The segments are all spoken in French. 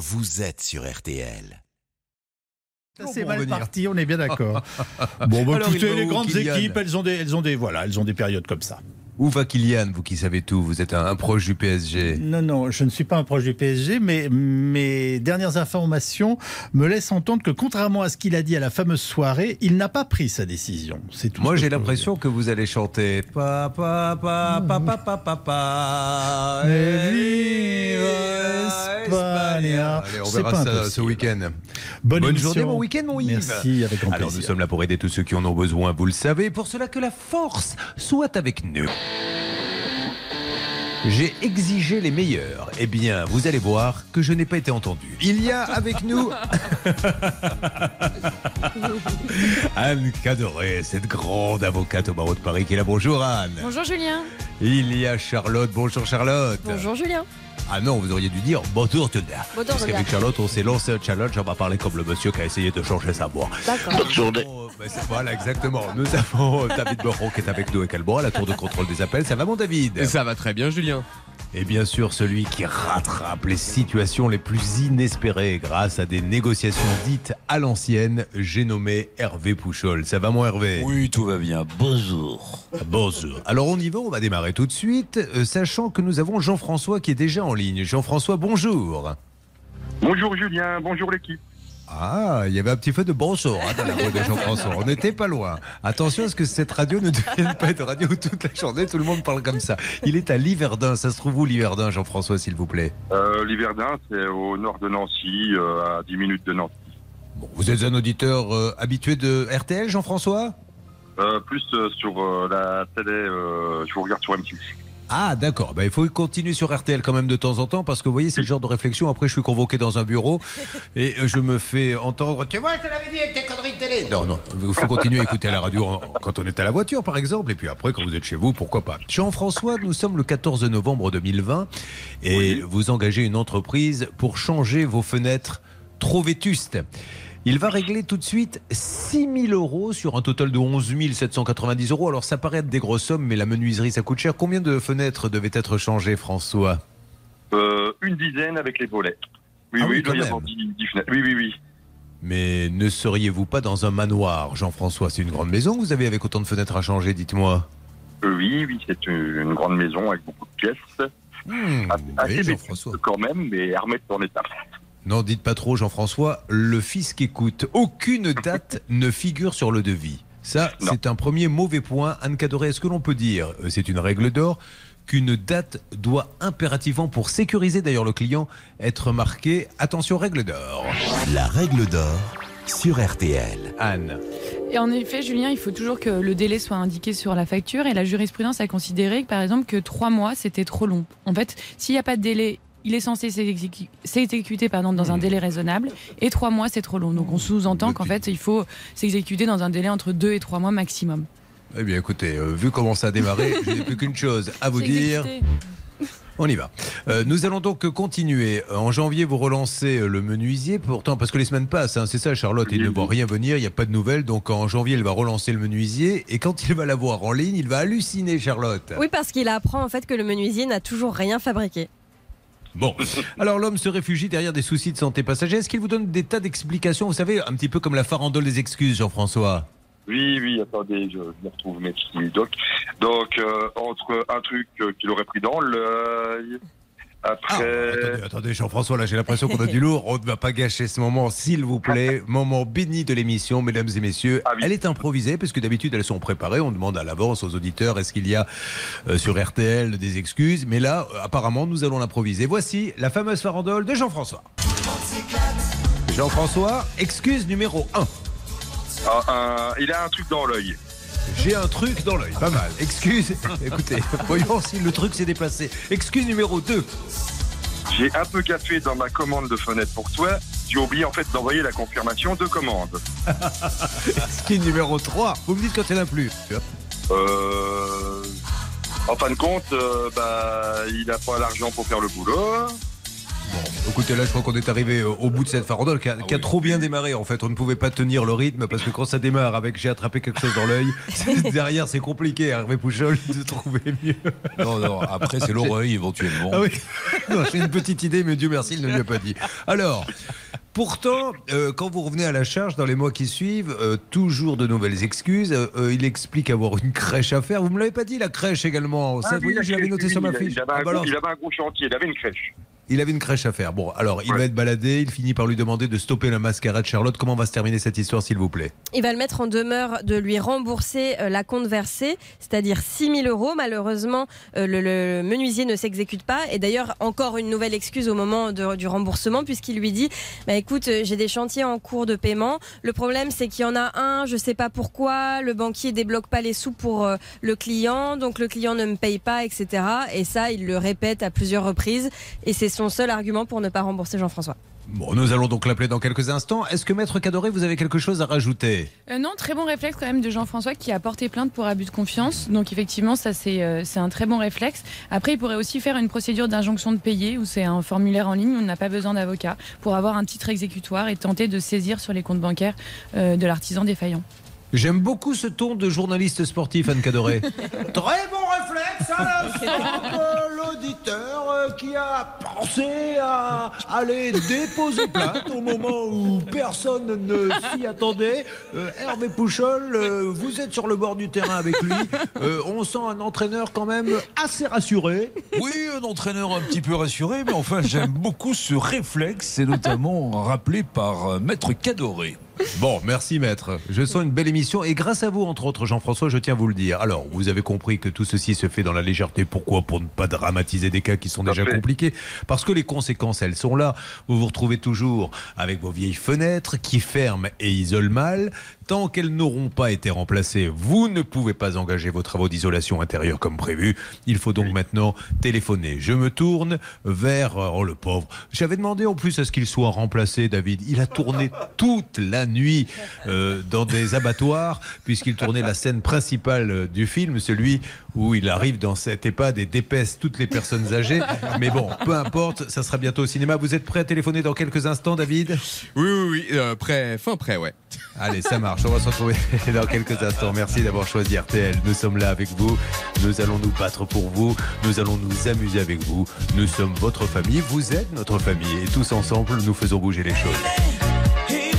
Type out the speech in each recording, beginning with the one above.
vous êtes sur RTL. C'est mal parti, on est bien d'accord. bon, bah, Alors, écoutez, les grandes Kylian équipes, elles ont des, elles ont des, voilà, elles ont des périodes comme ça. Où va Kylian, vous qui savez tout Vous êtes un, proche du PSG. Non, non, je ne suis pas un proche du PSG, mais mes dernières informations me laissent entendre que, contrairement à ce qu'il a dit à la fameuse soirée, il n'a pas pris sa décision. C'est tout. Moi, j'ai l'impression que vous allez chanter. Papa, papa, papa, papa, papa. C'est pas ça ce week-end. Bonne, journée, bon week-end, mon Yves. Merci, avec grand Alors, nous sommes là pour aider tous ceux qui en ont besoin, vous le savez. Pour cela, que la force soit avec nous. J'ai exigé les meilleurs. Eh bien, vous allez voir que je n'ai pas été entendu. Il y a avec nous Anne Cadoré, cette grande avocate au barreau de Paris qui est là. Bonjour Anne. Bonjour Julien. Il y a Charlotte. Bonjour Charlotte. Bonjour Julien. Ah non, vous auriez dû dire bonjour Tunda. Bonjour, Parce qu'avec Charlotte, on s'est lancé un challenge. On va parler comme le monsieur qui a essayé de changer sa voix. D'accord. Oh, ben, c'est- voilà, exactement. Nous avons David Beron qui est avec nous également à la tour de contrôle des appels. Ça va, mon David? Ça va très bien, Julien. Et bien sûr, celui qui rattrape les situations les plus inespérées grâce à des négociations dites à l'ancienne, j'ai nommé Hervé Pouchol. Ça va, mon Hervé? Oui, tout va bien. Bonjour. Bonjour. Alors on y va, on va démarrer tout de suite, euh, sachant que nous avons Jean-François qui est déjà en ligne. Jean-François, bonjour. Bonjour Julien, bonjour l'équipe. Ah, il y avait un petit feu de bonjour hein, dans la voix de Jean-François. On n'était pas loin. Attention à ce que cette radio ne devienne pas une radio où toute la journée tout le monde parle comme ça. Il est à Liverdun. Ça se trouve où Liverdun, Jean-François, s'il vous plaît? Euh, L'Hiverdin, c'est au nord de Nancy, euh, à 10 minutes de Nancy. Bon, Vous êtes un auditeur euh, habitué de RTL, Jean-François? Euh, plus sur la télé, je vous regarde sur M6. Ah, d'accord. Ben, il faut continuer sur RTL quand même de temps en temps parce que vous voyez, c'est le genre de réflexion. Après, je suis convoqué dans un bureau et je me fais entendre. Tu vois, je te l'avais dit avec tes conneries de télé. Non, non. Il faut continuer à écouter à la radio en- quand on est à la voiture, par exemple. Et puis après, quand vous êtes chez vous, pourquoi pas. Jean-François, nous sommes le 14 novembre 2020 et vous engagez une entreprise pour changer vos fenêtres trop vétustes. Il va régler tout de suite 6 000 euros sur un total de 11 790 euros. Alors ça paraît être des grosses sommes, mais la menuiserie ça coûte cher. Combien de fenêtres devaient être changées, François? Euh, une dizaine avec les volets. Oui, Ah oui, oui, il doit quand y même. avoir 10, 10 fenêtres. Oui, oui, oui. Mais ne seriez-vous pas dans un manoir, Jean-François? C'est une grande maison que vous avez avec autant de fenêtres à changer, dites-moi. Euh, oui, oui, c'est une, grande maison avec beaucoup de pièces. Assez, oui, assez vétuste Jean-François. quand même, mais à remettre en état. Non, dites pas trop, Jean-François. Le fisc écoute. Aucune date ne figure sur le devis. Ça, c'est un premier mauvais point. Anne Cadoré, est-ce que l'on peut dire, euh, c'est une règle d'or, qu'une date doit impérativement, pour sécuriser d'ailleurs le client, être marquée attention règle d'or La règle d'or sur RTL. Anne. Et en effet, Julien, il faut toujours que le délai soit indiqué sur la facture. Et la jurisprudence a considéré, par exemple, que trois mois, c'était trop long. En fait, s'il n'y a pas de délai, il est censé s'exécu- s'exécuter pardon, dans un délai raisonnable. Et trois mois, c'est trop long. Donc on sous-entend qu'en fait, il faut s'exécuter dans un délai entre deux et trois mois maximum. Eh bien écoutez, euh, vu comment ça a démarré, je n'ai plus qu'une chose à vous dire. exécuté. On y va. Euh, nous allons donc continuer. Euh, En janvier, vous relancez le menuisier. Pourtant, parce que les semaines passent, hein, c'est ça, Charlotte. Il ne voit rien venir, il n'y a pas de nouvelles. Donc en janvier, il va relancer le menuisier. Et quand il va l'avoir en ligne, il va halluciner, Charlotte. Oui, parce qu'il apprend en fait que le menuisier n'a toujours rien fabriqué. Bon. Alors l'homme se réfugie derrière des soucis de santé passager. Est-ce qu'il vous donne des tas d'explications Vous savez, un petit peu comme la farandole des excuses, Jean-François? Oui, oui, attendez, je me retrouve mes petits. Donc, euh, entre un truc euh, qu'il aurait pris dans l'œil, Ah, attendez, attendez, Jean-François, là j'ai l'impression qu'on a du lourd. On ne va pas gâcher ce moment, s'il vous plaît. Moment béni de l'émission, mesdames et messieurs. Ah oui. Elle est improvisée, parce que d'habitude elles sont préparées. On demande à l'avance aux auditeurs est-ce qu'il y a euh, sur RTL des excuses? Mais là, euh, apparemment, nous allons l'improviser. Voici la fameuse farandole de Jean-François. Jean-François, excuse numéro 1. Ah, il a un truc dans l'œil. J'ai un truc dans l'œil. Pas mal. Excuse. Écoutez, voyons si le truc s'est déplacé. Excuse numéro 2. J'ai un peu café dans ma commande de fenêtre pour toi. J'ai oublié en fait d'envoyer la confirmation de commande. Excuse numéro 3. Vous me dites quand il n'y en a plus. Euh, en fin de compte, euh, bah, il n'a pas l'argent pour faire le boulot. Écoutez, là, je crois qu'on est arrivé au au bout de cette farandole qui a, qui a trop bien démarré. En fait, on ne pouvait pas tenir le rythme parce que quand ça démarre avec j'ai attrapé quelque chose dans l'œil, derrière, c'est compliqué, Hervé Pouchol, de trouver mieux. Non, non, après, c'est l'oreille éventuellement. Ah oui, j'ai une petite idée, mais Dieu merci, il ne lui a pas dit. Alors. Pourtant, euh, quand vous revenez à la charge dans les mois qui suivent, euh, toujours de nouvelles excuses. Euh, euh, il explique avoir une crèche à faire. Vous me l'avez pas dit, la crèche également. Ça, Ah vous oui, voyez, je l'avais il noté sur ma fiche. Il avait, Ah, un bah alors, il avait un gros chantier, il avait une crèche. Il avait une crèche à faire. Bon, alors, il Ouais. va être baladé. Il finit par lui demander de stopper la mascarade. Charlotte, comment va se terminer cette histoire, s'il vous plaît? Il va le mettre en demeure de lui rembourser euh, la compte versée, c'est-à-dire 6 000 euros. Malheureusement, euh, le, le menuisier ne s'exécute pas. Et d'ailleurs, encore une nouvelle excuse au moment de- du remboursement, puisqu'il lui dit bah, Écoute, euh, j'ai des chantiers en cours de paiement. Le problème, c'est qu'il y en a un, je sais pas pourquoi, le banquier débloque pas les sous pour euh, le client, donc le client ne me paye pas, etc. Et ça, il le répète à plusieurs reprises. Et c'est son seul argument pour ne pas rembourser Jean-François. Bon, nous allons donc l'appeler dans quelques instants. Est-ce que Maître Cadoré, vous avez quelque chose à rajouter? Euh, non, très bon réflexe quand même de Jean-François qui a porté plainte pour abus de confiance. Donc effectivement, ça c'est euh, c'est un très bon réflexe. Après, il pourrait aussi faire une procédure d'injonction de payer où c'est un formulaire en ligne où on n'a pas besoin d'avocat pour avoir un titre exécutoire et tenter de saisir sur les comptes bancaires euh, de l'artisan défaillant. J'aime beaucoup ce ton de journaliste sportif, Anne Cadoré. Très bon réflexe à l'instant de l'auditeur euh, qui a pensé à aller déposer plainte au moment où personne ne s'y attendait. Euh, Hervé Pouchol, euh, vous êtes sur le bord du terrain avec lui. Euh, on sent un entraîneur quand même assez rassuré. Oui, un entraîneur un petit peu rassuré, mais enfin, j'aime beaucoup ce réflexe. C'est notamment rappelé par Maître Cadoré. Bon, merci maître. Je sens une belle émission et grâce à vous, entre autres, Jean-François, je tiens à vous le dire. Alors, vous avez compris que tout ceci se fait dans la légèreté. Pourquoi? Pour ne pas dramatiser des cas qui sont déjà compliqués. Parce que les conséquences, elles sont là. Vous vous retrouvez toujours avec vos vieilles fenêtres qui ferment et isolent mal. Tant qu'elles n'auront pas été remplacées, vous ne pouvez pas engager vos travaux d'isolation intérieure comme prévu. Il faut donc maintenant téléphoner. Je me tourne vers... Oh le pauvre. J'avais demandé en plus à ce qu'il soit remplacé, David. Il a tourné toute la nuit euh, dans des abattoirs, puisqu'il tournait la scène principale euh, du film, celui où il arrive dans cette EHPAD et dépèce toutes les personnes âgées. Mais bon, peu importe, ça sera bientôt au cinéma. Vous êtes prêt à téléphoner dans quelques instants, David? Oui, oui, oui, euh, prêt, fin prêt, ouais. Allez, ça marche. On va se retrouver dans quelques instants. Merci d'avoir choisi RTL. Nous sommes là avec vous. Nous allons nous battre pour vous. Nous allons nous amuser avec vous. Nous sommes votre famille. Vous êtes notre famille. Et tous ensemble, nous faisons bouger les choses.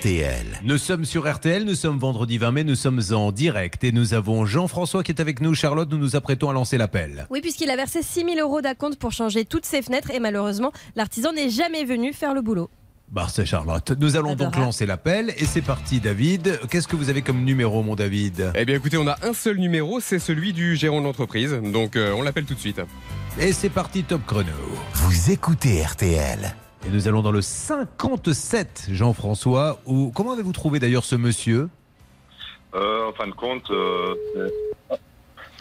RTL. Nous sommes sur RTL, nous sommes vendredi 20 mai, nous sommes en direct et nous avons Jean-François qui est avec nous. Charlotte, nous nous apprêtons à lancer l'appel. Oui, puisqu'il a versé 6 000 euros d'acompte pour changer toutes ses fenêtres et malheureusement, l'artisan n'est jamais venu faire le boulot. Bah, c'est Charlotte. Nous allons donc lancer l'appel et c'est parti, David. Qu'est-ce que vous avez comme numéro, mon David? Eh bien, écoutez, on a un seul numéro, c'est celui du gérant de l'entreprise. Donc, euh, on l'appelle tout de suite. Et c'est parti, top chrono. Vous écoutez RTL. Et nous allons dans le 57, Jean-François. Où... Comment avez-vous trouvé d'ailleurs ce monsieur? Euh, en fin de compte, euh, euh,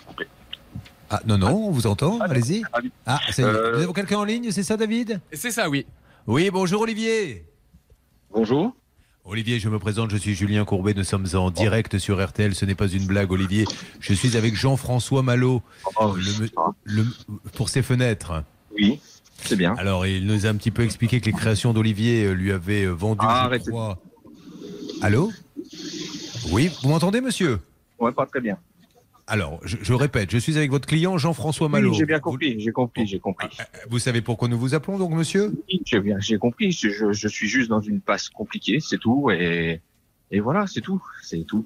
coupé. Ah non, non, on vous entend, allez-y. ah. Ah, ça y est. Euh, Nous avons quelqu'un en ligne, c'est ça, David? C'est ça, oui. Oui, bonjour Olivier. Bonjour. Olivier, je me présente, je suis Julien Courbet, nous sommes en direct sur RTL, ce n'est pas une blague Olivier. Je suis avec Jean-François Malo Oh, Le me- le- pour ses fenêtres. Oui, c'est bien. Alors, il nous a un petit peu expliqué que les créations d'Olivier euh, lui avaient euh, vendu, Ah, je arrêtez. crois. Allô? Oui, vous m'entendez, monsieur? Ouais, pas très bien. Alors, je, je répète, je suis avec votre client Jean-François Malo. Oui, j'ai bien Vous- compris, j'ai compris, j'ai compris. Vous savez pourquoi nous vous appelons donc, monsieur? Oui, J'ai bien, j'ai compris. Je suis juste dans une passe compliquée, c'est tout. Et, et voilà, c'est tout, c'est tout.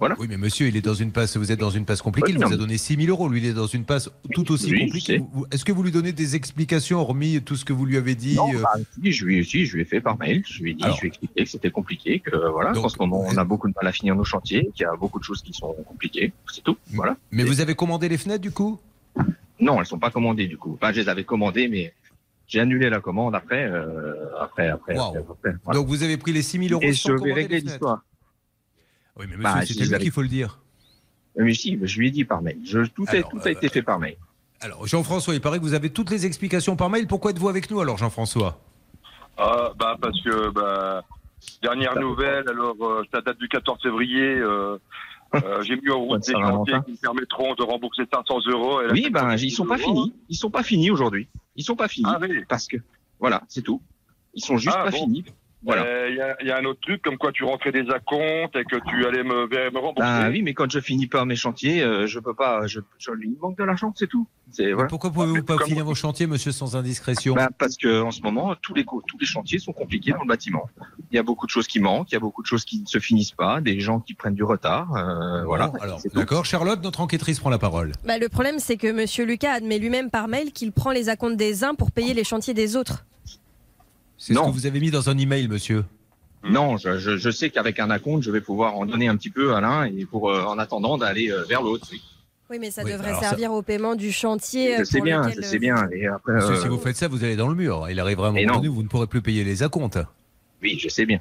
Oui, mais monsieur, il est dans une passe, vous êtes dans une passe compliquée, il vous a donné 6 000 euros, lui, il est dans une passe tout aussi Oui, compliquée. Est-ce que vous lui donnez des explications, hormis tout ce que vous lui avez dit Non, euh, bah, si, je lui, si, je lui ai fait par mail. Je lui ai dit, Alors. je lui ai expliqué que c'était compliqué, que voilà, Donc, en ce moment, on a beaucoup de mal à finir nos chantiers, qu'il y a beaucoup de choses qui sont compliquées. C'est tout. Voilà. Mais vous avez commandé les fenêtres, du coup? Non, elles sont pas commandées du coup. Enfin, je les avais commandées, mais j'ai annulé la commande après, euh, après, après, Wow. après, après, voilà. Donc vous avez pris les 6 000 euros Et je vais régler l'histoire. Oui, mais monsieur, Bah, je lui qu'il faut le dire. Mais si, je lui ai dit par mail. Je, tout a, Alors, tout a euh, été fait par mail. Alors, Jean-François, il paraît que vous avez toutes les explications par mail. Pourquoi êtes-vous avec nous alors, Jean-François? Ah, bah, parce que bah, Dernière Ça nouvelle, alors euh, ça date du 14 février. euh, euh, J'ai mis en route des chantiers qui me permettront de rembourser 500 euros. et Oui, ben ils sont pas 10 euros. finis. Ils sont pas finis aujourd'hui. Ils sont pas finis Ah oui. parce que voilà, c'est tout. Ils sont juste Ah, pas bon. finis. Voilà. Il y, a- y a un autre truc, comme quoi tu rentrais des acomptes et que tu allais me, me rembourser. Ben oui, mais quand je finis pas mes chantiers, euh, je peux pas. Je, me manque de l'argent, c'est tout. Voilà. Pourquoi pouvez-vous pas finir vos chantiers, monsieur, sans indiscrétion Ben, parce que en ce moment, tous les co- tous les chantiers sont compliqués dans le bâtiment. Il y a beaucoup de choses qui manquent, il y a beaucoup de choses qui ne se finissent pas, des gens qui prennent du retard. euh, voilà. Bon, alors, d'accord. Charlotte, notre enquêtrice prend la parole. Bah, le problème, c'est que Monsieur Lucas admet lui-même par mail qu'il prend les acomptes des uns pour payer les chantiers des autres. C'est ce Non. que vous avez mis dans un email, monsieur. Non, je, je, je sais qu'avec un acompte, je vais pouvoir en donner un petit peu à l'un et pour euh, en attendant d'aller euh, vers l'autre. oui. Oui, mais ça Oui, devrait servir au paiement du chantier. Je sais bien, lequel, je euh, sais bien. Et après, Parce que euh, si vous faites ça, vous allez dans le mur. Il arrivera un moment donné où vous ne pourrez plus payer les acomptes. oui, je sais bien.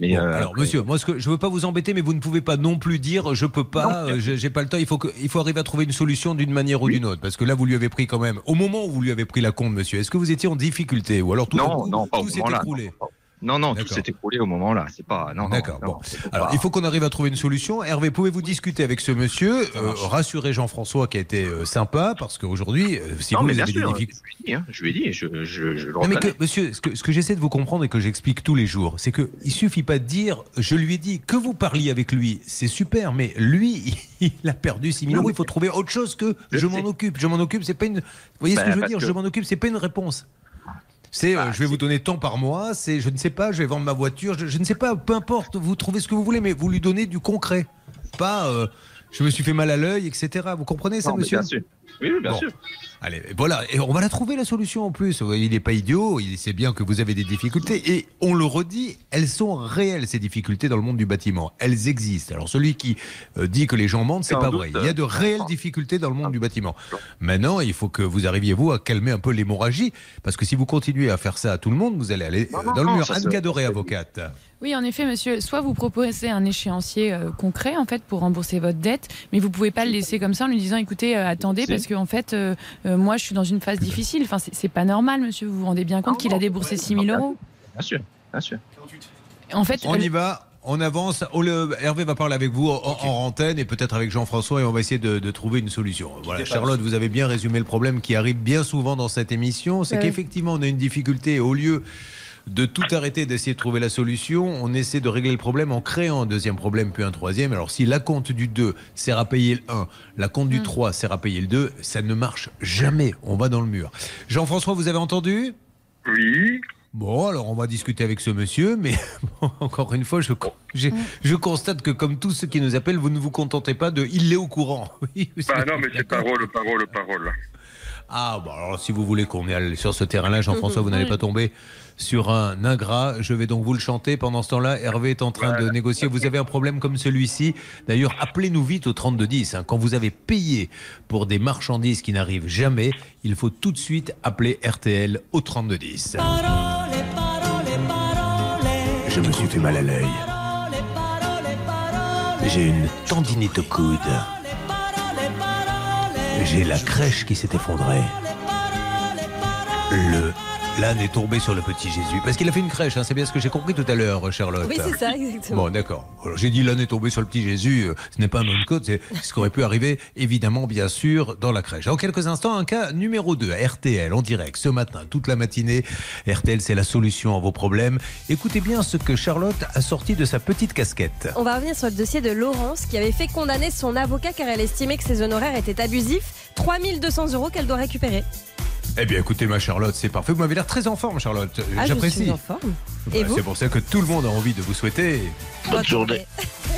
Mais Bon, euh, alors, après- monsieur, moi, ce que, je veux pas vous embêter, mais vous ne pouvez pas non plus dire je peux pas, euh, j'ai pas le temps. Il faut, que, il faut arriver à trouver une solution d'une manière ou Oui. d'une autre. Parce que là, vous lui avez pris quand même. Au moment où vous lui avez pris la compte, monsieur, est-ce que vous étiez en difficulté? Ou alors tout, non, non, tout s'est écroulé? Non, non, tout D'accord. s'est écroulé au moment-là. C'est pas. Non, non, D'accord, non, bon. Alors, pas- il faut qu'on arrive à trouver une solution. Hervé, pouvez-vous discuter avec ce monsieur euh, marche. Rassurer Jean-François qui a été euh, sympa, parce qu'aujourd'hui, euh, si non, vous mais avez sûr. des difficultés. Je lui ai dit, hein, je lui ai dit, je, je, je le Non, mais que, monsieur, ce que, ce que j'essaie de vous comprendre et que j'explique tous les jours, c'est que il suffit pas de dire, je lui ai dit que vous parliez avec lui, c'est super, mais lui, il a perdu 6 000 euros, il faut trouver autre chose que je, m'en occupe. Je m'en occupe, c'est pas une. Vous voyez ce Ben, que je veux dire que- Je m'en occupe, c'est pas une réponse. C'est, euh, Bah, je vais vous donner tant par mois, c'est, je ne sais pas, je vais vendre ma voiture, je, je ne sais pas, peu importe, vous trouvez ce que vous voulez, mais vous lui donnez du concret. Pas, euh, je me suis fait mal à l'œil, etc. Vous comprenez ça, Non, monsieur? bien sûr. Oui, oui, bien Bon. sûr. Allez, voilà, et on va la trouver la solution en plus. Il n'est pas idiot, il sait bien que vous avez des difficultés et on le redit, elles sont réelles ces difficultés dans le monde du bâtiment. Elles existent. Alors celui qui euh, dit que les gens mentent, c'est pas doute, vrai. Il y a de euh, réelles difficultés dans le monde du bâtiment. Maintenant, il faut que vous arriviez vous à calmer un peu l'hémorragie parce que si vous continuez à faire ça à tout le monde, vous allez aller Non, euh, non, dans le mur. Anne Cadoré, avocate. Oui, en effet, monsieur. Soit vous proposez un échéancier euh, concret, en fait, pour rembourser votre dette, mais vous pouvez pas le laisser comme ça en lui disant, écoutez, euh, attendez, parce que en fait, euh, euh, moi, je suis dans une phase difficile. Enfin, c'est pas normal, monsieur. Vous vous rendez bien compte qu'il a déboursé 6 000 euros. Bien sûr, bien sûr. En fait, On y va. On avance. Le- Hervé va parler avec vous en, en antenne et peut-être avec Jean-François et on va essayer de, de trouver une solution. Voilà, Charlotte, vous avez bien résumé le problème qui arrive bien souvent dans cette émission. C'est Ouais. qu'effectivement, on a une difficulté au lieu de tout arrêter, d'essayer de trouver la solution, on essaie de régler le problème en créant un deuxième problème puis un troisième. Alors si la compte du 2 sert à payer le 1, la compte du Mm. 3 sert à payer le 2, ça ne marche jamais. On va dans le mur. Jean-François, vous avez entendu? Oui. Bon, alors on va discuter avec ce monsieur, mais bon, encore une fois, je, j'ai- je constate que comme tous ceux qui nous appellent, vous ne vous contentez pas de il est au courant. Oui, Bah non, mais c'est parole, parole, parole. Ah, bon, alors si vous voulez qu'on aille sur ce terrain-là, Jean-François, vous n'allez Oui. pas tomber sur un ingrat. Je vais donc vous le chanter. Pendant ce temps-là, Hervé est en train de négocier. Vous avez un problème comme celui-ci. D'ailleurs, appelez-nous vite au 3210. hein. Quand vous avez payé pour des marchandises qui n'arrivent jamais, il faut tout de suite appeler RTL au 3210. Je me suis fait mal à l'œil. J'ai une tendinite au coude. J'ai la crèche qui s'est effondrée. Le l'âne est tombé sur le petit Jésus. Parce qu'il a fait une crèche, hein, c'est bien ce que j'ai compris tout à l'heure, Charlotte. Oui, c'est ça, exactement. Bon, d'accord. J'ai dit l'âne est tombé sur le petit Jésus. euh, Ce n'est pas un nom de code, c'est ce qui aurait pu arriver, évidemment, bien sûr, dans la crèche. En quelques instants, un cas numéro 2 à RTL, en direct, ce matin, toute la matinée. RTL, c'est la solution à vos problèmes. Écoutez bien ce que Charlotte a sorti de sa petite casquette. On va revenir sur le dossier de Laurence qui avait fait condamner son avocat car elle estimait que ses honoraires étaient abusifs. 3200 euros qu'elle doit récupérer. Eh bien, écoutez, ma Charlotte, c'est parfait. Vous m'avez l'air très en forme, Charlotte. Euh, Ah, je J'apprécie. suis en forme. Et Bah, vous c'est pour ça que tout le monde a envie de vous souhaiter. Bonne journée.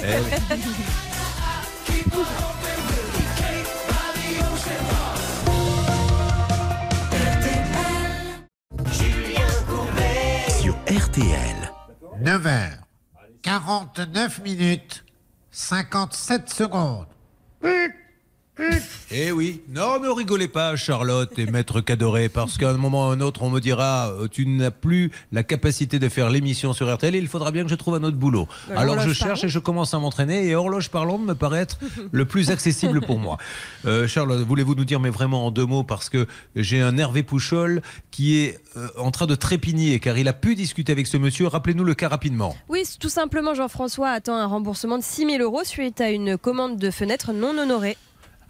Eh oui. Sur RTL. 9h. 49 minutes. 57 secondes. Eh oui, non, ne rigolez pas, Charlotte et Maître Cadoré, parce qu'à un moment ou à un autre, on me dira euh, tu n'as plus la capacité de faire l'émission sur RTL et il faudra bien que je trouve un autre boulot. Bah, Alors je cherche et je commence à m'entraîner et horloge parlante me paraît être le plus accessible pour moi. Euh, Charlotte, voulez-vous nous dire, mais vraiment en deux mots, parce que j'ai un Hervé Pouchol qui est euh, en train de trépigner car il a pu discuter avec ce monsieur. Rappelez-nous le cas rapidement. Oui, tout simplement, Jean-François attend un remboursement de 6 000 euros suite à une commande de fenêtre non honorée.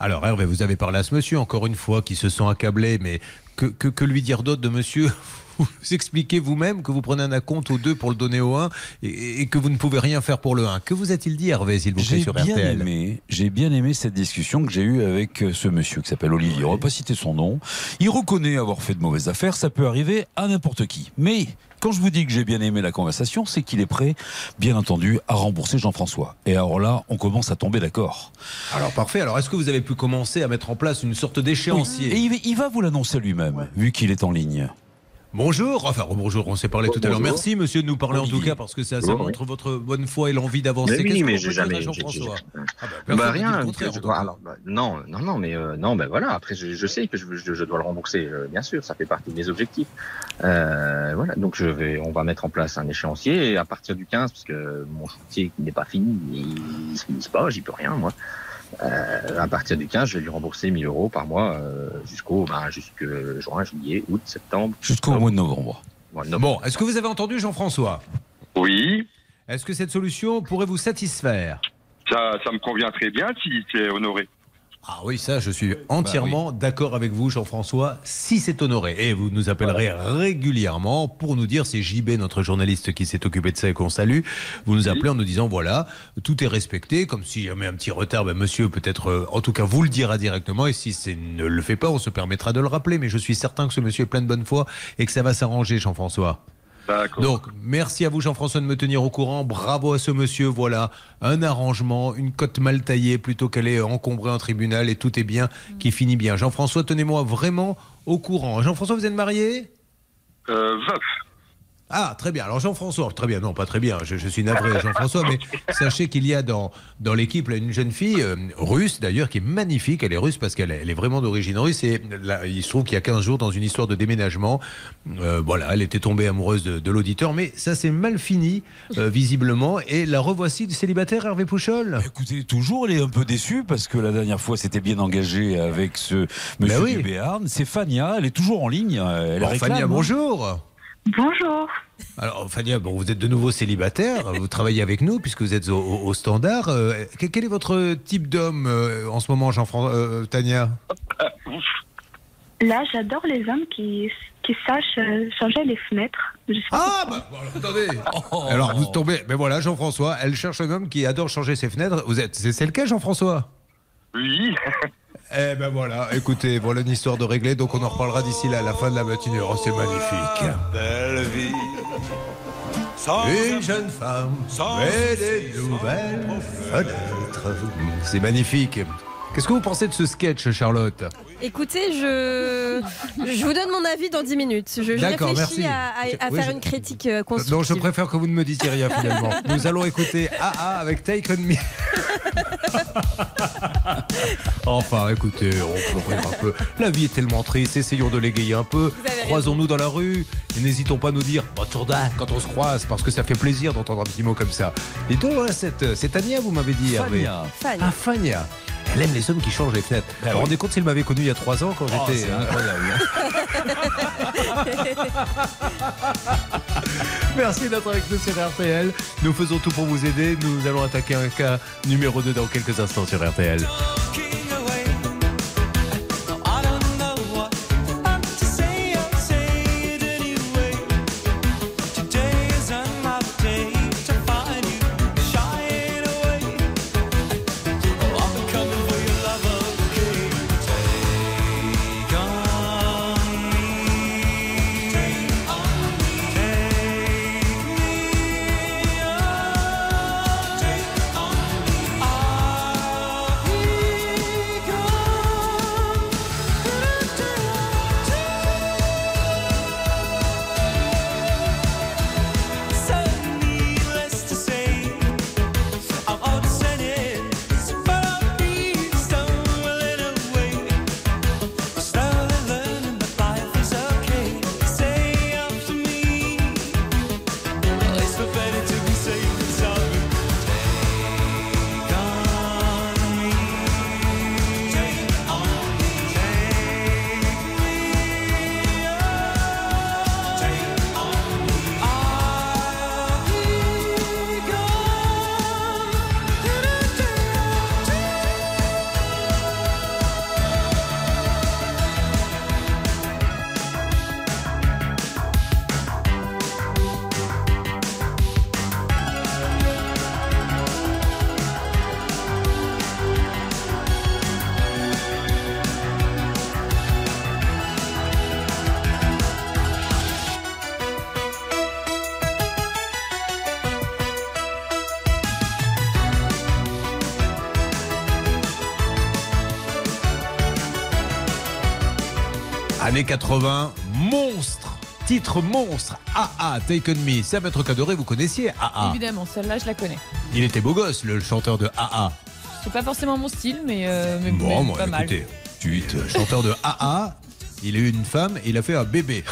Alors Hervé, vous avez parlé à ce monsieur, encore une fois, qui se sent accablé, mais que, que, que lui dire d'autre de monsieur Vous expliquez vous-même que vous prenez un acompte au 2 pour le donner au 1 et, et que vous ne pouvez rien faire pour le 1. Que vous a-t-il dit Hervé, s'il vous plaît, J'ai sur bien RTL aimé, j'ai bien aimé cette discussion que j'ai eue avec euh, ce monsieur qui s'appelle Olivier. On va pas citer son nom. Il reconnaît avoir fait de mauvaises affaires. Ça peut arriver à n'importe qui. Mais quand je vous dis que j'ai bien aimé la conversation, c'est qu'il est prêt, bien entendu, à rembourser Jean-François. Et alors là, on commence à tomber d'accord. Alors parfait, alors est-ce que vous avez pu commencer à mettre en place une sorte d'échéancier Et il va- il va vous l'annoncer lui-même, vu qu'il est en ligne. Bonjour, enfin bonjour, on s'est parlé tout à l'heure. Merci monsieur de nous parler en tout cas parce que ça, ça montre votre bonne foi et l'envie d'avancer. Mais oui, mais j'ai jamais. j'ai- Jean-François j'ai- Ah bah, Bah rien. je alors, bah, non, non, non, mais euh, non, ben voilà. Après, je, je sais que je, je, dois le rembourser, euh, bien sûr. Ça fait partie de mes objectifs. Euh, voilà. Donc, je vais, on va mettre en place un échéancier à partir du 15, parce que mon chantier qui n'est pas fini, il, il se finisse pas, j'y peux rien, moi. Euh, à partir du 15, je vais lui rembourser 1000 euros par mois euh, jusqu'au, ben, juin, juillet, août, septembre. Jusqu'au mois de novembre. mois de novembre. Bon, est-ce que vous avez entendu Jean-François? Oui, Est-ce que cette solution pourrait vous satisfaire? Ça, ça me convient très bien si c'est honoré. Ah oui, ça, je suis entièrement d'accord avec vous, Jean-François, si c'est honoré. Et vous nous appellerez régulièrement pour nous dire, c'est JB, notre journaliste qui s'est occupé de ça et qu'on salue, vous nous appelez en nous disant, voilà, tout est respecté, comme s'il y avait un petit retard, ben, monsieur peut-être, euh, en tout cas, vous le dira directement, et si c'est ne le fait pas, on se permettra de le rappeler, mais je suis certain que ce monsieur est plein de bonne foi et que ça va s'arranger, Jean-François. Donc, merci à vous, Jean-François, de me tenir au courant. Bravo à ce monsieur. Voilà, un arrangement, une cote mal taillée plutôt qu'elle est encombrée en tribunal et tout est bien, qui finit bien. Jean-François, tenez-moi vraiment au courant. Jean-François, vous êtes marié? Euh, veuf. Ah, très bien. Alors Jean-François, très bien, non, pas très bien, je, je suis navré Jean-François, mais sachez qu'il y a dans, dans l'équipe une jeune fille euh, russe d'ailleurs qui est magnifique, elle est russe parce qu'elle est, elle est vraiment d'origine russe et là, il se trouve qu'il y a 15 jours dans une histoire de déménagement, euh, voilà, elle était tombée amoureuse de, de l'auditeur, mais ça s'est mal fini euh, visiblement et la revoici de célibataire Hervé Pouchol. Écoutez, toujours, elle est un peu déçue parce que la dernière fois, c'était bien engagé avec ce monsieur Ben oui. du Béarn. C'est Fania, elle est toujours en ligne. Elle Bon, réclame, Fania, hein. bonjour Bonjour. alors Fania, bon, vous êtes de nouveau célibataire, vous travaillez avec nous puisque vous êtes au, au- au standard. Euh, quel quel est votre type d'homme euh, en ce moment, Jean-François, euh, Tania? Là, j'adore les hommes qui, qui sachent changer les fenêtres. Ah, bah, attendez. Alors vous tombez, mais voilà, Jean-François, elle cherche un homme qui adore changer ses fenêtres. Vous êtes, c'est c'est le cas, Jean-François? Oui. Eh ben voilà, écoutez, voilà une histoire de régler, donc on en reparlera d'ici là, à la fin de la matinée. Oh, c'est magnifique. Belle vie. Une jeune femme et des nouvelles fenêtres. C'est magnifique. Qu'est-ce que vous pensez de ce sketch, Charlotte? Écoutez, je, je vous donne mon avis dans 10 minutes. Je, je D'accord, réfléchis merci. à, à- à Oui, faire je- une critique euh, constructive. Non, je préfère que vous ne me disiez rien finalement. Nous allons écouter AA avec Take On Me. enfin, écoutez, on peut rire un peu. La vie est tellement triste, essayons de l'égayer un peu. avez raison. Croisons-nous dans la rue et n'hésitons pas à nous dire bonjour quand on se croise, parce que ça fait plaisir d'entendre un petit mot comme ça. Et donc, voilà, cette, cette Ania, vous m'avez dit, Hervé. Fania. Fania. Ah, Fania. Elle aime les hommes qui changent les fenêtres. vous vous oui. rendez compte s'il m'avait connu il y a trois ans quand Oh, j'étais. c'est incroyable. Merci d'être avec nous sur RTL. Nous faisons tout pour vous aider. Nous allons attaquer un cas numéro 2 dans quelques instants sur RTL. Années 80, monstre Titre monstre, AA, Taken Me. C'est à Maître Cadoré, vous connaissiez AA. Évidemment, celle-là, je la connais. Il était beau gosse, le chanteur de AA. C'est pas forcément mon style, mais, euh, mais, Bon, mais moi, pas écoutez, chanteur de AA, il a eu une femme et il a fait un bébé.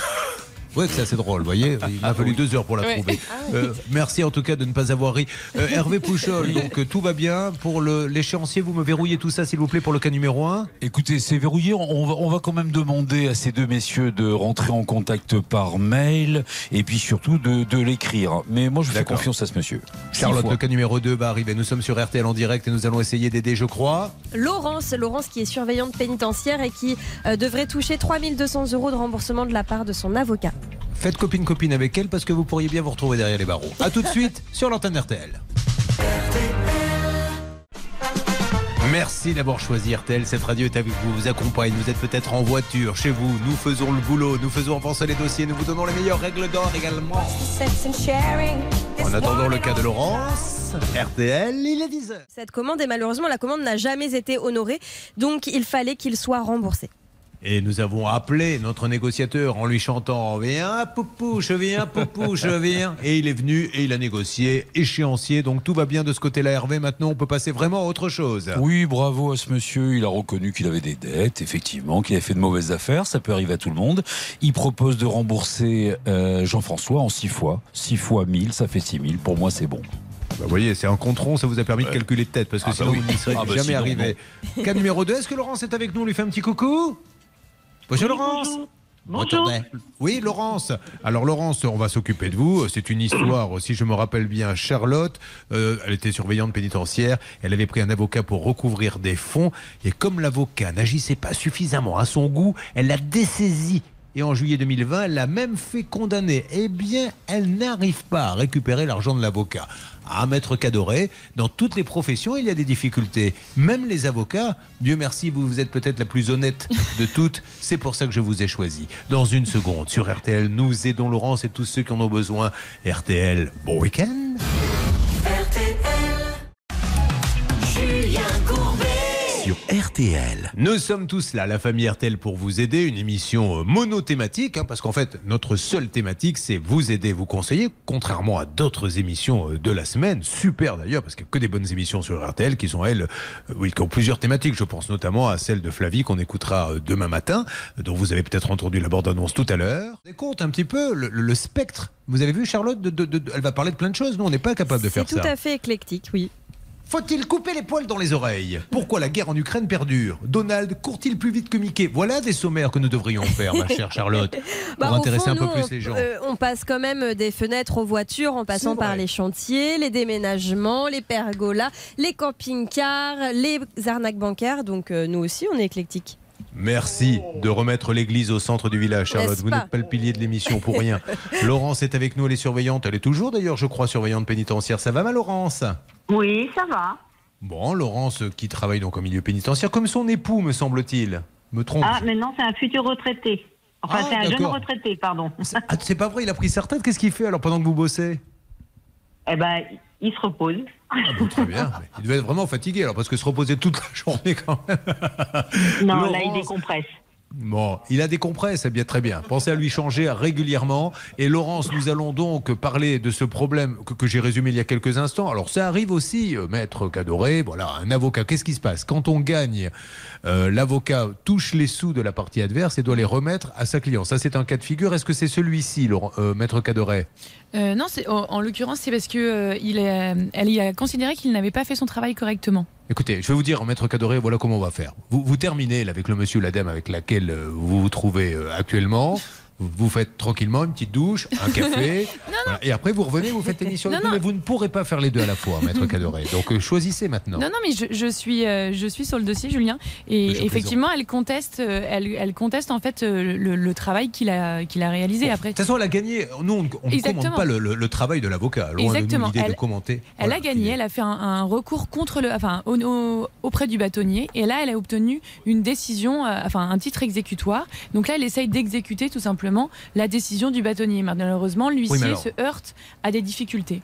Ouais, que c'est assez drôle, vous voyez. Il m'a fallu deux heures pour la Ouais. trouver. Ah Euh, merci en tout cas de ne pas avoir ri. Euh, Hervé Pouchol, donc euh, tout va bien. Pour le- l'échéancier, vous me verrouillez tout ça, s'il vous plaît, pour le cas numéro 1 Écoutez, c'est verrouillé. On va, on va quand même demander à ces deux messieurs de rentrer en contact par mail et puis surtout de, de l'écrire. Mais moi, je fais confiance à ce monsieur. Charlotte, le cas numéro 2 va arriver. Nous sommes sur RTL en direct et nous allons essayer d'aider, je crois. Laurence, Laurence qui est surveillante pénitentiaire et qui euh, devrait toucher 3200 euros de remboursement de la part de son avocat. Faites copine-copine avec elle parce que vous pourriez bien vous retrouver derrière les barreaux. A tout de suite sur l'antenne RTL. Merci d'avoir choisi RTL. Cette radio est avec vous, vous accompagne. Vous êtes peut-être en voiture, chez vous. Nous faisons le boulot, nous faisons avancer les dossiers, nous vous donnons les meilleures règles d'or également. En attendant le cas de Laurence, RTL, il est 10h. Cette commande et malheureusement la commande n'a jamais été honorée, donc il fallait qu'il soit remboursé. Et nous avons appelé notre négociateur en lui chantant Viens, poupouche, viens, poupouche, viens. Et il est venu et il a négocié, échéancier. Donc tout va bien de ce côté-là, Hervé. Maintenant, on peut passer vraiment à autre chose. Oui, bravo à ce monsieur. Il a reconnu qu'il avait des dettes, effectivement, qu'il avait fait de mauvaises affaires. Ça peut arriver à tout le monde. Il propose de rembourser euh, Jean-François en six fois. Six fois 1000, ça fait 6000. Pour moi, c'est bon. Bah, vous voyez, c'est un contron, ça vous a permis de calculer de tête, parce que Ah, bah sinon oui. vous n'y serez Ah, bah, jamais sinon, arrivé. Cas numéro 2, est-ce que Laurence est avec nous? On lui fait un petit coucou? Bonjour Laurence Attendez. Oui, Laurence. Alors, Laurence, on va s'occuper de vous. C'est une histoire, si je me rappelle bien, Charlotte, euh, elle était surveillante pénitentiaire. Elle avait pris un avocat pour recouvrir des fonds. Et comme l'avocat n'agissait pas suffisamment à son goût, elle l'a dessaisi. Et en juillet 2020, elle l'a même fait condamner. Eh bien, elle n'arrive pas à récupérer l'argent de l'avocat. À maître Cadoré, dans toutes les professions, il y a des difficultés. Même les avocats, Dieu merci, vous, vous êtes peut-être la plus honnête de toutes. C'est pour ça que je vous ai choisi. Dans une seconde, sur RTL, nous aidons Laurence et tous ceux qui en ont besoin. RTL, bon week-end. RTL. Nous sommes tous là, la famille RTL, pour vous aider. Une émission euh, monothématique, hein, parce qu'en fait, notre seule thématique, c'est vous aider, vous conseiller, contrairement à d'autres émissions euh, de la semaine. Super d'ailleurs, parce qu'il n'y a que des bonnes émissions sur RTL qui sont, elles, euh, oui, qui ont plusieurs thématiques. Je pense notamment à celle de Flavie qu'on écoutera demain matin, dont vous avez peut-être entendu la bande-annonce tout à l'heure. Vous compte un petit peu le, le- le spectre. Vous avez vu, Charlotte, de- de- de- elle va parler de plein de choses. Nous, on n'est pas capable de C'est faire tout ça. à fait éclectique, oui. Faut-il couper les poils dans les oreilles Pourquoi la guerre en Ukraine perdure Donald court-il plus vite que Mickey Voilà des sommaires que nous devrions faire, ma chère Charlotte, pour Bah, intéresser fond, un peu nous, plus on, les gens. euh, on passe quand même des fenêtres aux voitures en passant par les chantiers, les déménagements, les pergolas, les camping-cars, les arnaques bancaires. Donc euh, nous aussi, on est éclectique. Merci de remettre l'église au centre du village, Charlotte. Vous n'êtes pas le pilier de l'émission pour rien. Laurence est avec nous, elle est surveillante. Elle est toujours d'ailleurs, je crois, surveillante pénitentiaire. Ça va, ma Laurence? Oui, ça va. Bon, Laurence qui travaille donc au milieu pénitentiaire, comme son époux, me semble-t-il. Me trompe Ah, mais non, c'est un futur retraité. Enfin, Ah, c'est un jeune retraité, pardon. Ah, c'est pas vrai, il a pris sa retraite. Qu'est-ce qu'il fait alors pendant que vous bossez? Eh ben, il se repose. Ah bon, Très bien. Il devait être vraiment fatigué alors, parce que se reposer toute la journée quand même. Non, là, il Laurence. décompresse. Bon, il a des compresses, c'est bien très bien. Pensez à lui changer régulièrement. Et Laurence, nous allons donc parler de ce problème que, que j'ai résumé il y a quelques instants. Alors ça arrive aussi, euh, maître Cadoré, voilà, un avocat. Qu'est-ce qui se passe? Quand on gagne, euh, l'avocat touche les sous de la partie adverse et doit les remettre à sa cliente. Ça, c'est un cas de figure. Est-ce que c'est celui-ci, euh, maître Cadoré? Euh, non, c'est- en, en l'occurrence, c'est parce que euh, il est- elle y a considéré qu'il n'avait pas fait son travail correctement. Écoutez, je vais vous dire, maître Cadoré, voilà comment on va faire. Vous, vous terminez avec le monsieur la dame avec laquelle euh, vous vous trouvez euh, actuellement. Vous faites tranquillement une petite douche, un café, voilà. et après vous revenez, vous faites l'émission. Mais vous ne pourrez pas faire les deux à la fois, maître Cadoré. Donc euh, choisissez maintenant. Non, non, mais je, je suis, euh, je suis sur le dossier, Julien. Et effectivement, elle conteste, euh, elle, elle conteste en fait euh, le, le travail qu'il a, qu'il a réalisé après. De toute façon, elle a gagné. Nous, on, ne commande pas le, le- le travail de l'avocat. Loin Exactement. de l'idée de Elle- commenter. Elle Voilà. a gagné, elle a fait un, un recours contre le, enfin, au- au- auprès du bâtonnier, et là, elle a obtenu une décision, enfin, un titre exécutoire. Donc là, elle essaye d'exécuter tout simplement la décision du bâtonnier. Malheureusement, l'huissier Oui, alors- se heurte à des difficultés.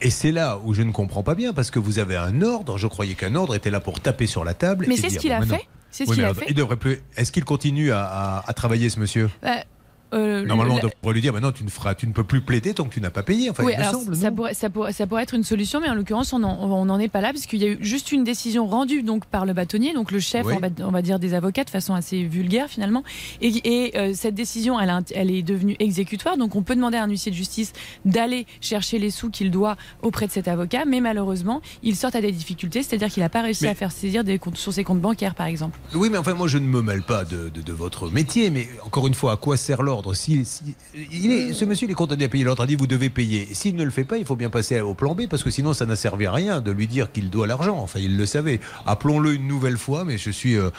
Et c'est là où je ne comprends pas bien, parce que vous avez un ordre. Je croyais qu'un ordre était là pour taper sur la table. Mais c'est ce qu'il bon, a maintenant- fait. C'est ce Oui, qu'il mais a alors, fait. Il devrait plus. Est-ce qu'il continue à, à- à travailler, ce monsieur? Bah, euh, Normalement, on devrait lui dire maintenant, tu ne feras, tu ne peux plus plaider tant que tu n'as pas payé. Enfin, oui, il me alors semble. ça, pourrait, ça, pourrait, ça, pourrait, ça pourrait être une solution, mais en l'occurrence, on n'en est pas là, parce qu'il y a eu juste une décision rendue donc, par le bâtonnier, donc le chef, Oui. on, va, on va dire, des avocats, de façon assez vulgaire finalement. Et, et, euh, cette décision, elle, est devenue exécutoire, donc on peut demander à un huissier de justice d'aller chercher les sous qu'il doit auprès de cet avocat, mais malheureusement, il sort à des difficultés, c'est-à-dire qu'il n'a pas réussi Mais- à faire saisir des comptes, sur ses comptes bancaires, par exemple. Oui, mais enfin, moi, je ne me mêle pas de, de- de votre métier, mais encore une fois, à quoi sert l'ordre? Si, si- il est, Ce monsieur, il est condamné à payer. L'ordre a dit, vous devez payer. S'il ne le fait pas, il faut bien passer au plan B, parce que sinon, ça n'a servi à rien de lui dire qu'il doit l'argent. Enfin, il le savait. Appelons-le une nouvelle fois, mais je suis euh,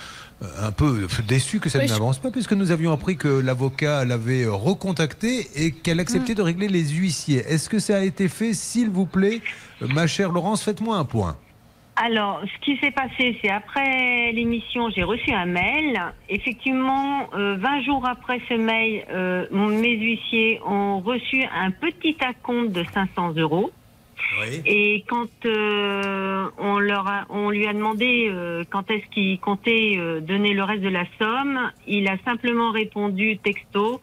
un peu déçu que ça Oui, ne je- n'avance pas, puisque nous avions appris que l'avocat l'avait recontacté et qu'elle acceptait de régler les huissiers. Est-ce que ça a été fait, s'il vous plaît Ma chère Laurence, faites-moi un point. Alors, ce qui s'est passé, c'est après l'émission, j'ai reçu un mail. Effectivement, euh, 20 jours après ce mail, euh, mes huissiers ont reçu un petit acompte de 500 euros. Et quand euh, on, leur a- on lui a demandé euh, quand est-ce qu'il comptait donner le reste de la somme, il a simplement répondu texto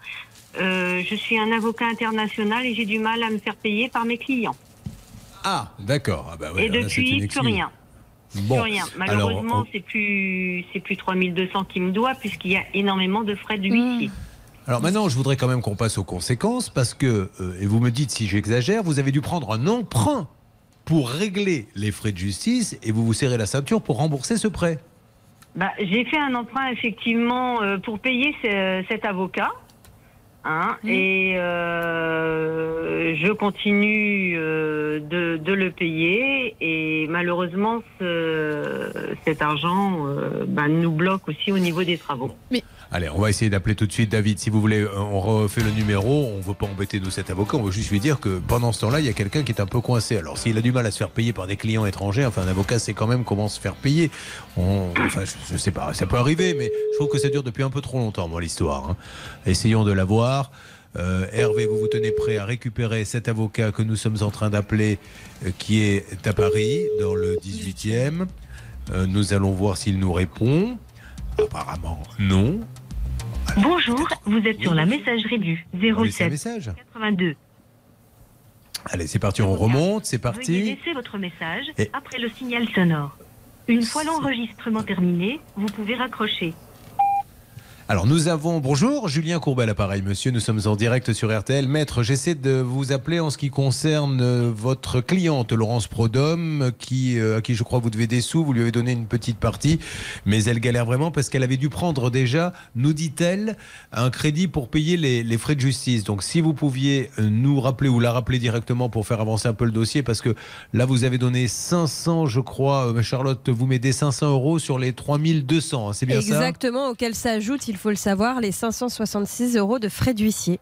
Je suis un avocat international et j'ai du mal à me faire payer par mes clients. Ah, d'accord. Ah bah ouais, et depuis, plus rien. Bon. Plus rien. Malheureusement, on- c'est plus c'est plus 3200 qui me doit puisqu'il y a énormément de frais de huissier. Alors maintenant, je voudrais quand même qu'on passe aux conséquences parce que, euh, et vous me dites si j'exagère, vous avez dû prendre un emprunt pour régler les frais de justice et vous vous serrez la ceinture pour rembourser ce prêt. Bah, j'ai fait un emprunt effectivement euh, pour payer ce- cet avocat. Hein, Et euh, je continue euh, de, de le payer et malheureusement ce- cet argent euh, bah, nous bloque aussi au niveau des travaux. Allez, on va essayer d'appeler tout de suite David. Si vous voulez, on refait le numéro. On ne veut pas embêter nous cet avocat. On veut juste lui dire que pendant ce temps-là, il y a quelqu'un qui est un peu coincé. Alors, s'il a du mal à se faire payer par des clients étrangers, enfin, un avocat sait quand même comment se faire payer. On- enfin, je, je sais pas, ça peut arriver, mais je trouve que ça dure depuis un peu trop longtemps, moi, l'histoire. hein. Essayons de la Euh, Hervé, vous vous tenez prêt à récupérer cet avocat que nous sommes en train d'appeler, euh, qui est à Paris, dans le 18e. Euh, nous allons voir s'il nous répond. Apparemment, non. Bonjour, vous êtes sur la messagerie du On laisse un 07 message. 82. Allez, c'est parti, on remonte, c'est Veuillez parti. laisser votre message Et- après le signal sonore. Une fois l'enregistrement terminé, vous pouvez raccrocher. Alors nous avons, bonjour, Julien Courbet à l'appareil, monsieur, nous sommes en direct sur RTL. Maître, j'essaie de vous appeler en ce qui concerne euh, votre cliente, Laurence Prodhomme, qui, euh, à qui je crois vous devez des sous, vous lui avez donné une petite partie, mais elle galère vraiment parce qu'elle avait dû prendre déjà, nous dit-elle, un crédit pour payer les, les frais de justice. Donc si vous pouviez euh, nous rappeler ou la rappeler directement pour faire avancer un peu le dossier, parce que là vous avez donné 500, je crois, Charlotte, vous mettez 500 euros sur les 3200, hein, c'est bien ça? Exactement, auquel s'ajoute, il faut le savoir, les 566 euros de frais d'huissier.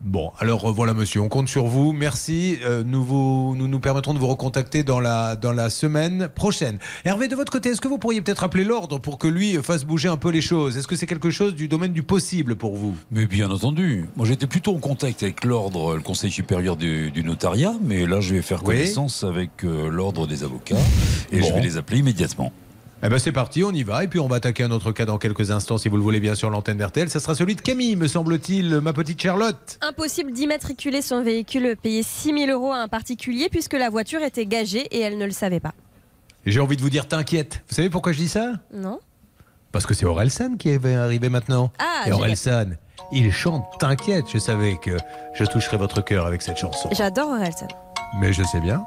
Bon, alors euh, voilà, monsieur, on compte sur vous. Merci. Euh, nous, vous, nous nous permettrons de vous recontacter dans la, dans la semaine prochaine. Hervé, de votre côté, est-ce que vous pourriez peut-être appeler l'ordre pour que lui fasse bouger un peu les choses? Est-ce que c'est quelque chose du domaine du possible pour vous? Mais bien entendu. Moi, j'étais plutôt en contact avec l'ordre, le Conseil supérieur du, du notariat, mais là, je vais faire Oui. connaissance avec euh, l'ordre des avocats et je vais les appeler immédiatement. Eh ben c'est parti, on y va. Et puis on va attaquer un autre cas dans quelques instants, si vous le voulez bien, sur l'antenne d'RTL. Ça sera celui de Camille, me semble-t-il, ma petite Charlotte. Impossible d'immatriculer son véhicule payé 6 000 euros à un particulier puisque la voiture était gagée et elle ne le savait pas. J'ai envie de vous dire, t'inquiète. Vous savez pourquoi je dis ça? Non Parce que c'est Orelsan qui est arrivé maintenant. Ah, Et. Orelsan, il chante T'inquiète. Je savais que je toucherais votre cœur avec cette chanson. J'adore Orelsan. Mais je sais bien.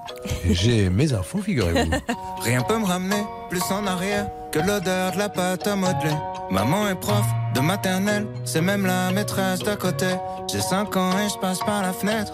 J'ai mes infos, figurez-vous. Rien peut me ramener plus en arrière que l'odeur de la pâte à modeler. Maman est prof de maternelle, c'est même la maîtresse d'à côté. J'ai 5 ans et je passe par la fenêtre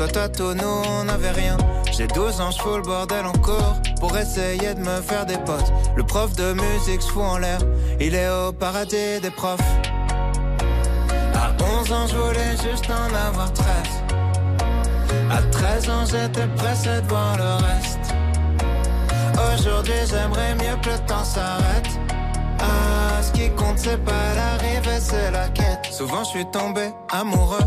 Toi, toi, tout, nous, on n'avait rien. J'ai 12 ans, je fous le bordel en cours pour essayer de me faire des potes. Le prof de musique se fout en l'air, il est au paradis des profs. À 11 ans, je voulais juste en avoir 13. À 13 ans, j'étais pressé de voir le reste. Aujourd'hui, j'aimerais mieux que le temps s'arrête. Ah, ce qui compte, c'est pas l'arrivée, c'est la quête. Souvent, je suis tombé amoureux,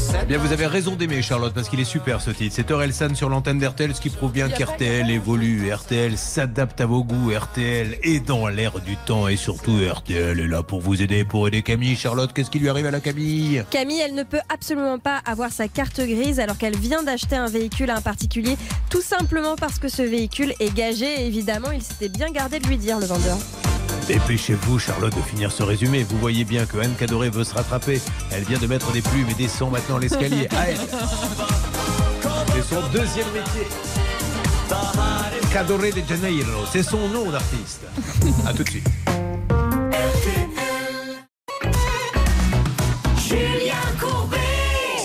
17 Eh Bien, vous avez raison d'aimer Charlotte parce qu'il est super ce titre. C'est Orelsan sur l'antenne d'RTL, ce qui prouve bien qu'RTL évolue. RTL s'adapte à vos goûts. RTL est dans l'air du temps et surtout RTL est là pour vous aider, pour aider Camille. Charlotte, qu'est-ce qui lui arrive à la Camille? Camille, elle ne peut absolument pas avoir sa carte grise alors qu'elle vient d'acheter un véhicule à un particulier, tout simplement parce que ce véhicule est gagé. Et évidemment, il s'était bien gardé de lui dire, le vendeur. Dépêchez-vous, Charlotte, de finir ce résumé. Vous voyez bien que Anne Cadoré veut se rattraper. Elle vient de mettre des plumes et descend maintenant l'escalier. À elle. C'est son deuxième métier. Cadoré de Janeiro, c'est son nom d'artiste. A tout de suite. Julien Courbet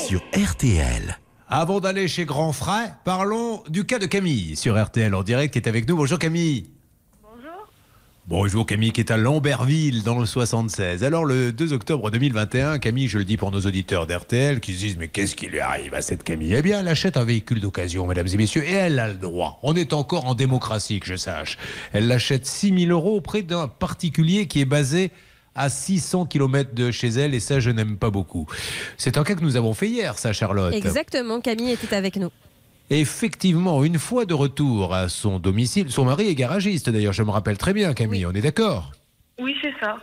Sur RTL. Avant d'aller chez Grand Frère, parlons du cas de Camille sur RTL en direct qui est avec nous. Bonjour Camille. Bonjour Camille qui est à Lamberville dans le 76. Alors le 2 octobre 2021, Camille, je le dis pour nos auditeurs d'RTL qui se disent mais qu'est-ce qui lui arrive à cette Camille? Eh bien elle achète un véhicule d'occasion, mesdames et messieurs, et elle a le droit. On est encore en démocratie, que je sache. Elle l'achète 6 000 euros auprès d'un particulier qui est basé à 600 km de chez elle et ça je n'aime pas beaucoup. C'est un cas que nous avons fait hier, ça Charlotte. Exactement, Camille était avec nous. Effectivement, une fois de retour à son domicile, son mari est garagiste d'ailleurs, je me rappelle très bien Camille, on est d'accord? Oui, c'est ça.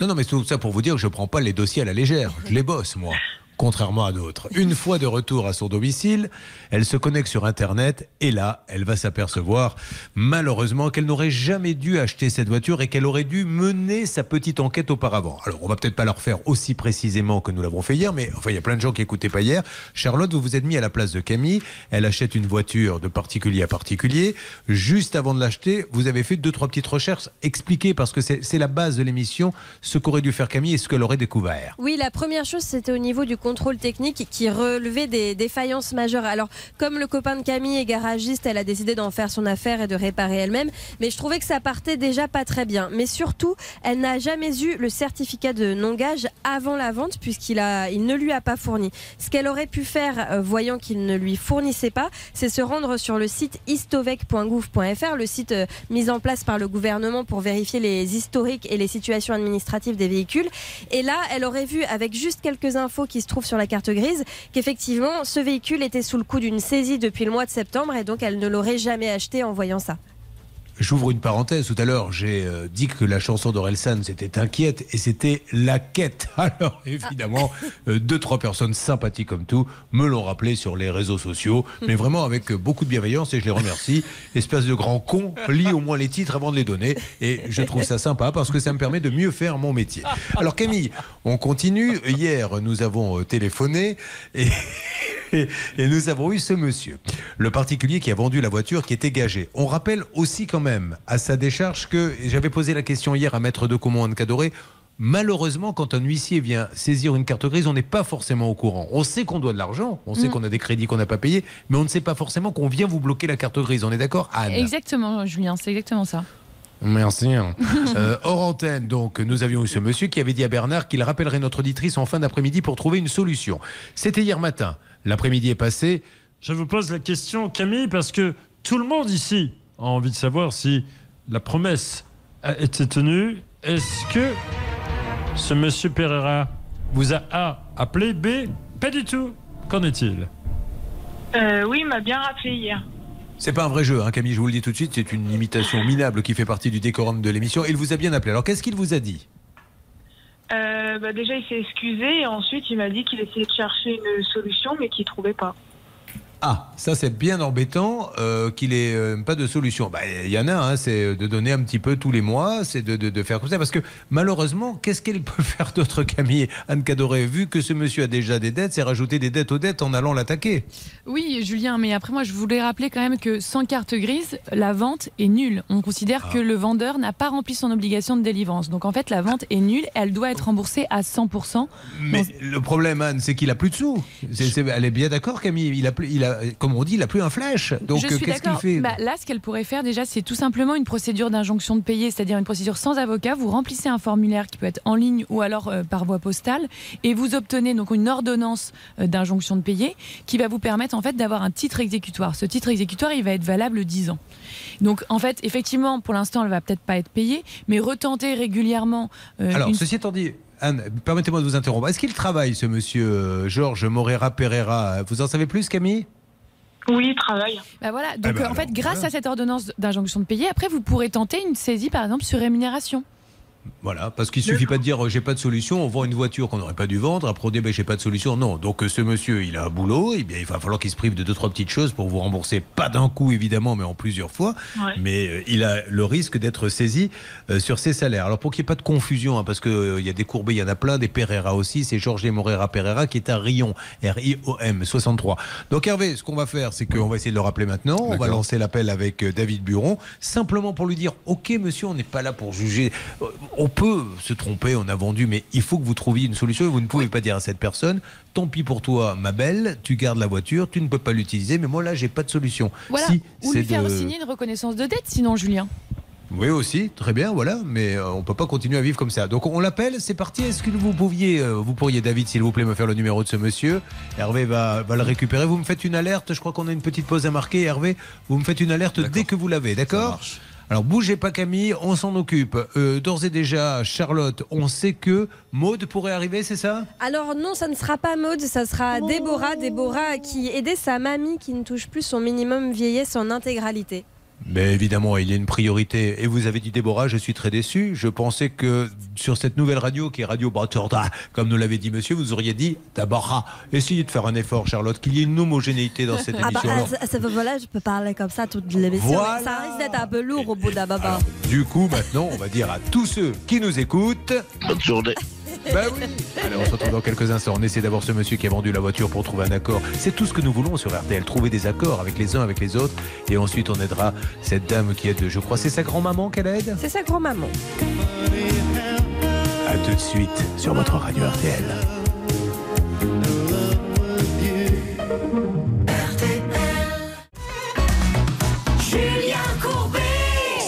Non, non, mais tout ça pour vous dire que je prends pas les dossiers à la légère, je les bosse moi. Contrairement à d'autres. Une fois de retour à son domicile, elle se connecte sur Internet et là, elle va s'apercevoir malheureusement qu'elle n'aurait jamais dû acheter cette voiture et qu'elle aurait dû mener sa petite enquête auparavant. Alors, on va peut-être pas la refaire aussi précisément que nous l'avons fait hier, mais enfin, il y a plein de gens qui n'écoutaient pas hier. Charlotte, vous vous êtes mis à la place de Camille. Elle achète une voiture de particulier à particulier. Juste avant de l'acheter, vous avez fait deux, trois petites recherches. Expliquez, parce que c'est c'est la base de l'émission, ce qu'aurait dû faire Camille et ce qu'elle aurait découvert. Oui, la première chose, c'était au niveau du contrôle technique qui relevait des défaillances majeures. Alors, comme le copain de Camille est garagiste, elle a décidé d'en faire son affaire et de réparer elle-même. Mais je trouvais que ça partait déjà pas très bien. Mais surtout, elle n'a jamais eu le certificat de non-gage avant la vente puisqu'il il ne lui a pas fourni. Ce qu'elle aurait pu faire, euh, voyant qu'il ne lui fournissait pas, c'est se rendre sur le site istovec.gouv.fr, le site euh, mis en place par le gouvernement pour vérifier les historiques et les situations administratives des véhicules. Et là, elle aurait vu, avec juste quelques infos qui se trouvent sur la carte grise, qu'effectivement, ce véhicule était sous le coup d'une saisie depuis le mois de septembre et donc elle ne l'aurait jamais acheté en voyant ça. J'ouvre une parenthèse. Tout à l'heure, j'ai euh, dit que la chanson d'Orelsan, c'était inquiète et c'était la quête. Alors, évidemment, euh, deux, trois personnes sympathiques comme tout me l'ont rappelé sur les réseaux sociaux, mais vraiment avec euh, beaucoup de bienveillance et je les remercie. Espèce de grand con, lis au moins les titres avant de les donner et je trouve ça sympa parce que ça me permet de mieux faire mon métier. Alors, Camille, on continue. Hier, nous avons téléphoné et. Et, et nous avons eu ce monsieur, le particulier qui a vendu la voiture qui était gagée. On rappelle aussi quand même à sa décharge que j'avais posé la question hier à Maître de Comont Anne Cadoré. Malheureusement, quand un huissier vient saisir une carte grise, on n'est pas forcément au courant. On sait qu'on doit de l'argent, on sait Mm. qu'on a des crédits qu'on n'a pas payés, mais on ne sait pas forcément qu'on vient vous bloquer la carte grise. On est d'accord, Anne Exactement, Julien, c'est exactement ça. Merci. hein. Euh, hors antenne, donc, nous avions eu ce monsieur qui avait dit à Bernard qu'il rappellerait notre auditrice en fin d'après-midi pour trouver une solution. C'était hier matin. L'après-midi est passé. Je vous pose la question, Camille, parce que tout le monde ici a envie de savoir si la promesse a été tenue. Est-ce que ce monsieur Pereira vous a A appelé, B Pas du tout. Qu'en est-il? Euh, oui, il m'a bien rappelé hier. C'est pas un vrai jeu, hein, Camille, je vous le dis tout de suite, c'est une imitation minable qui fait partie du décorum de l'émission. Il vous a bien appelé. Alors qu'est-ce qu'il vous a dit? Euh, bah, déjà, il s'est excusé et ensuite, il m'a dit qu'il essayait de chercher une solution, mais qu'il trouvait pas. Ah, ça c'est bien embêtant euh, qu'il ait euh, pas de solution. Bah, Il y en a, hein, c'est de donner un petit peu tous les mois, c'est de, de- de faire comme ça. Parce que malheureusement, qu'est-ce qu'elle peut faire d'autre, Camille Anne Cadoré, vu que ce monsieur a déjà des dettes, c'est rajouter des dettes aux dettes en allant l'attaquer? Oui, Julien, mais après moi, je voulais rappeler quand même que sans carte grise, la vente est nulle. On considère Ah. que le vendeur n'a pas rempli son obligation de délivrance. Donc en fait, la vente est nulle, elle doit être remboursée à 100%. Mais le problème, Anne, c'est qu'il a plus de sous. Elle est bien d'accord, Camille. Il a, il a, comme on dit, il a plus un flèche. Donc je suis qu'est-ce qu'il fait Bah, là, ce qu'elle pourrait faire déjà, c'est tout simplement une procédure d'injonction de payer, c'est-à-dire une procédure sans avocat. Vous remplissez un formulaire qui peut être en ligne ou alors euh, par voie postale, et vous obtenez donc une ordonnance euh, d'injonction de payer qui va vous permettre en fait d'avoir un titre exécutoire. Ce titre exécutoire, il va être valable 10 ans. Donc en fait, effectivement, pour l'instant, elle va peut-être pas être payée, mais retenter régulièrement. euh, Alors, une- ceci étant dit, Anne, permettez-moi de vous interrompre. Est-ce qu'il travaille, ce monsieur euh, Georges Morera Pereira? Vous en savez plus, Camille? Oui, il travaille. Bah voilà, Ah donc bah euh, en fait, grâce voilà. à cette ordonnance d'injonction de payer, après, vous pourrez tenter une saisie, par exemple, sur rémunération. Voilà, parce qu'il suffit pas de dire euh, j'ai pas de solution, on vend une voiture qu'on n'aurait pas dû vendre, après on dit ben, j'ai pas de solution. Non, donc euh, ce monsieur il a un boulot, et bien il va falloir qu'il se prive de deux trois petites choses pour vous rembourser, pas d'un coup évidemment, mais en plusieurs fois. Ouais. Mais euh, il a le risque d'être saisi euh, sur ses salaires. Alors pour qu'il n'y ait pas de confusion, hein, parce qu'il y a des courbés, il y en a plein, des Pereira aussi, c'est Georges Morera Pereira qui est à Rion, R-I-O-M 63. Donc Hervé, ce qu'on va faire, c'est qu'on va essayer de le rappeler maintenant, on va lancer l'appel avec David Buron, simplement pour lui dire ok monsieur, on n'est pas là pour juger, Euh, on peut se tromper, on a vendu, mais il faut que vous trouviez une solution et vous ne pouvez pas dire à cette personne tant pis pour toi ma belle, tu gardes la voiture, tu ne peux pas l'utiliser, mais moi là j'ai pas de solution. Voilà. Si, Ou c'est lui faire de- signer une reconnaissance de dette, sinon, Julien. oui aussi, très bien, voilà, mais euh, on peut pas continuer à vivre comme ça. Donc on l'appelle, c'est parti. Est-ce que vous pouviez, euh, vous pourriez, David, s'il vous plaît, me faire le numéro de ce monsieur? Hervé va, va le récupérer. Vous me faites une alerte. Je crois qu'on a une petite pause à marquer. Hervé, vous me faites une alerte dès que vous l'avez, d'accord? Alors bougez pas Camille, on s'en occupe. Euh, D'ores et déjà, Charlotte, on sait que Maude pourrait arriver, c'est ça? Alors non, ça ne sera pas Maude, ça sera Déborah. Déborah qui aidait sa mamie qui ne touche plus son minimum vieillesse en intégralité. Mais évidemment, il y a une priorité. Et vous avez dit Déborah, je suis très déçu. Je pensais que sur cette nouvelle radio, qui est Radio Bratorda, comme nous l'avait dit monsieur, vous auriez dit Déborah. Essayez de faire un effort, Charlotte, qu'il y ait une homogénéité dans cette Ah bah, émission. Alors, ça- ça- voilà, je peux parler comme ça toute l'émission. Voilà. Ça risque d'être un peu lourd au bout d'un moment. du coup, maintenant, on va dire à tous ceux qui nous écoutent. Bonne journée. Bah oui. Allez, on se retrouve dans quelques instants. On essaie d'avoir ce monsieur qui a vendu la voiture pour trouver un accord. C'est tout ce que nous voulons sur RTL, trouver des accords avec les uns, avec les autres. Et ensuite, on aidera cette dame qui aide, je crois, c'est sa grand-maman qu'elle aide? C'est sa grand-maman. À tout de suite sur votre radio RTL. Julien Courbet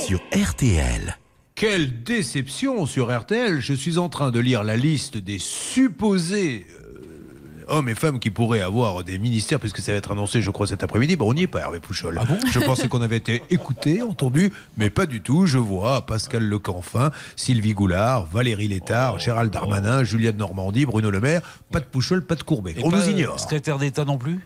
sur RTL. Quelle déception sur RTL Je suis en train de lire la liste des supposés euh, hommes et femmes qui pourraient avoir des ministères, puisque ça va être annoncé, je crois, cet après-midi. Bon, on n'y est pas, Hervé Pouchol. je pensais qu'on avait été écouté, entendu, mais pas du tout. Je vois Pascal Lecanfin, Sylvie Goulard, Valérie Létard, Gérald Darmanin, Julia de Normandie, Bruno Le Maire. Pas de Pouchol, pas de Courbet. Et on nous ignore. Secrétaire d'État non plus?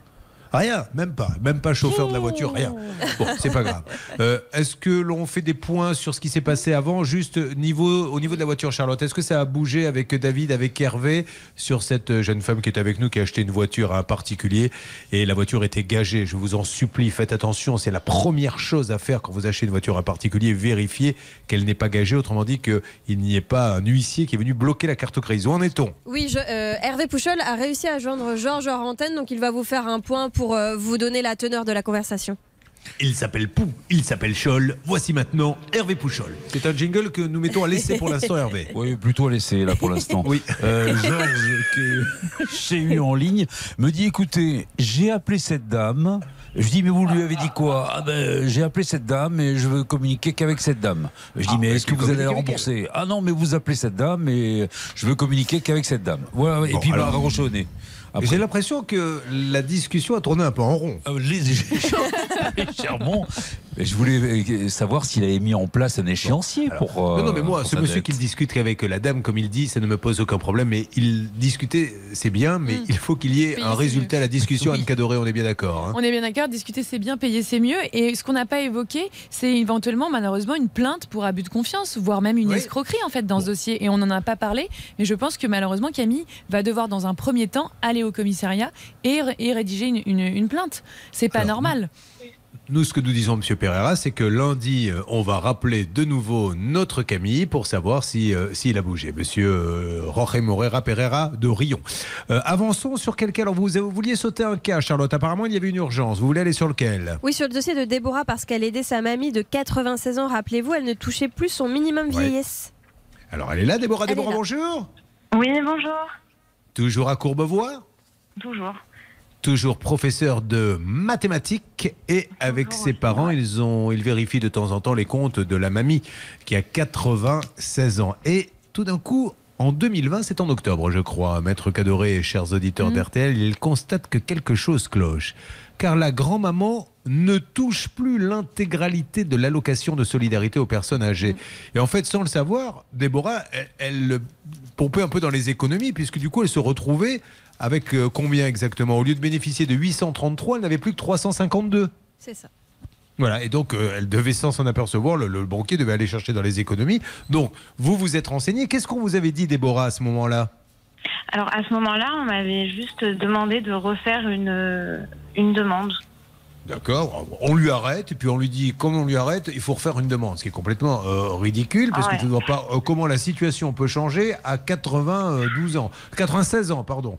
Rien, même pas. Même pas chauffeur de la voiture, rien. Bon, c'est pas grave. Euh, Est-ce que l'on fait des points sur ce qui s'est passé avant, juste niveau, au niveau de la voiture, Charlotte Est-ce que ça a bougé avec David, avec Hervé, sur cette jeune femme qui est avec nous, qui a acheté une voiture à un particulier et la voiture était gagée? Je vous en supplie, faites attention. C'est la première chose à faire quand vous achetez une voiture à un particulier, vérifier qu'elle n'est pas gagée. Autrement dit, qu'il n'y ait pas un huissier qui est venu bloquer la carte grise. Où en est-on? Oui, euh, Hervé Pouchol a réussi à joindre Georges hors antenne, donc il va vous faire un point pour euh, vous donner la teneur de la conversation. Il s'appelle Pou, il s'appelle Scholl. Voici maintenant Hervé Pouchol. C'est un jingle que nous mettons à l'essai pour l'instant, Hervé. Oui, plutôt à laisser là pour l'instant. Oui. Euh, Georges, que j'ai eu en ligne, me dit écoutez, j'ai appelé cette dame. Je dis mais vous lui avez dit quoi? Ah ben j'ai appelé cette dame et je veux communiquer qu'avec cette dame. Je dis Ah, mais mais est-ce que vous allez la rembourser? Ah non mais vous appelez cette dame et je veux communiquer qu'avec cette dame. Voilà et puis il m'a alors, raccroché au nez. J'ai l'impression que la discussion a tourné un peu en rond. Euh, les- légèrement. Mais je voulais euh, savoir s'il avait mis en place un échéancier pour. euh, non, non, mais moi, pour ce monsieur qui discute avec la dame, comme il dit, ça ne me pose aucun problème. Mais il discuter, c'est bien, mais il faut qu'il y ait Payer, un résultat à la discussion. Oui. Anne Cadoré, on est bien d'accord. hein On est bien d'accord, discuter c'est bien, payer c'est mieux. Et ce qu'on n'a pas évoqué, c'est éventuellement, malheureusement, une plainte pour abus de confiance, voire même une Oui. escroquerie en fait dans ce dossier. Et on n'en a pas parlé, mais je pense que malheureusement Camille va devoir dans un premier temps aller au commissariat et, et rédiger une, une- une plainte. C'est pas Alors, normal. Nous, ce que nous disons, Monsieur Pereira, c'est que lundi, euh, on va rappeler de nouveau notre Camille pour savoir si euh, s'il a bougé. Monsieur euh, Jorge Morera Pereira de Rion. Euh, avançons sur quel cas Alors, vous, vous vouliez sauter un cas, Charlotte. Apparemment, il y avait une urgence. Vous voulez aller sur lequel? Oui, sur le dossier de Déborah, parce qu'elle aidait sa mamie de 96 ans, rappelez-vous, elle ne touchait plus son minimum Ouais. vieillesse. Alors, elle est là, Déborah. Elle Déborah, là. bonjour. Oui, bonjour. Toujours à Courbevoie? Toujours. Toujours professeur de mathématiques et avec ses parents, ils ont, ils vérifient de temps en temps les comptes de la mamie qui a 96 ans. Et tout d'un coup, en 2020, c'est en octobre, je crois, Maître Cadoré et chers auditeurs d'RTL, ils constatent que quelque chose cloche. Car la grand-maman ne touche plus l'intégralité de l'allocation de solidarité aux personnes âgées. Et en fait, sans le savoir, Déborah, elle, elle pompait un peu dans les économies, puisque du coup, elle se retrouvait avec euh, combien exactement? Au lieu de bénéficier de 833, elle n'avait plus que 352. C'est ça. Voilà, et donc euh, elle devait sans s'en apercevoir, le, le banquier devait aller chercher dans les économies. Donc, vous vous êtes renseigné. Qu'est-ce qu'on vous avait dit, Déborah, à ce moment-là? Alors à ce moment-là, on m'avait juste demandé de refaire une, euh, une demande. D'accord, on lui arrête, et puis on lui dit, comme on lui arrête, il faut refaire une demande, ce qui est complètement euh, ridicule, parce Ah que tu ne vois pas euh, comment la situation peut changer à 92 ans, 96 ans, pardon.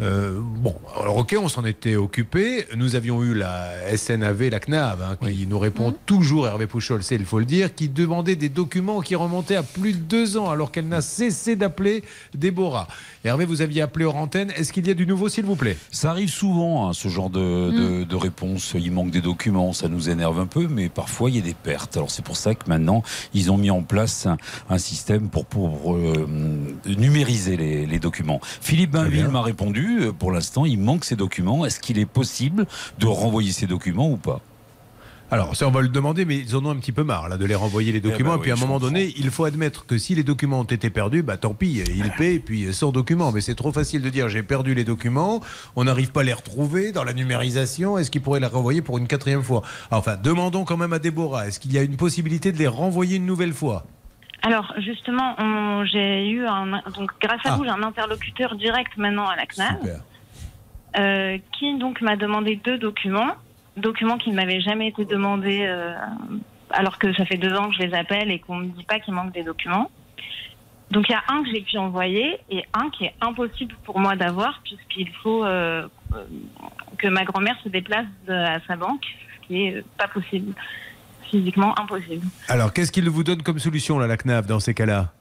Euh, bon, alors ok, on s'en était occupé, nous avions eu la SNAV, la CNAV, hein, qui nous répond toujours, Hervé Pouchol, c'est il faut le dire, qui demandait des documents qui remontaient à plus de deux ans, alors qu'elle n'a cessé d'appeler Déborah. Hervé, vous aviez appelé hors antenne, est-ce qu'il y a du nouveau, s'il vous plaît? Ça arrive souvent, hein, ce genre de, de, de réponse. Il manque des documents, ça nous énerve un peu, mais parfois il y a des pertes. Alors c'est pour ça que maintenant, ils ont mis en place un, un système pour, pour euh, numériser les, les documents. Philippe Bainville m'a répondu, euh, pour l'instant, il manque ces documents. Est-ce qu'il est possible de renvoyer ces documents ou pas? Alors, ça, on va le demander, mais ils en ont un petit peu marre là, de les renvoyer les documents. ben et puis, oui, à un moment donné, il faut admettre que si les documents ont été perdus, bah tant pis, ils paient, et puis sans documents. Mais c'est trop facile de dire j'ai perdu les documents, on n'arrive pas à les retrouver dans la numérisation. Est-ce qu'ils pourraient les renvoyer pour une quatrième fois? Enfin, demandons quand même à Déborah est-ce qu'il y a une possibilité de les renvoyer une nouvelle fois? Alors justement, on- j'ai eu un donc grâce à Ah. vous, j'ai un interlocuteur direct maintenant à la CNAV Super. euh, qui donc m'a demandé deux documents, documents qui ne m'avaient jamais été demandés euh, alors que ça fait deux ans que je les appelle et qu'on me dit pas qu'il manque des documents. Donc il y a un que j'ai pu envoyer et un qui est impossible pour moi d'avoir puisqu'il faut euh, que ma grand-mère se déplace de- à sa banque, ce qui est pas possible, physiquement impossible. Alors, qu'est-ce qu'il vous donne comme solution, là, la CNAV, dans ces cas-là?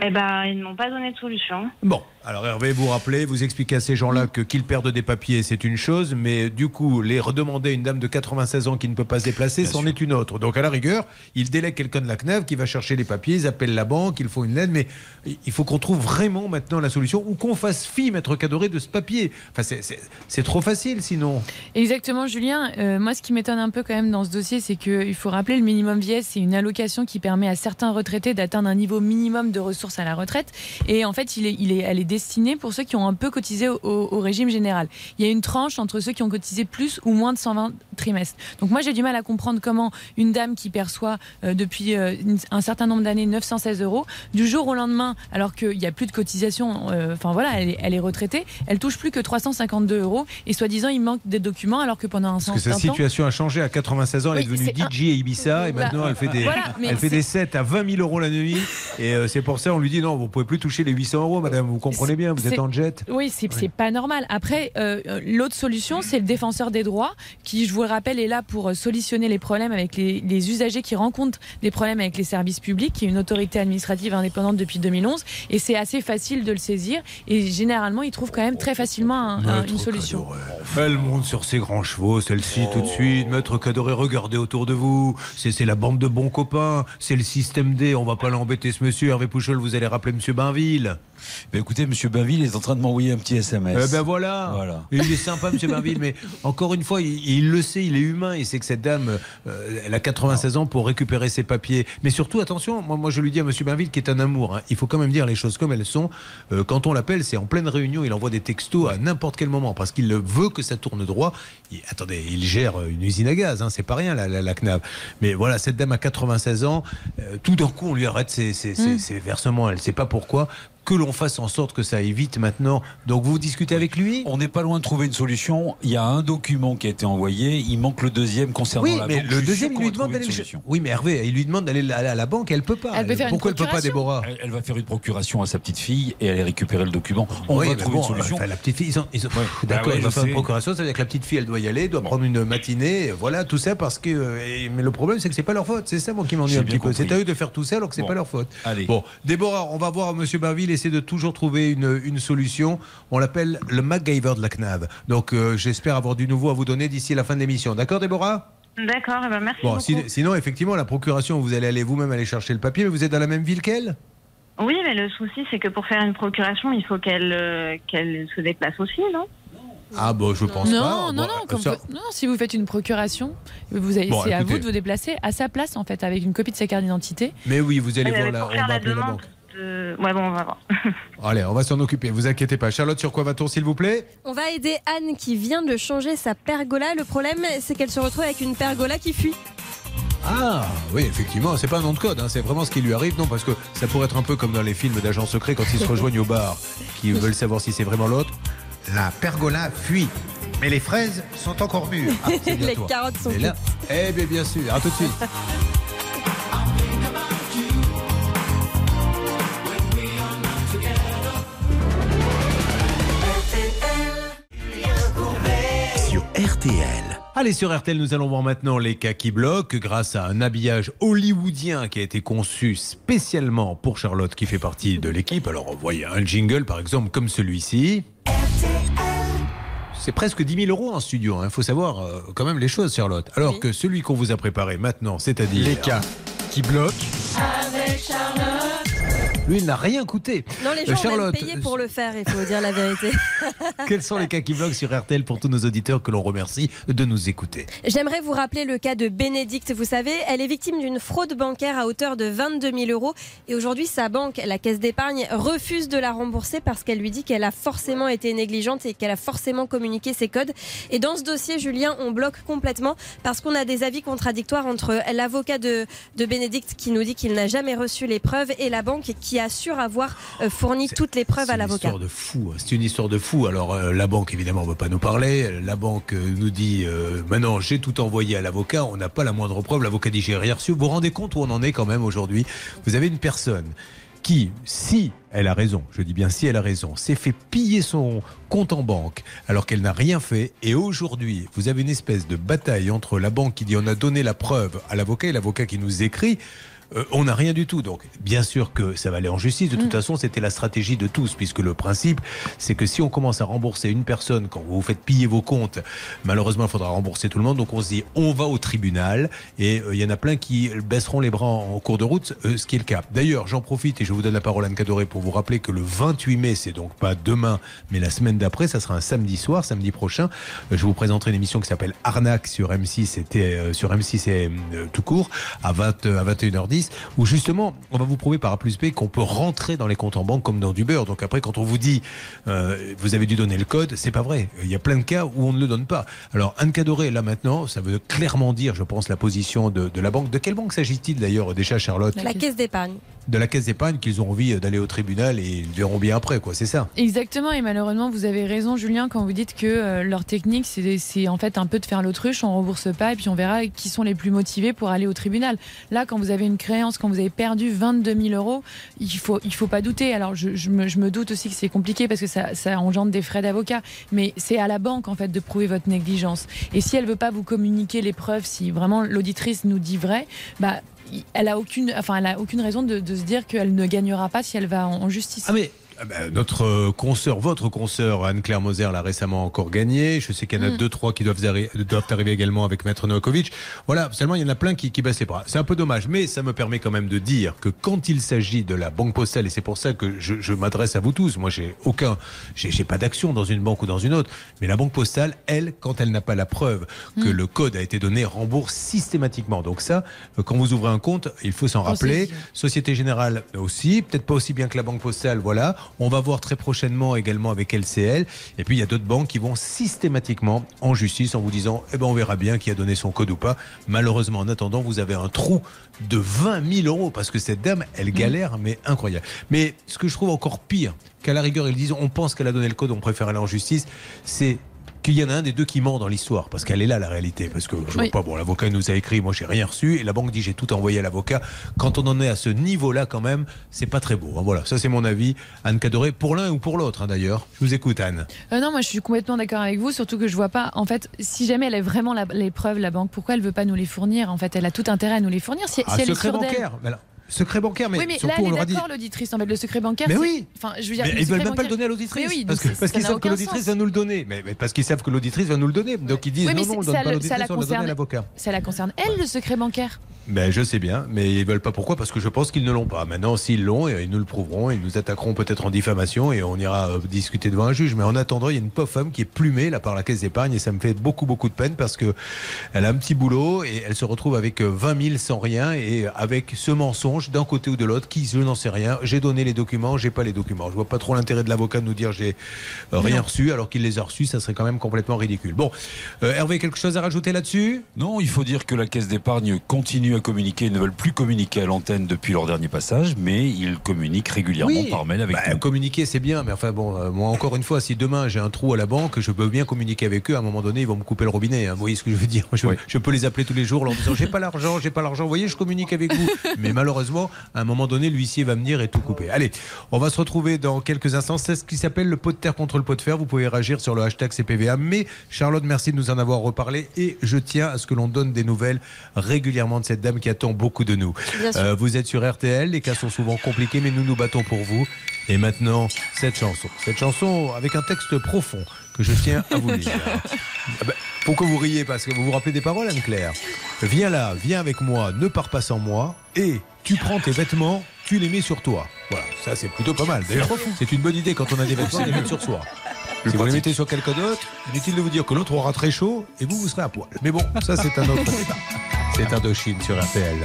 Eh ben, ils ne m'ont pas donné de solution. Bon, alors Hervé, vous rappelez, vous expliquez à ces gens-là que qu'ils perdent des papiers, c'est une chose, mais du coup, les redemander à une dame de 96 ans qui ne peut pas se déplacer, c'en est une autre. Donc à la rigueur, ils délèguent quelqu'un de la CNAV qui va chercher les papiers, ils appellent la banque, il faut une lettre, mais il faut qu'on trouve vraiment maintenant la solution ou qu'on fasse fi, maître Cadoré, de ce papier. Enfin, c'est trop facile sinon. Exactement, Julien. Euh, moi, ce qui m'étonne un peu quand même dans ce dossier, c'est qu'il faut rappeler le minimum vieillesse, c'est une allocation qui permet à certains retraités d'atteindre un niveau minimum de ressources à la retraite. Et en fait, il est, il est, elle est destiné pour ceux qui ont un peu cotisé au, au- au régime général. Il y a une tranche entre ceux qui ont cotisé plus ou moins de 120 trimestres. Donc moi, j'ai du mal à comprendre comment une dame qui perçoit euh, depuis euh, une- un certain nombre d'années 916 euros, du jour au lendemain, alors qu'il n'y a plus de cotisation, euh, enfin voilà, elle est, elle est retraitée, elle touche plus que 352 euros et soi-disant il manque des documents alors que pendant un Parce que sa certain temps, situation a changé. À 96 ans, elle est devenue un- DJ à Ibiza et Bah, maintenant elle fait des, voilà, mais elle fait c'est- des sets à 20 000 euros la nuit. Et c'est pour ça on lui dit non, vous pouvez plus toucher les 800 euros, madame. Vous comprenez bien, vous êtes en jet. Oui, c'est pas normal. Après, euh, euh, l'autre solution, c'est le défenseur des droits, qui, je vous le rappelle, est là pour euh, solutionner les problèmes avec les, les usagers qui rencontrent des problèmes avec les services publics, qui est une autorité administrative indépendante depuis 2011. Et c'est assez facile de le saisir. Et généralement, il trouve quand même très facilement un- un- une solution. Elle monte sur ses grands chevaux, celle-ci tout de suite. Maître Cadoré, regardez autour de vous. C'est la bande de bons copains. C'est le système D. On va pas l'embêter, ce monsieur. Hervé Pouchol, vous allez rappeler monsieur Bainville. Ben écoutez, Monsieur Bainville est en train de m'envoyer un petit SMS. Eh ben voilà. Voilà. Il est sympa, Monsieur Bainville, mais encore une fois, il, il le sait, il est humain. Il sait que cette dame, euh, elle a 96 ans pour récupérer ses papiers. Mais surtout, attention, moi, moi je lui dis à Monsieur Bainville, qui est un amour, hein, il faut quand même dire les choses comme elles sont. Euh, quand on l'appelle, c'est en pleine réunion, il envoie des textos à n'importe quel moment parce qu'il veut que ça tourne droit. Il- attendez, il gère une usine à gaz, hein, c'est pas rien la, la, la CNAV. Mais voilà, cette dame a 96 ans, euh, tout d'un coup, on lui arrête ses, ses- ses- Mm. ses versements, elle ne sait pas pourquoi. Que l'on fasse en sorte que ça aille vite maintenant. Donc vous discutez avec lui? On n'est pas loin de trouver une solution. Il y a un document qui a été envoyé. Il manque le deuxième concernant Oui, la mais banque. Le deuxième, il lui demande d'aller une le solution. Oui, mais Hervé, il lui demande d'aller à la banque, elle peut pas. Elle peut faire une Pourquoi elle peut pas. Déborah? Elle, elle va faire une procuration à sa petite fille et aller récupérer le document. On Oui, va trouver bon, une solution. enfin, la petite fille, ils ont- ils ont- Ouais. d'accord, Bah ouais, il va faire une procuration, ça veut dire que la petite fille, elle doit y aller, doit prendre une matinée, voilà, tout ça parce que. euh, mais le problème, c'est que c'est pas leur faute. C'est ça, moi, qui m'ennuie un petit peu. C'est à eux de faire tout ça, alors que c'est Bon. pas leur faute. Allez. Bon, Déborah, on va voir Monsieur Bainville essayer de toujours trouver une, une solution. On l'appelle le MacGyver de la CNAV. Donc, euh, j'espère avoir du nouveau à vous donner d'ici la fin de l'émission. D'accord, Déborah? D'accord, eh ben merci Bon, beaucoup. si- sinon, effectivement, la procuration, vous allez aller vous-même aller chercher le papier, mais vous êtes dans la même ville qu'elle? Oui, mais le souci, c'est que pour faire une procuration, il faut qu'elle euh, qu'elle se déplace aussi, non? Ah, bon, je pense non, pas. non, Bon, non, euh, comme ça- vous- non, si vous faites une procuration, vous avez- Bon, c'est à vous de vous déplacer à sa place, en fait, avec une copie de sa carte d'identité. Mais oui, vous allez voir pour on va la appeler la banque. De- Ouais, bon, on va voir. Allez, on va s'en occuper. Vous inquiétez pas. Charlotte, sur quoi va-t-on, s'il vous plaît? On va aider Anne qui vient de changer sa pergola. Le problème, c'est qu'elle se retrouve avec une pergola qui fuit. Ah, oui, effectivement, c'est pas un nom de code, hein, c'est vraiment ce qui lui arrive. Non, parce que ça pourrait être un peu comme dans les films d'agents secrets quand ils se rejoignent au bar, qui veulent savoir si c'est vraiment l'autre. La pergola fuit, mais les fraises sont encore mûres. Ah, Les toi. carottes sont Et là, eh bien, bien sûr, à tout de suite. RTL. Allez, sur RTL, nous allons voir maintenant les cas qui bloquent grâce à un habillage hollywoodien qui a été conçu spécialement pour Charlotte qui fait partie de l'équipe. Alors, vous voyez un jingle par exemple comme celui-ci. C'est presque 10 000 euros en studio. Il faut savoir euh, quand même les choses, Charlotte. Alors que celui qu'on vous a préparé maintenant, c'est-à-dire. Les cas qui bloquent. Avec Charlotte. Lui, il n'a rien coûté. Non, les Euh, gens ont même payé pour le faire, il faut dire la vérité. quels sont les cas qui bloquent sur RTL pour tous nos auditeurs que l'on remercie de nous écouter J'aimerais vous rappeler le cas de Bénédicte. Vous savez, elle est victime d'une fraude bancaire à hauteur de 22 000 euros. Et aujourd'hui, sa banque, la caisse d'épargne, refuse de la rembourser parce qu'elle lui dit qu'elle a forcément été négligente et qu'elle a forcément communiqué ses codes. Et dans ce dossier, Julien, on bloque complètement parce qu'on a des avis contradictoires entre l'avocat de, de Bénédicte qui nous dit qu'il n'a jamais reçu les preuves et la banque qui assure avoir euh, fourni toutes les preuves à C'est une l'avocat. histoire de fou. hein. C'est une histoire de fou. Alors euh, la banque évidemment ne veut pas nous parler. La banque euh, nous dit euh, maintenant j'ai tout envoyé à l'avocat. On n'a pas la moindre preuve. L'avocat dit j'ai rien reçu. Vous vous rendez compte où on en est quand même aujourd'hui? Vous avez une personne qui, si elle a raison, je dis bien si elle a raison, s'est fait piller son compte en banque alors qu'elle n'a rien fait. Et aujourd'hui, vous avez une espèce de bataille entre la banque qui dit on a donné la preuve à l'avocat et l'avocat qui nous écrit. Euh, on n'a rien du tout. Donc, bien sûr que ça va aller en justice. De toute façon, c'était la stratégie de tous, puisque le principe, c'est que si on commence à rembourser une personne quand vous vous faites piller vos comptes, malheureusement, il faudra rembourser tout le monde. Donc, on se dit, on va au tribunal. Et euh, il y en a plein qui baisseront les bras en, en cours de route, euh, ce qui est le cas. D'ailleurs, j'en profite et je vous donne la parole, Anne Cadoré, pour vous rappeler que le 28 mai, c'est donc pas demain, mais la semaine d'après, ça sera un samedi soir, samedi prochain. je vous présenterai une émission qui s'appelle Arnaque sur M6. C'était sur M6 et euh, tout court à, 20, à 21h10. Justice où justement, on va vous prouver par A plus B qu'on peut rentrer dans les comptes en banque comme dans du beurre. Donc après, quand on vous dit, euh, vous avez dû donner le code, c'est pas vrai. Il y a plein de cas où on ne le donne pas. Alors, Anne Cadoré, là maintenant, ça veut clairement dire, je pense, la position de, de la banque. De quelle banque s'agit-il d'ailleurs déjà, Charlotte? La caisse d'épargne. De la caisse d'épargne qu'ils ont envie d'aller au tribunal et ils verront bien après, quoi. C'est ça. Exactement, et malheureusement, vous avez raison, Julien, quand vous dites que euh, leur technique, c'est en fait un peu de faire l'autruche, on rembourse pas, et puis on verra qui sont les plus motivés pour aller au tribunal. Là, quand vous avez une créance, quand vous avez perdu 22 000 euros, il faut, il faut pas douter. Alors, je, je me, je me doute aussi que c'est compliqué parce que ça, ça engendre des frais d'avocat, mais c'est à la banque, en fait, de prouver votre négligence. Et si elle veut pas vous communiquer les preuves, si vraiment l'auditrice nous dit vrai, bah, elle a aucune, enfin, elle a aucune raison de, se dire qu'elle ne gagnera pas si elle va en, justice. Ah ah ben, notre euh, consoeur, votre consoeur Anne-Claire Moser l'a récemment encore gagné. Je sais qu'il y en a Mm. deux, trois qui doivent, arri- doivent arriver également avec Maître Novakovic. Voilà, seulement il y en a plein qui, qui baissent les bras. C'est un peu dommage, mais ça me permet quand même de dire que quand il s'agit de la banque postale, et c'est pour ça que je, je m'adresse à vous tous, moi j'ai aucun, j'ai pas d'action dans une banque ou dans une autre, mais la banque postale, elle, quand elle n'a pas la preuve que Mm. le code a été donné, rembourse systématiquement. Donc ça, euh, quand vous ouvrez un compte, il faut s'en rappeler. Société Générale aussi, peut-être pas aussi bien que la Banque Postale, voilà. On va voir très prochainement également avec LCL. Et puis il y a d'autres banques qui vont systématiquement en justice en vous disant, eh ben on verra bien qui a donné son code ou pas. Malheureusement, en attendant, vous avez un trou de 20 000 euros parce que cette dame, elle galère, mais incroyable. Mais ce que je trouve encore pire, qu'à la rigueur ils disent, on pense qu'elle a donné le code, on préfère aller en justice, c'est qu'il y en a un des deux qui ment dans l'histoire, parce qu'elle est là la réalité. Parce que je vois pas, bon, l'avocat nous a écrit, moi j'ai rien reçu, et la banque dit j'ai tout envoyé à l'avocat. Quand on en est à ce niveau-là, quand même, c'est pas très beau. hein. Voilà, ça c'est mon avis. Anne Cadoré, pour l'un ou pour l'autre hein, d'ailleurs. Je vous écoute, Anne. Euh, non, moi je suis complètement d'accord avec vous, surtout que je vois pas, en fait, si jamais elle a vraiment la- les preuves, la banque, pourquoi elle veut pas nous les fournir En fait, elle a tout intérêt à nous les fournir. Si, Ah, si elle est secret d'elle. bancaire. Secret bancaire, mais, oui, mais là, surtout elle on est a dit. d'accord, l'auditrice. En fait, le secret bancaire. Mais oui. Enfin, je veux dire, Mais ils veulent même pas le donner à l'auditrice. Oui, parce qu'ils savent que l'auditrice va nous le donner. Mais, mais parce qu'ils savent que l'auditrice va nous le donner. Donc ils disent Oui, mais non, non, on ne donne pas l'auditrice, on le donne à l'avocat. Ça la concerne, elle, le secret bancaire. Ben, je sais bien, mais ils veulent pas pourquoi? Parce que je pense qu'ils ne l'ont pas. Maintenant, s'ils l'ont, eh, ils nous le prouveront, ils nous attaqueront peut-être en diffamation et on ira euh, discuter devant un juge. Mais en attendant, il y a une pauvre femme qui est plumée là par la caisse d'épargne et ça me fait beaucoup beaucoup de peine parce que elle a un petit boulot et elle se retrouve avec euh, 20 000 sans rien et avec ce mensonge d'un côté ou de l'autre qui je n'en sais rien. J'ai donné les documents, j'ai pas les documents. Je vois pas trop l'intérêt de l'avocat de nous dire j'ai euh, rien reçu alors qu'il les a reçus. Ça serait quand même complètement ridicule. Bon, euh, Hervé, quelque chose à rajouter là-dessus? Non, il faut dire que la Caisse d'épargne continue à communiquer. Ils ne veulent plus communiquer à l'antenne depuis leur dernier passage, mais ils communiquent régulièrement Oui. par mail avec Bah, nous. communiquer, c'est bien, mais enfin bon, euh, moi encore une fois, si demain j'ai un trou à la banque, je peux bien communiquer avec eux. À un moment donné, ils vont me couper le robinet. hein. Vous voyez ce que je veux dire je, Oui. je peux les appeler tous les jours en disant j'ai pas l'argent, j'ai pas l'argent. Vous voyez, je communique avec vous. mais malheureusement, à un moment donné, l'huissier va venir et tout couper. Allez, on va se retrouver dans quelques instants. C'est ce qui s'appelle le pot de terre contre le pot de fer. Vous pouvez réagir sur le hashtag CPVA. Mais Charlotte, merci de nous en avoir reparlé et je tiens à ce que l'on donne des nouvelles régulièrement de cette dame qui attend beaucoup de nous. Euh, vous êtes sur RTL, les cas sont souvent compliqués, mais nous nous battons pour vous. Et maintenant, cette chanson. Cette chanson avec un texte profond que je tiens à vous lire. Ah ben, pourquoi vous riez? Parce que vous vous rappelez des paroles, Anne-Claire? Viens là, viens avec moi, ne pars pas sans moi, et tu prends tes vêtements, tu les mets sur toi. Voilà, ça c'est plutôt pas mal. D'ailleurs, c'est une bonne idée quand on a des vêtements de les mettre sur soi. Si vous les mettez sur quelqu'un d'autre, inutile de vous dire que l'autre aura très chaud et vous, vous serez à poil. Mais bon, ça c'est un autre débat. C'est Indochine sur RTL.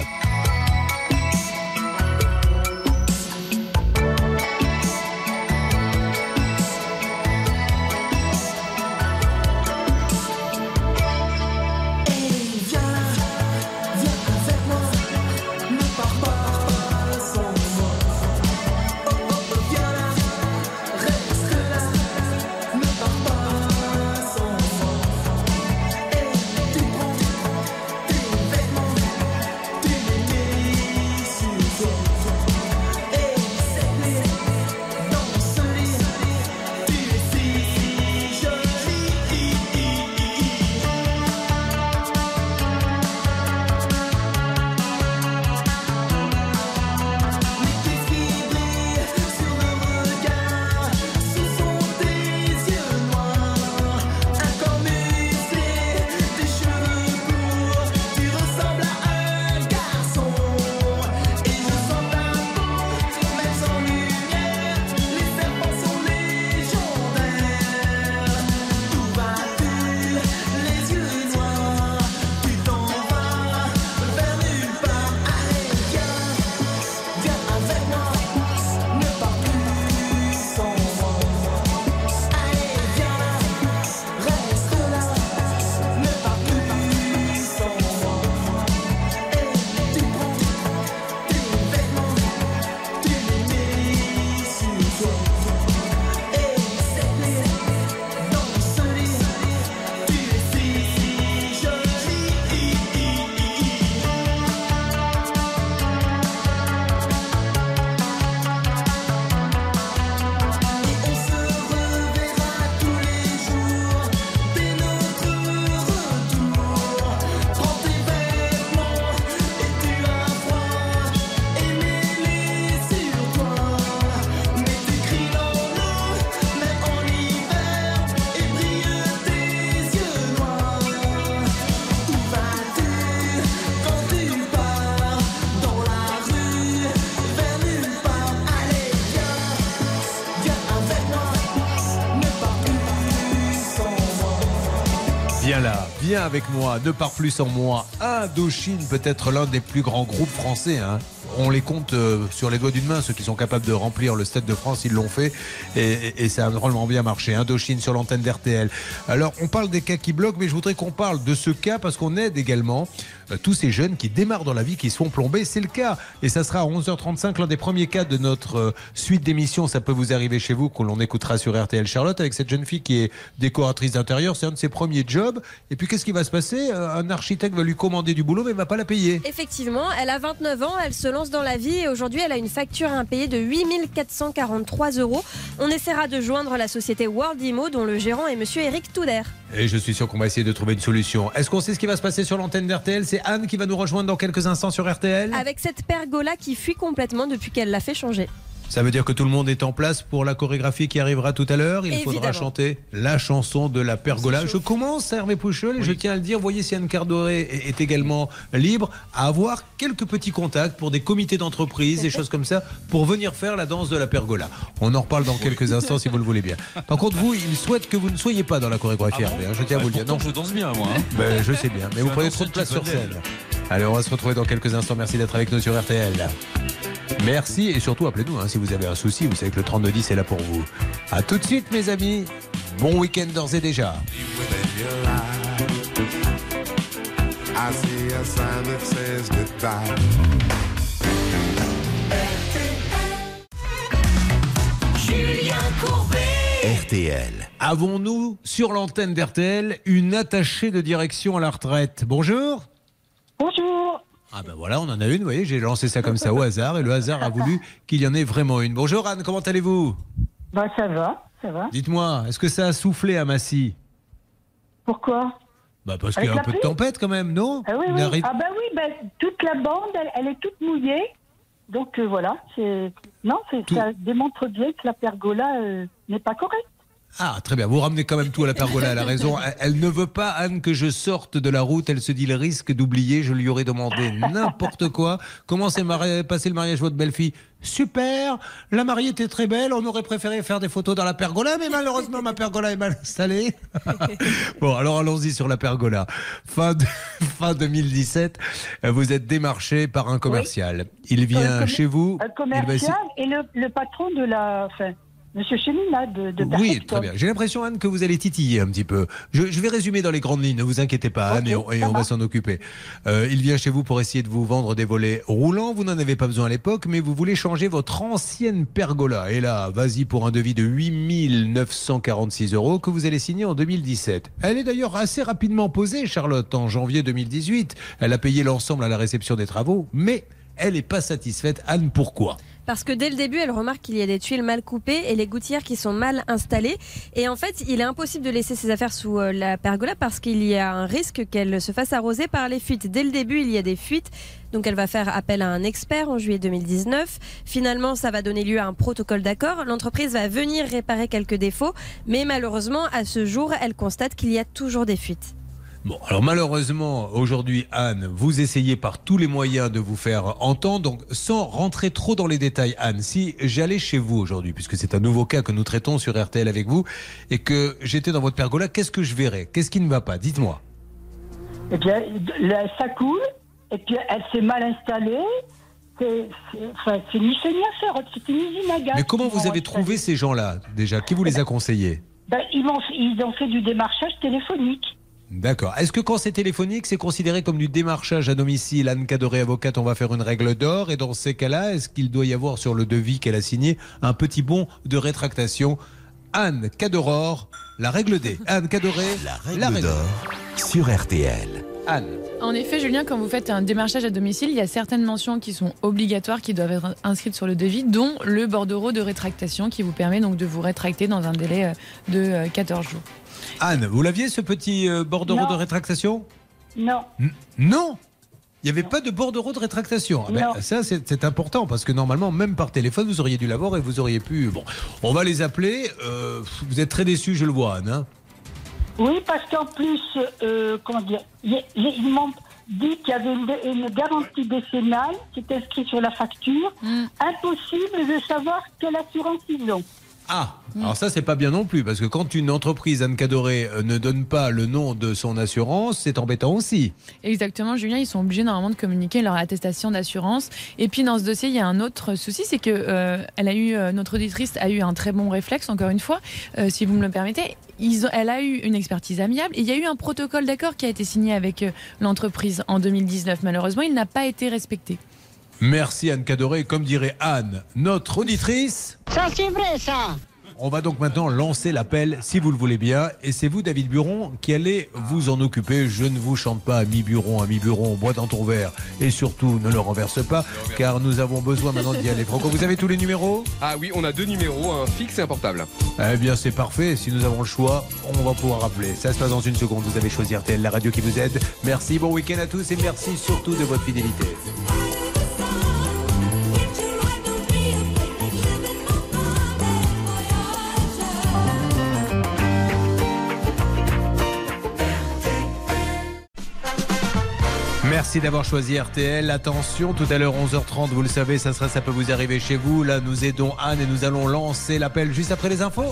Avec moi, ne pars plus sans moi. Indochine, peut-être l'un des plus grands groupes français. hein. On les compte euh, sur les doigts d'une main, ceux qui sont capables de remplir le Stade de France, ils l'ont fait. Et, ça a drôlement bien marché. Indochine sur l'antenne d'RTL. Alors, on parle des cas qui bloquent, mais je voudrais qu'on parle de ce cas parce qu'on aide également tous ces jeunes qui démarrent dans la vie, qui se font plomber. C'est le cas. Et ça sera à 11h35, l'un des premiers cas de notre euh, suite d'émissions. Ça peut vous arriver chez vous, que l'on écoutera sur RTL Charlotte, avec cette jeune fille qui est décoratrice d'intérieur. C'est un de ses premiers jobs. Et puis, qu'est-ce qui va se passer? Euh, Un architecte va lui commander du boulot, mais il va pas la payer. Effectivement, elle a 29 ans, elle se lance dans la vie et aujourd'hui elle a une facture impayée de 8443 euros. On essaiera de joindre la société World Imo dont le gérant est monsieur Eric Touder. Et je suis sûr qu'on va essayer de trouver une solution. Est-ce qu'on sait ce qui va se passer sur l'antenne d'RTL C'est Anne qui va nous rejoindre dans quelques instants sur RTL. Avec cette pergola qui fuit complètement depuis qu'elle l'a fait changer. Ça veut dire que tout le monde est en place pour la chorégraphie qui arrivera tout à l'heure. Il faudra Évidemment. chanter la chanson de la pergola. Je commence, Hervé Pouchol, et je tiens à le dire. Voyez si Anne Cardoré est également libre à avoir quelques petits contacts pour des comités d'entreprise, des choses comme ça, pour venir faire la danse de la pergola. On en reparle dans quelques instants si vous le voulez bien. Par contre, vous, il souhaite que vous ne soyez pas dans la chorégraphie, Hervé. hein, je tiens à vous le dire. Non, je danse bien, moi. hein. ben, je sais bien, mais vous prenez trop de place sur scène. Allez, on va se retrouver dans quelques instants. Merci d'être avec nous sur RTL. Merci et surtout appelez-nous hein, si vous avez un souci. Vous savez que le 3210 est là pour vous. À tout de suite, mes amis. Bon week-end d'ores et déjà. A. Julien Courbet. RTL. Avons-nous sur l'antenne d'RTL une attachée de direction à la retraite? Bonjour. Bonjour. Ah ben voilà, on en a une, vous voyez, j'ai lancé ça comme ça au hasard et le hasard a voulu qu'il y en ait vraiment une. Bonjour Anne, comment allez-vous? Bah ça va, ça va. Dites-moi, est-ce que ça a soufflé à Massy? Pourquoi? Bah parce qu'il y a un peu de tempête quand même, non? Ah oui, oui. arrive- Ah bah oui, bah, toute la bande, elle, elle est toute mouillée. Donc euh, voilà, c'est non, c'est- ça démontre bien que la pergola euh, n'est pas correcte. Ah, très bien. Vous ramenez quand même tout à la pergola. Elle a raison. Elle, ne veut pas, Anne, que je sorte de la route. Elle se dit le risque d'oublier. Je lui aurais demandé n'importe quoi. Comment s'est mari- passé le mariage votre belle-fille? Super. La mariée était très belle. On aurait préféré faire des photos dans la pergola, mais malheureusement, ma pergola est mal installée. bon, alors allons-y sur la pergola. Fin, de- fin 2017, euh, vous êtes démarché par un commercial. Il vient Euh, chez vous. Un il va commercial et le, le patron de la, enfin, Monsieur Chénina de, de Oui, très bien. J'ai l'impression, Anne, que vous allez titiller un petit peu. Je, je vais résumer dans les grandes lignes, ne vous inquiétez pas, Anne, et on, et va. s'en occuper. Euh, il vient chez vous pour essayer de vous vendre des volets roulants. Vous n'en avez pas besoin à l'époque, mais vous voulez changer votre ancienne pergola. Et là, vas-y pour un devis de 8 946 euros que vous allez signer en 2017. Elle est d'ailleurs assez rapidement posée, Charlotte, en janvier 2018. Elle a payé l'ensemble à la réception des travaux, mais elle n'est pas satisfaite. Anne, pourquoi? Parce que dès le début, elle remarque qu'il y a des tuiles mal coupées et les gouttières qui sont mal installées. Et en fait, il est impossible de laisser ses affaires sous euh, la pergola parce qu'il y a un risque qu'elle se fasse arroser par les fuites. Dès le début, il y a des fuites. Donc elle va faire appel à un expert en juillet 2019. Finalement, ça va donner lieu à un protocole d'accord. L'entreprise va venir réparer quelques défauts. Mais malheureusement, à ce jour, elle constate qu'il y a toujours des fuites. Bon, alors malheureusement, aujourd'hui, Anne, vous essayez par tous les moyens de vous faire entendre. Donc, sans rentrer trop dans les détails, Anne, si j'allais chez vous aujourd'hui, puisque c'est un nouveau cas que nous traitons sur RTL avec vous, et que j'étais dans votre pergola, qu'est-ce que je verrais? Qu'est-ce qui ne va pas? Dites-moi. Eh bien, là, ça coule, et puis elle s'est mal installée. C'est enfin, c'est ni fait ni à faire, c'est une usine à gaz. Mais comment vous avez trouvé ces gens-là, déjà? Qui vous les a conseillés? Ben, ils, m'ont- ils ont fait du démarchage téléphonique. D'accord. Est-ce que quand c'est téléphonique, c'est considéré comme du démarchage à domicile Anne Cadoré, avocate, on va faire une règle d'or. Et dans ces cas-là, est-ce qu'il doit y avoir sur le devis qu'elle a signé un petit bon de rétractation Anne Cadoror, la règle D. Anne Cadoré, la règle, d'or sur RTL. Anne. En effet, Julien, quand vous faites un démarchage à domicile, il y a certaines mentions qui sont obligatoires, qui doivent être inscrites sur le devis, dont le bordereau de rétractation qui vous permet donc de vous rétracter dans un délai euh, de euh, 14 jours. Anne, vous l'aviez ce petit euh, bordereau Non. de rétractation? Non. N- Non il n'y avait pas de bordereau de rétractation. Ah ben, Non. ça, c'est important parce que normalement, même par téléphone, vous auriez dû l'avoir et vous auriez pu. Bon, on va les appeler. Euh, vous êtes très déçus, je le vois, Anne. hein Oui, parce qu'en plus, euh, comment dire, ils m'ont dit qu'il y avait une, une garantie décennale qui est inscrite sur la facture. Impossible de savoir quelle assurance ils ont. Ah, alors ça c'est pas bien non plus, parce que quand une entreprise, Anne Cadoré, euh, ne donne pas le nom de son assurance, c'est embêtant aussi. Exactement, Julien, ils sont obligés normalement de communiquer leur attestation d'assurance. Et puis dans ce dossier, il y a un autre souci, c'est que euh, elle a eu, euh, notre auditrice a eu un très bon réflexe, encore une fois, si vous me le permettez. Elle a eu une expertise amiable et il y a eu un protocole d'accord qui a été signé avec l'entreprise en 2019. Malheureusement, il n'a pas été respecté. Merci Anne Cadoré, comme dirait Anne, notre auditrice. Ça, c'est vrai, ça. On va donc maintenant lancer l'appel, si vous le voulez bien, et c'est vous, David Buron, qui allez vous en occuper. Je ne vous chante pas à mi-buron, à mi-buron, bois dans ton verre, et surtout ne le renverse pas, car nous avons besoin maintenant d'y aller. Franco, vous avez tous les numéros? Ah oui, on a deux numéros, un fixe et un portable. Eh bien, c'est parfait. Si nous avons le choix, on va pouvoir appeler. Ça se passe dans une seconde. Vous avez choisi RTL, la radio qui vous aide. Merci, bon week-end à tous, et merci surtout de votre fidélité. Merci d'avoir choisi RTL. Attention, tout à l'heure 11h30, vous le savez, ça sera ça peut vous arriver chez vous. Là, nous aidons Anne et nous allons lancer l'appel juste après les infos.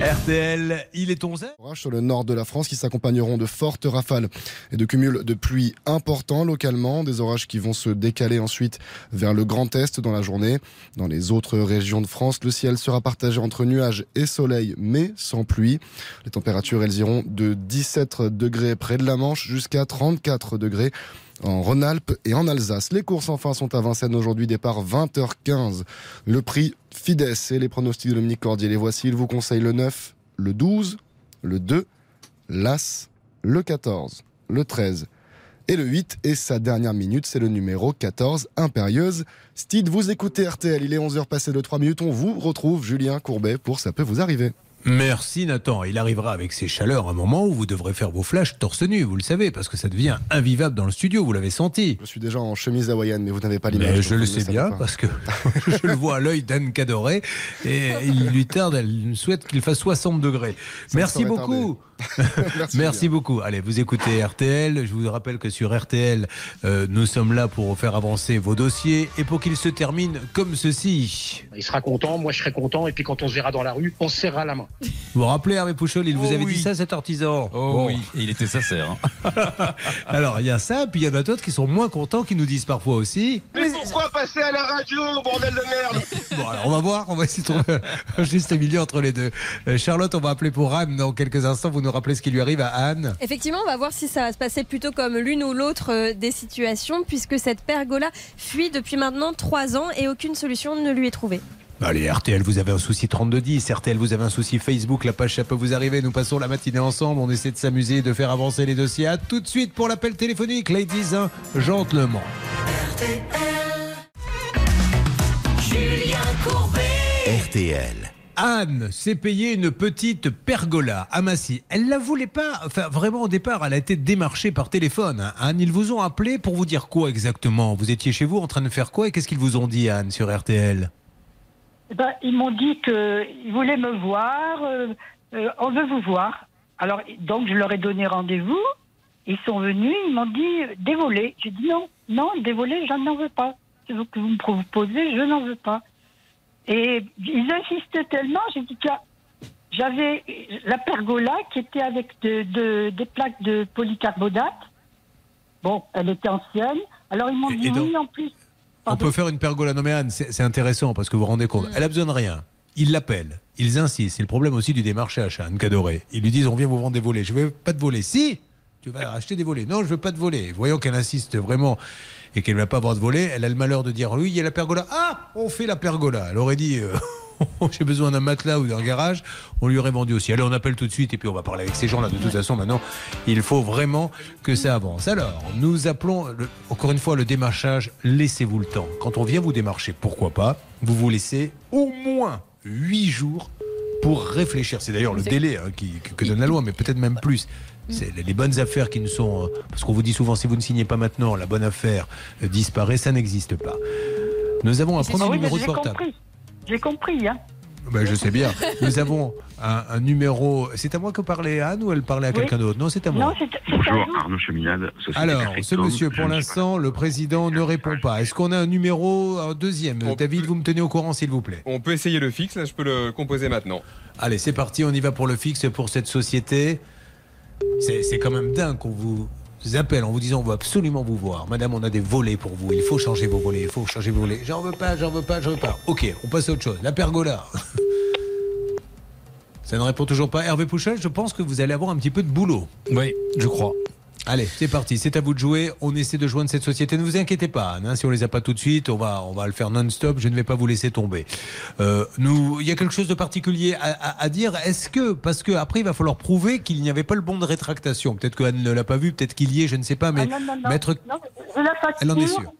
RTL, il est 11h. Orages sur le nord de la France qui s'accompagneront de fortes rafales et de cumuls de pluie importants localement. Des orages qui vont se décaler ensuite vers le Grand Est dans la journée. Dans les autres régions de France, le ciel sera partagé entre nuages et soleil, mais sans pluie. Les températures, elles iront de 17 degrés près de la Manche jusqu'à 34 degrés en Rhône-Alpes et en Alsace. Les courses enfin sont à Vincennes aujourd'hui, départ 20h15. Le prix Fides et les pronostics de Dominique Cordier. Les voici, il vous conseille le 9, le 12, le 2, l'As, le 14, le 13 et le 8. Et sa dernière minute, c'est le numéro 14, Impérieuse. Steve, vous écoutez RTL, il est 11h passé de 3 minutes. On vous retrouve Julien Courbet pour Ça peut vous arriver. Merci Nathan. Il arrivera avec ses chaleurs un moment où vous devrez faire vos flashs torse nu, vous le savez, parce que ça devient invivable dans le studio, vous l'avez senti. Je suis déjà en chemise hawaïenne, mais vous n'avez pas l'image. Je le sais bien parce que je le vois à l'œil d'Anne Cadoré et il lui tarde, elle souhaite qu'il fasse 60 degrés. Ça Merci beaucoup. Merci, Merci beaucoup. Allez, vous écoutez RTL. Je vous rappelle que sur RTL, euh, nous sommes là pour faire avancer vos dossiers et pour qu'ils se terminent comme ceci. Il sera content, moi je serai content, et puis quand on se verra dans la rue, on se serrera la main. Vous vous rappelez, Hervé Pouchol, il vous Oh avait oui. dit ça, cet artisan Oh oui, et il était sincère. hein. Alors, il y a ça, puis il y en a d'autres qui sont moins contents, qui nous disent parfois aussi. Mais pourquoi passer à la radio, bordel de merde Bon, alors on va voir, on va essayer de trouver un juste milieu entre les deux. Euh, Charlotte, on va appeler pour Anne dans quelques instants. Vous nous rappelez ce qui lui arrive à Anne Effectivement, on va voir si ça va se passer plutôt comme l'une ou l'autre euh, des situations, puisque cette pergola fuit depuis maintenant trois ans et aucune solution ne lui est trouvée. Allez, RTL, vous avez un souci 3210. RTL, vous avez un souci Facebook. La page, ça peut vous arriver. Nous passons la matinée ensemble. On essaie de s'amuser, de faire avancer les dossiers. À tout de suite pour l'appel téléphonique. Ladies and gentlemen. Julien Courbet. RTL. Anne s'est payée une petite pergola à Massy. Elle la voulait pas. Enfin, vraiment, au départ, elle a été démarchée par téléphone. hein. Anne, ils vous ont appelé pour vous dire quoi exactement? Vous étiez chez vous en train de faire quoi Et qu'est-ce qu'ils vous ont dit, Anne, sur RTL Eh ben, ils m'ont dit qu'ils voulaient me voir, euh, euh, on veut vous voir. Alors, donc, je leur ai donné rendez-vous. Ils sont venus, ils m'ont dit dévolé. J'ai dit non, non, dévolé, je n'en veux pas. Vous que vous me proposez, je n'en veux pas. Et ils insistaient tellement, j'ai dit que j'avais la pergola qui était avec de- de- des plaques de polycarbonate. Bon, elle était ancienne. Alors, ils m'ont dit donc- oui, en plus. On peut faire une pergola. Mais Anne, c'est c'est intéressant parce que vous vous rendez compte. Elle a besoin de rien. Ils l'appellent, ils insistent. C'est le problème aussi du démarchage, Anne Cadoré. Ils lui disent on vient vous vendre des volets. Je veux pas de volets. Si tu vas acheter des volets. Non, je veux pas de volets. Voyons qu'elle insiste vraiment et qu'elle ne va pas avoir de volets. Elle a le malheur de dire oui, il y a la pergola. Ah, on fait la pergola. Elle aurait dit. euh, J'ai besoin d'un matelas ou d'un garage, on lui aurait vendu aussi. Allez, on appelle tout de suite et puis on va parler avec ces gens-là. De toute façon, maintenant, il faut vraiment que ça avance. Alors, nous appelons, le- encore une fois, le démarchage. Laissez-vous le temps. Quand on vient vous démarcher, pourquoi pas Vous vous laissez au moins 8 jours pour réfléchir. C'est d'ailleurs le délai hein, qui- que donne la loi, mais peut-être même plus. C'est les- bonnes affaires qui ne sont. euh, Parce qu'on vous dit souvent, si vous ne signez pas maintenant, la bonne affaire euh, disparaît, ça n'existe pas. Nous avons un premier Ah oui, mais numéro de j'ai portable. compris. J'ai compris, hein. Ben, je sais bien. Nous avons un, un numéro. C'est à moi que parlait Anne ou elle parlait à Oui. quelqu'un d'autre? Non, c'est à moi. Non, Bonjour. Arnaud Cheminade, Société Alors, ce monsieur, pour l'instant, le président ne répond pas. Est-ce qu'on a un numéro un deuxième? David, vous me tenez au courant, s'il vous plaît. On peut essayer le fixe, là je peux le composer maintenant. Allez, c'est parti, on y va pour le fixe pour cette société. C'est quand même dingue qu'on vous appelle en vous disant on va absolument vous voir. Madame, on a des volets pour vous. Il faut changer vos volets. Il faut changer vos volets. J'en veux pas, j'en veux pas, j'en veux pas. Ok, on passe à autre chose. La pergola. Ça ne répond toujours pas. Hervé Pouchel, je pense que vous allez avoir un petit peu de boulot. Oui, je crois. Allez, c'est parti, c'est à vous de jouer. On essaie de joindre cette société. Ne vous inquiétez pas, Anne, hein, si on les a pas tout de suite, on va, on va le faire non-stop. Je ne vais pas vous laisser tomber. Euh, nous, il y a quelque chose de particulier à, à- à dire. Est-ce que, parce que après, il va falloir prouver qu'il n'y avait pas le bon de rétractation. Peut-être que Anne ne l'a pas vu, peut-être qu'il y est, je ne sais pas. Mais Ah, non, non, non. maître. Elle en est sûre.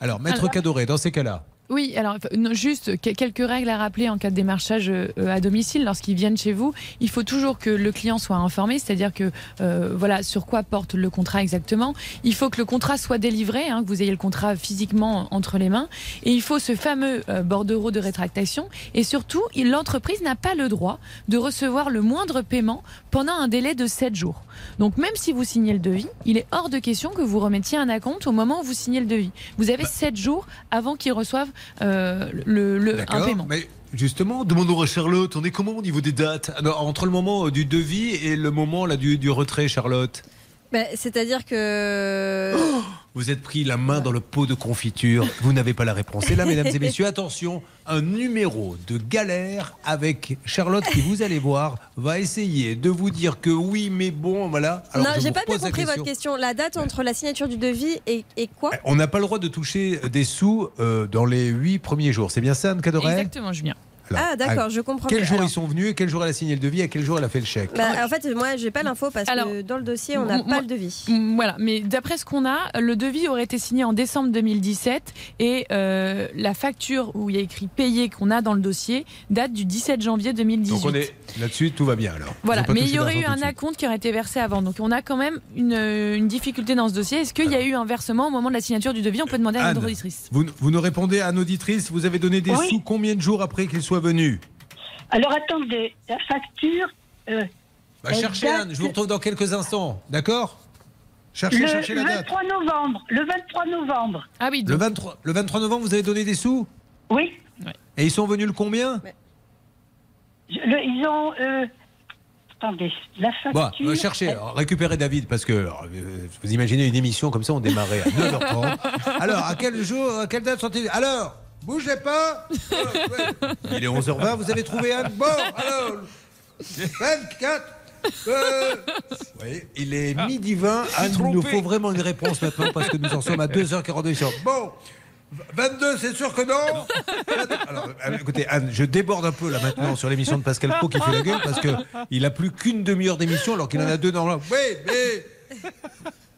Alors maître Alors- Cadoré, dans ces cas-là. Oui, alors juste que- quelques règles à rappeler en cas de démarchage euh, à domicile lorsqu'ils viennent chez vous. Il faut toujours que le client soit informé, c'est-à-dire que euh, voilà sur quoi porte le contrat exactement. Il faut que le contrat soit délivré, hein, que vous ayez le contrat physiquement entre les mains, et il faut ce fameux euh, bordereau de rétractation. Et surtout, l'entreprise n'a pas le droit de recevoir le moindre paiement pendant un délai de 7 jours. Donc même si vous signez le devis, il est hors de question que vous remettiez un acompte au moment où vous signez le devis. Vous avez 7 jours avant qu'ils reçoivent euh, le, le- un D'accord, paiement. Mais justement, demandons à Charlotte, on est comment au niveau des dates Alors, Entre le moment euh, du devis et le moment là, du, du retrait, Charlotte? Ben, C'est-à-dire que. Vous êtes pris la main dans le pot de confiture. Vous n'avez pas la réponse. Et là, mesdames et messieurs, attention, un numéro de galère avec Charlotte qui, vous allez voir, va essayer de vous dire que oui, mais bon, voilà. Alors, non, je j'ai pas bien compris votre question. La date entre la signature du devis et, et quoi? On n'a pas le droit de toucher des sous euh, dans les huit premiers jours. C'est bien ça, Anne Cadoret? Exactement, Julien. Alors, Ah, d'accord, à je comprends Quel jour Alors- ils sont venus et quel jour elle a signé le devis et quel jour elle a fait le chèque Bah, en fait, moi, j'ai pas l'info parce Alors, que dans le dossier, on n'a moi- pas le devis. Voilà, mais d'après ce qu'on a, le devis aurait été signé en décembre 2017 et euh, la facture où il y a écrit payé qu'on a dans le dossier date du 17 janvier 2018. Donc on est là-dessus, tout va bien alors. Voilà, mais il y aurait eu un acompte qui aurait été versé avant. Donc on a quand même une, une difficulté dans ce dossier. Est-ce qu'il y a eu un versement au moment de la signature du devis? On peut demander à Anne, notre auditrice. Vous, vous nous répondez à nos auditrice, vous avez donné des Oui. sous combien de jours après qu'il soit venu Alors attendez, la facture. euh, bah, Cherchez date Anne, je vous retrouve dans quelques instants, d'accord Cherchez, le, cherchez la le date. 23 novembre. Le 23 novembre. Ah oui, Le 23, le 23 novembre, vous avez donné des sous Oui. Et ils sont venus le combien Je- le- ils ont. euh, attendez, la facture. Bon, euh, cherchez, alors, récupérez David, parce que alors, euh, vous imaginez une émission comme ça, on démarrait à 9h30. Alors, à quel jour, à quelle date sont-ils? Alors, bougez pas ouais. Il est 11h20, vous avez trouvé Anne Bon, alors, 24 euh, oui, il est midi 20. Anne, il nous faut vraiment une réponse maintenant parce que nous en sommes à 2h42. Bon, 22, c'est sûr que non Alors, euh, écoutez, Anne, je déborde un peu là maintenant sur l'émission de Pascal Pro qui fait la gueule parce que il a plus qu'une demi-heure d'émission alors qu'il en a deux dans le. Oui, mais.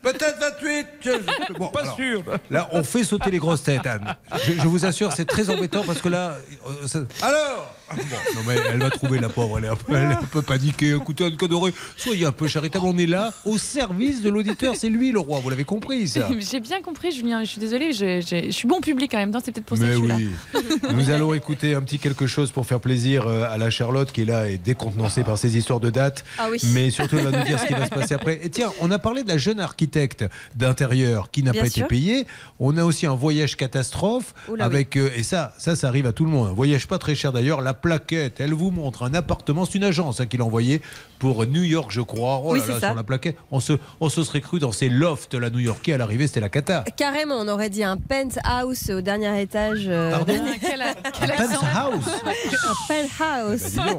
Peut-être 28 je- Bon, Pas sûr Là, on fait sauter les grosses têtes, Anne. Je, je vous assure, c'est très embêtant parce que là. euh, ça- Alors Bon, non, mais elle va trouver la pauvre, elle est un peu, elle est un peu paniquée. Écoutez, Anne Cadoré, soyez un peu charitable. On est là au service de l'auditeur. C'est lui le roi, vous l'avez compris, ça J'ai bien compris, Julien. Je suis désolée, je, je- je suis bon public en même temps. C'est peut-être pour ça que Mais je suis oui. là. Nous allons écouter un petit quelque chose pour faire plaisir euh, à la Charlotte qui est là et décontenancée par ces histoires de dates. Ah oui. Mais surtout, elle va nous dire ce qui va se passer après. Et tiens, on a parlé de la jeune architecte d'intérieur qui n'a pas sûr. été payée. On a aussi un voyage catastrophe Oula, avec euh, et ça, ça, ça arrive à tout le monde. Un voyage pas très cher d'ailleurs. La plaquette, elle vous montre un appartement. C'est une agence hein, qui l'a envoyé pour New York, je crois. Oh Oui, là là, ça. sur la plaquette, on se, on se serait cru dans ces lofts la New-Yorkais. À l'arrivée, c'était la cata. Carrément, on aurait dit un penthouse au dernier étage. euh, Pardon dernier- Quel, quel accent. Penthouse. un penthouse. Eh ben,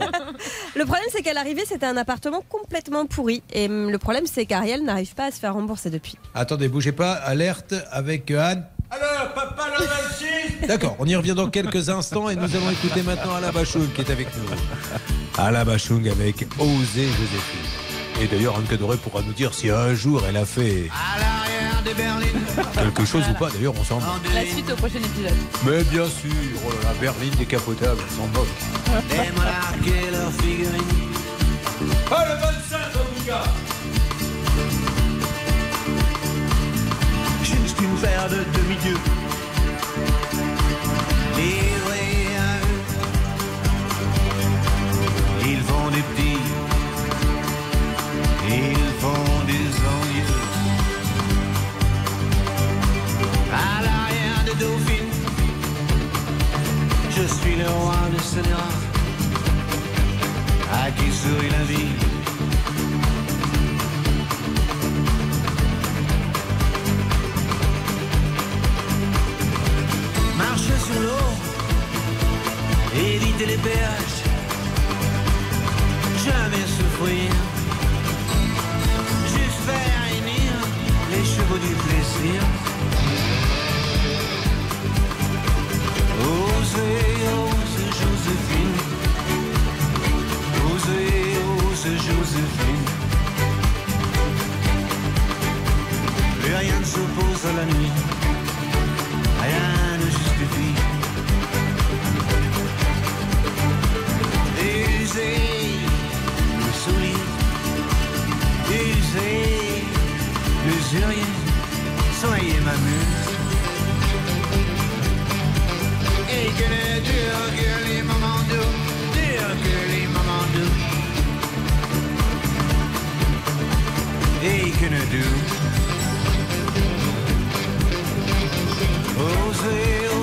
le problème, c'est qu'à l'arrivée, c'était un appartement complètement pourri. Et hum, le problème, c'est qu'Ariel n'arrive pas à se faire rembourser depuis. Attendez, bougez pas, alerte avec euh, Anne. Alors, papa le 26 D'accord, on y revient dans quelques instants et nous allons écouter maintenant Alain Bachung qui est avec nous. Alain Bachung avec Oser Joséphine. Et d'ailleurs, Anne Cadoré pourra nous dire si un jour elle a fait quelque chose ou pas. D'ailleurs, on s'en moque. La suite au prochain épisode. Mais bien sûr, oh là là, Berlin décapotable, on s'en moque. Ah, le 25 en tout cas qu'une paire de demi-dieux. Livrés à ils font des petits, ils font des envieux. À l'arrière de Dauphine, je suis le roi de ce Sénat, à qui sourit la vie. L'eau, éviter les péages, jamais souffrir, juste faire émir les chevaux du plaisir. Osez, ose Joséphine, osez, ose Joséphine. Plus rien ne s'oppose à la nuit, Usez le usez l'usurier, soyez ma muse. Et que ne durent que les moments doux, durent que les moments doux. Et que ne durent osez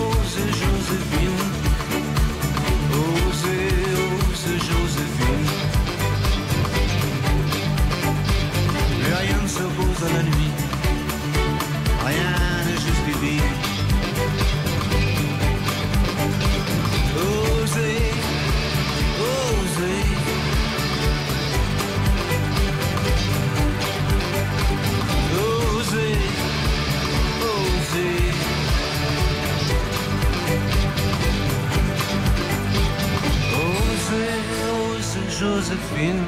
Joséphine.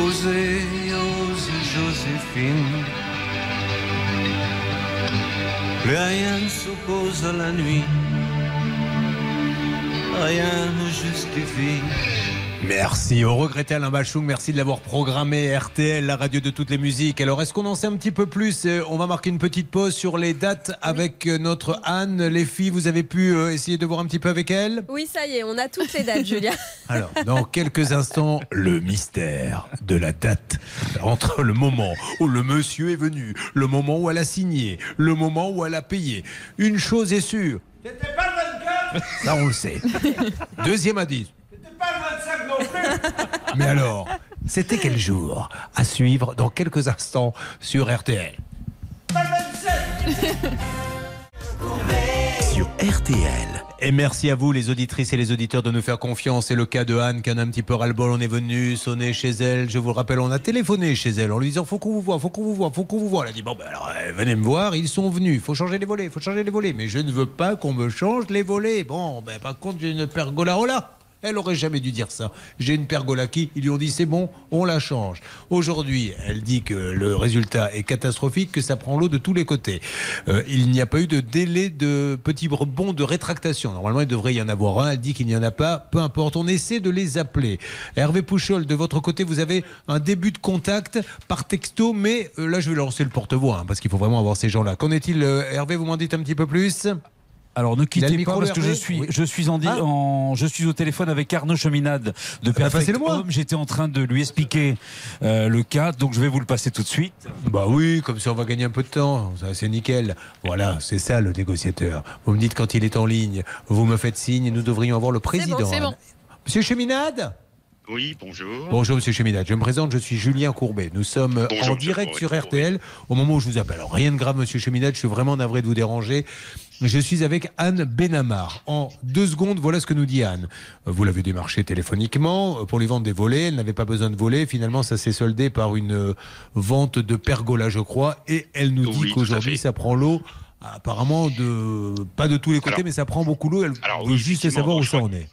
Osez, osez Joséphine. Plus rien ne s'oppose à la nuit. Rien ne justifie. Merci, on regrettait Alain Bachung, merci de l'avoir programmé RTL, la radio de toutes les musiques. Alors est-ce qu'on en sait un petit peu plus? Euh, On va marquer une petite pause sur les dates avec euh, notre Anne. Les filles, vous avez pu euh, essayer de voir un petit peu avec elle? Oui, ça y est, on a toutes les dates, Julia. Alors, dans quelques instants, le mystère de la date entre le moment où le monsieur est venu, le moment où elle a signé, le moment où elle a payé. Une chose est sûre. Ça, on le sait. Deuxième indice. Mais alors, c'était quel jour À suivre dans quelques instants sur RTL. Sur RTL. Et merci à vous, les auditrices et les auditeurs, de nous faire confiance. C'est le cas de Anne qui en a un petit peu ras-le-bol. On est venu sonner chez elle. Je vous le rappelle, on a téléphoné chez elle en lui disant Faut qu'on vous voit, faut qu'on vous voit, faut qu'on vous voit. Elle a dit Bon, ben alors, euh, venez me voir. Ils sont venus. Faut changer les volets, faut changer les volets. Mais je ne veux pas qu'on me change les volets. Bon, ben par contre, j'ai une pergola. Oh là elle aurait jamais dû dire ça. J'ai une pergola qui, ils lui ont dit c'est bon, on la change. Aujourd'hui, elle dit que le résultat est catastrophique, que ça prend l'eau de tous les côtés. Euh, il n'y a pas eu de délai de petit rebond de rétractation. Normalement, il devrait y en avoir un. Elle dit qu'il n'y en a pas. Peu importe, on essaie de les appeler. Hervé Pouchol, de votre côté, vous avez un début de contact par texto, mais euh, là, je vais lancer le porte-voix hein, parce qu'il faut vraiment avoir ces gens-là. Qu'en est-il, euh, Hervé Vous m'en dites un petit peu plus? Alors ne quittez micro, pas parce que je suis, Oui. je suis en, di- Ah. en- je suis au téléphone avec Arnaud Cheminade de Perfect passez-le-moi. Home. J'étais en train de lui expliquer euh, le cas, donc je vais vous le passer tout de suite. Bah oui, comme ça on va gagner un peu de temps. Ça, c'est nickel. Voilà, c'est ça le négociateur. Vous me dites quand il est en ligne, vous me faites signe et nous devrions avoir le président. c'est bon. Monsieur Cheminade? Oui, bonjour. Bonjour Monsieur Cheminade, je me présente, je suis Julien Courbet. Nous sommes Bonjour, en direct sur RTL au moment où je vous appelle. Alors rien de grave Monsieur Cheminade, je suis vraiment navré de vous déranger. Je suis avec Anne Benamar. En deux secondes, voilà ce que nous dit Anne. Vous l'avez démarché téléphoniquement euh, pour lui vendre des volets. Elle n'avait pas besoin de volets. Finalement, ça s'est soldé par une euh, vente de pergola, je crois. Et elle nous dit Oui, qu'aujourd'hui, ça prend l'eau. Apparemment, de pas de tous les côtés, Alors- mais ça prend beaucoup l'eau. Elle Alors, veut oui, juste savoir où ça en est.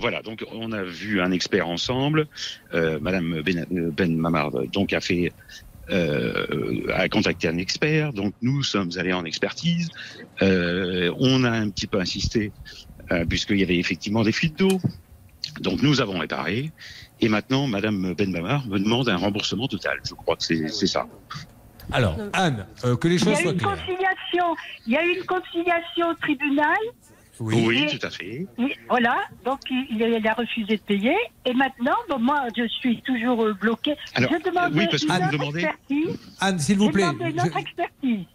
Voilà, donc on a vu un expert ensemble. Euh, Madame Ben, ben Mamard donc a fait euh, a contacté un expert. Donc nous sommes allés en expertise. Euh, on a un petit peu insisté euh, puisqu'il y avait effectivement des fuites d'eau. Donc nous avons réparé. Et maintenant, Madame Ben Mamard me demande un remboursement total. Je crois que c'est c'est ça. Alors, Anne, euh, que les Il y choses a eu soient une claires. conciliation. Il y a eu une conciliation au tribunal. Oui, Et- tout à fait. Et Voilà, donc il, il a refusé de payer. Et maintenant, bon, moi, je suis toujours euh, bloqué. Alors, je demande oui, parce une vous autre demandez- expertise. Anne, s'il vous Je plaît, demande une je- autre expertise.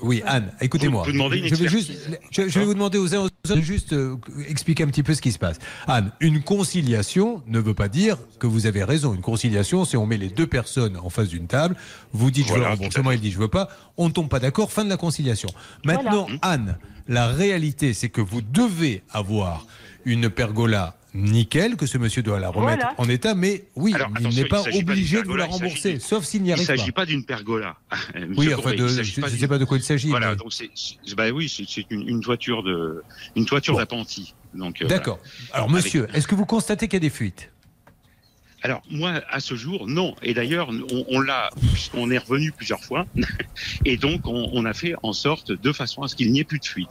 Oui, Anne, écoutez-moi. Je vais juste, je, je vais vous demander aux uns aux autres de juste euh, expliquer un petit peu ce qui se passe. Anne, une conciliation ne veut pas dire que vous avez raison. Une conciliation, c'est on met les deux personnes en face d'une table, vous dites je veux Voilà, le remboursement, il dit je veux pas, on ne tombe pas d'accord, fin de la conciliation. Maintenant, Anne, la réalité, c'est que vous devez avoir une pergola nickel, que ce monsieur doit la remettre Voilà. en état, mais oui, Alors, il n'est pas il s'agit pas obligé de vous la il rembourser, sauf s'il n'y Il arrive ne pas. s'agit pas d'une pergola. Oui, enfin, de- il je ne d'une- sais pas de quoi il s'agit. Voilà, mais- donc c'est, bah oui, c'est, une, une toiture de, une toiture d'appentis. Donc. euh, D'accord. voilà. Alors, monsieur, est-ce que vous constatez qu'il y a des fuites? Alors moi, à ce jour, non. Et d'ailleurs, on, on l'a, puisqu'on est revenu plusieurs fois, et donc on, on a fait en sorte, de façon à ce qu'il n'y ait plus de fuite.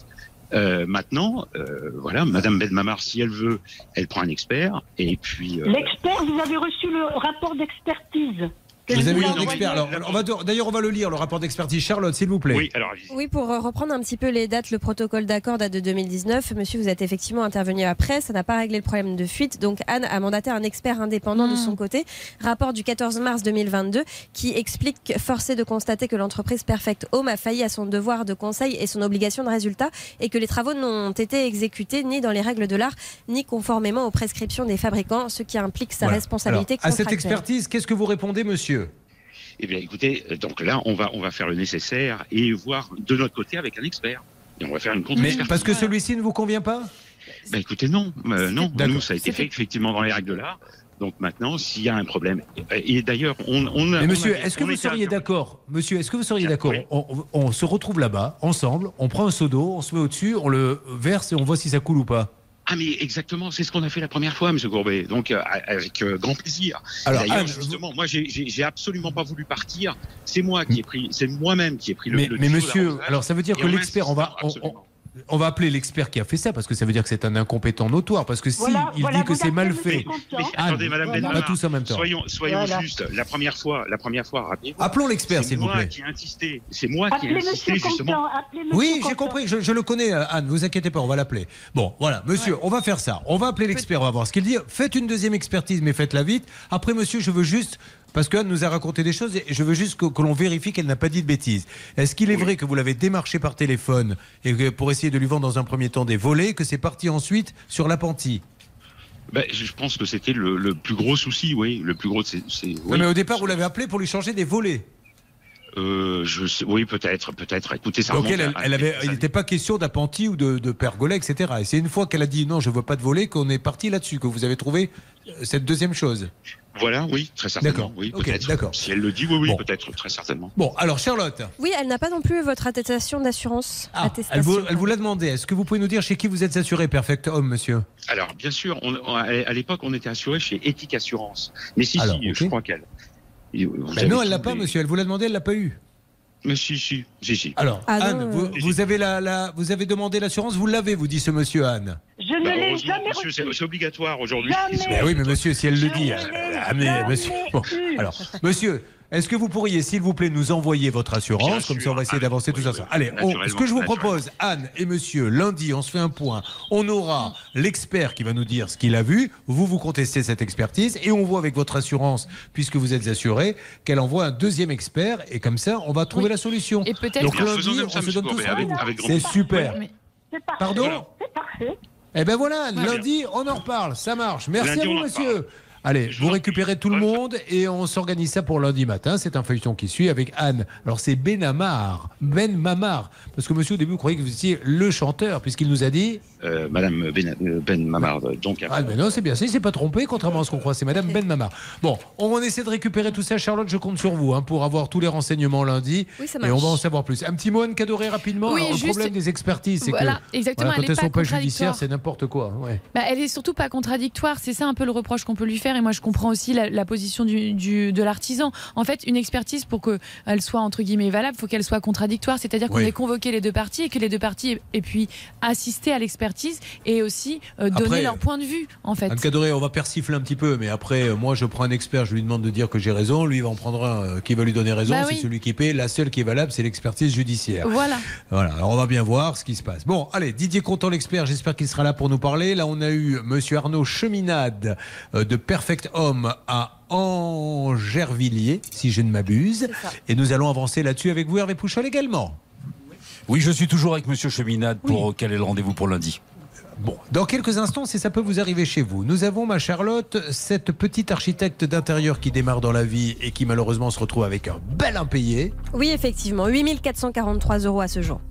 Euh, maintenant, euh, voilà, Madame Benmamar, si elle veut, elle prend un expert, et puis. euh, L'expert, vous avez reçu le rapport d'expertise. Vous je avez eu vous ai un expert. Alors, on va de- d'ailleurs, on va le lire, le rapport d'expertise. Charlotte, s'il vous plaît. Oui, alors. Oui, pour reprendre un petit peu les dates, le protocole d'accord date de 2019. Monsieur, vous êtes effectivement intervenu après, ça n'a pas réglé le problème de fuite. Donc Anne a mandaté un expert indépendant de son côté, rapport du 14 mars 2022, qui explique est de constater que l'entreprise Perfect Home a failli à son devoir de conseil et son obligation de résultat et que les travaux n'ont été exécutés ni dans les règles de l'art, ni conformément aux prescriptions des fabricants, ce qui implique sa Voilà. responsabilité Alors, à cette expertise, qu'est-ce que vous répondez, monsieur? Eh bien, écoutez, euh, donc là, on va, on va faire le nécessaire et voir de notre côté avec un expert. Et on va faire une Mais parce que celui-ci ne vous convient pas? Ben écoutez, non, euh, non. Nous, ça a été fait effectivement dans les règles de l'art. Donc maintenant, s'il y a un problème, et, et d'ailleurs, on, on a. Mais monsieur, est-ce que vous seriez d'accord? Monsieur, est-ce que vous seriez d'accord? On se retrouve là-bas, ensemble, on prend un seau d'eau, on se met au-dessus, on le verse et on voit si ça coule ou pas Ah mais exactement, c'est ce qu'on a fait la première fois, Monsieur Courbet. Donc euh, avec euh, grand plaisir. Alors, justement, moi j'ai- absolument pas voulu partir. C'est moi qui ai pris, c'est moi-même qui ai pris le. mais, le mais monsieur, alors ça veut dire que l'expert, on va, on, on- on va appeler l'expert qui a fait ça parce que ça veut dire que c'est un incompétent notoire. Parce que si Voilà, il voilà, dit que c'est mal fait, Mais Anne, attendez, Madame pas Benhamar, tous en même temps. Soyons, soyons Voilà. justes. La première fois, la première fois, rappelez-vous. Appelons l'expert, c'est s'il vous moi plaît. qui ai insisté. C'est moi qui ai insisté Monsieur justement. Oui, j'ai compris, je, je le connais, euh, Anne, vous inquiétez pas, on va l'appeler. Bon, voilà, monsieur, on va faire ça. On va appeler l'expert, on va voir ce qu'il dit. Faites une deuxième expertise, mais faites-la vite. Après, monsieur, je veux juste, parce qu'Anne nous a raconté des choses, et je veux juste que, que l'on vérifie qu'elle n'a pas dit de bêtises. Est-ce qu'il est vrai que vous l'avez démarché par téléphone et que pour essayer de lui vendre dans un premier temps des volets, que c'est parti ensuite sur l'appentis Ben, je pense que c'était le, le plus gros souci, oui. Le plus gros, c'est. oui. mais au départ, vous l'avez appelé pour lui changer des volets. Euh, je sais, oui, peut-être, peut-être. Écoutez, ça Donc elle, à- elle avait, il n'était pas question d'appentis ou de, de pergola, etc. Et c'est une fois qu'elle a dit non, je veux pas de volet, qu'on est parti là-dessus, que vous avez trouvé euh, cette deuxième chose. Voilà, oui, très certainement. D'accord. Oui, d'accord. Si elle le dit, oui, oui, Bon. peut-être, très certainement. Bon, alors Charlotte, Oui, elle n'a pas non plus votre attestation d'assurance. elle vous, elle vous l'a demandé. Est-ce que vous pouvez nous dire chez qui vous êtes assuré, Perfect Home, monsieur? Alors, bien sûr, on, on- à l'époque, on était assuré chez Ethic Assurance. Mais si, Alors, si, je crois qu'elle. Ben Non, elle l'a pas, monsieur. Elle vous l'a demandé, elle l'a pas eu. Mais si, si, si, si. Alors, Ah Anne, non, vous, vous avez la, la- vous avez demandé l'assurance, vous l'avez, vous dit ce monsieur Anne. Je ne Bah, l'ai jamais monsieur, reçu. c'est obligatoire aujourd'hui. Ben oui, mais monsieur, si elle le dit. euh, ah, mais, jamais monsieur, bon, alors, monsieur. Est-ce que vous pourriez, s'il vous plaît, nous envoyer votre assurance Bien Comme ça, on va essayer d'avancer tout ça. Allez, on- ce que je vous propose, Anne et monsieur, lundi, on se fait un point. On aura l'expert qui va nous dire ce qu'il a vu. Vous, vous contestez cette expertise et on voit avec votre assurance, puisque vous êtes assuré, qu'elle envoie un deuxième expert et comme ça, on va trouver la solution. Et peut-être Donc que- lundi, on ça, se donne tous C'est super. C'est parfait. Pardon C'est parfait. Eh ben voilà, lundi, on en reparle, ça marche. Merci Lundi, à vous, monsieur. Allez, vous récupérez tout le monde et on s'organise ça pour lundi matin. C'est un feuilleton qui suit avec Anne. Alors c'est Ben Amar, Ben Mamar, parce que monsieur au début vous croyez que vous étiez le chanteur puisqu'il nous a dit. Euh, Madame Ben, euh, ben Mamard, donc. Ah mais non, c'est bien, ça, il s'est pas trompé, contrairement à ce qu'on croit. C'est Madame Ben Mamar. Bon, on essaie de récupérer tout ça. Charlotte, je compte sur vous hein, pour avoir tous les renseignements lundi. Oui, ça et on va en savoir plus. Un petit mot, Anne Cadoré, rapidement. Oui, Alors, le juste- problème des expertises, c'est Voilà, que exactement, voilà, quand elles pas sont pas judiciaires, c'est n'importe quoi. Ouais. Bah, elle est surtout pas contradictoire. C'est ça un peu le reproche qu'on peut lui faire. Et moi, je comprends aussi la, la position du, du- de l'artisan. En fait, une expertise, pour qu'elle soit entre guillemets valable, faut qu'elle soit contradictoire. C'est-à-dire qu'on Oui. ait convoqué les deux parties et que les deux parties aient, aient pu assister à l'expertise et aussi euh, donner Après, leur point de vue, en fait. Anne Cadoré, on va persifler un petit peu, mais après, euh, moi, je prends un expert, je lui demande de dire que j'ai raison, lui, il va en prendre un euh, qui va lui donner raison, Bah c'est oui. celui qui paie. La seule qui est valable, c'est l'expertise judiciaire. Voilà. Voilà, alors on va bien voir ce qui se passe. Bon, allez, Didier Contant, l'expert, j'espère qu'il sera là pour nous parler. Là, on a eu Monsieur Arnaud Cheminade de Perfect Home à Angervilliers, si je ne m'abuse. Et nous allons avancer là-dessus avec vous, Hervé Pouchol également. Oui, je suis toujours avec Monsieur Cheminade pour caler le rendez-vous pour lundi. Bon, dans quelques instants, si ça peut vous arriver chez vous, nous avons, ma Charlotte, cette petite architecte d'intérieur qui démarre dans la vie et qui malheureusement se retrouve avec un bel impayé. Oui, effectivement, 8443 euros à ce jour.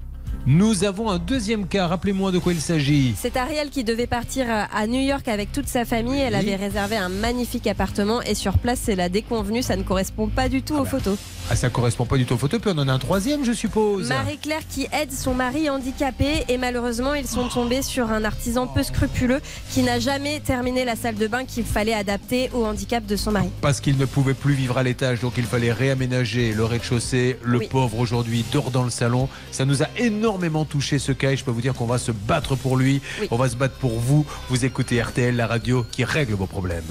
Nous avons un deuxième cas, rappelez-moi de quoi il s'agit. C'est Ariel qui devait partir à à New York avec toute sa famille. Elle avait réservé un magnifique appartement et sur place, c'est la déconvenue. Ça ne correspond pas du tout aux photos. Ah, ça correspond pas du tout aux photos, puis on en a un troisième, je suppose. Marie-Claire qui aide son mari handicapé et malheureusement ils sont tombés sur un artisan peu scrupuleux qui n'a jamais terminé la salle de bain qu'il fallait adapter au handicap de son mari. Parce qu'il ne pouvait plus vivre à l'étage, donc il fallait réaménager le rez-de-chaussée. Le Oui. pauvre aujourd'hui dort dans le salon. Ça nous a énormément touché ce cas et je peux vous dire qu'on va se battre pour lui. On va se battre pour vous. Vous écoutez RTL, la radio qui règle vos problèmes.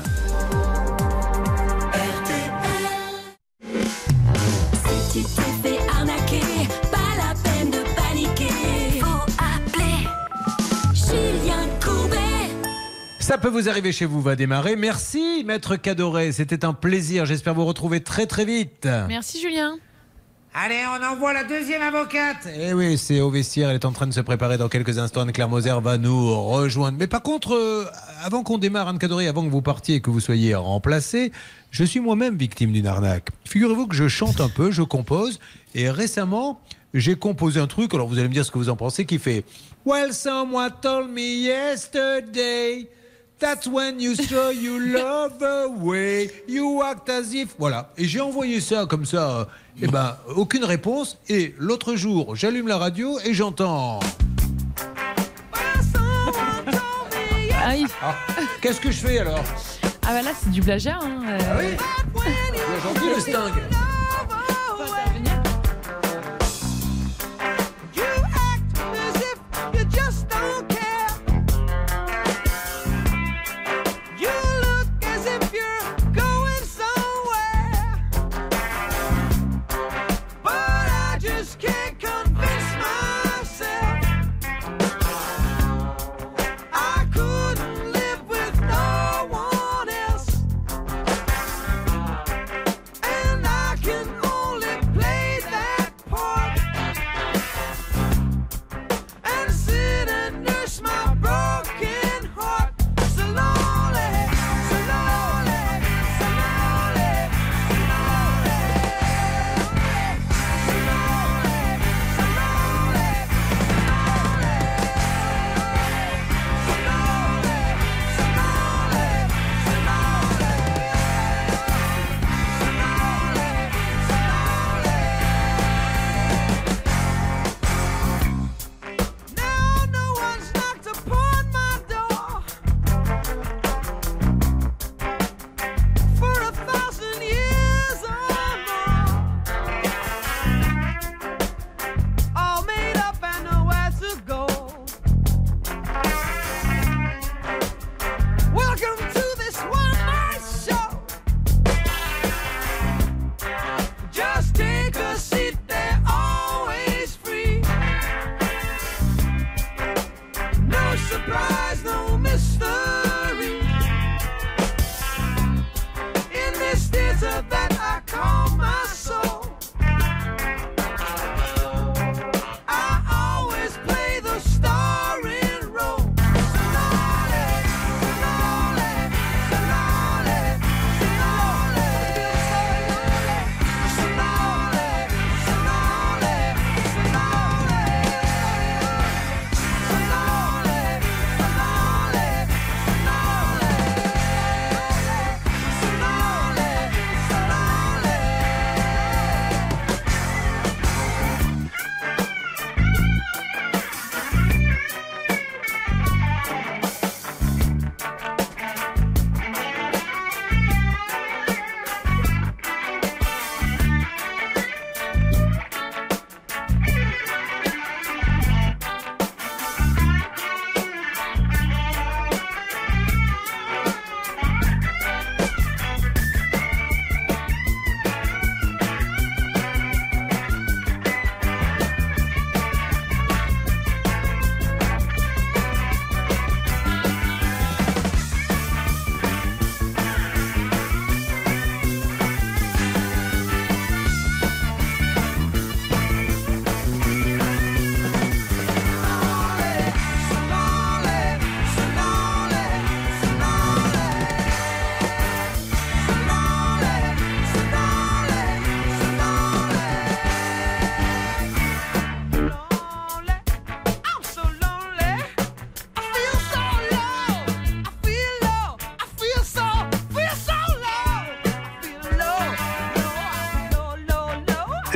Ça peut vous arriver chez vous, va démarrer. Merci, maître Cadoré. C'était un plaisir. J'espère vous retrouver très très vite. Merci Julien. Allez, on envoie la deuxième avocate. Eh oui, c'est au vestiaire. Elle est en train de se préparer dans quelques instants. Anne-Claire Moser va nous rejoindre. Mais par contre, euh, avant qu'on démarre, Anne Cadoré, avant que vous partiez et que vous soyez remplacé, je suis moi-même victime d'une arnaque. Figurez-vous que je chante un peu, je compose. Et récemment, j'ai composé un truc. Alors vous allez me dire ce que vous en pensez, qui fait Well, someone told me yesterday. That's when you throw your love away. You act as if. Voilà. Et j'ai envoyé ça comme ça. euh, Eh ben, aucune réponse. Et l'autre jour, j'allume la radio et j'entends. Aïe. Ah, Qu'est-ce que je fais alors? Ah bah là c'est du plagiat. Hein. euh. Ah oui? Bien gentil le sting.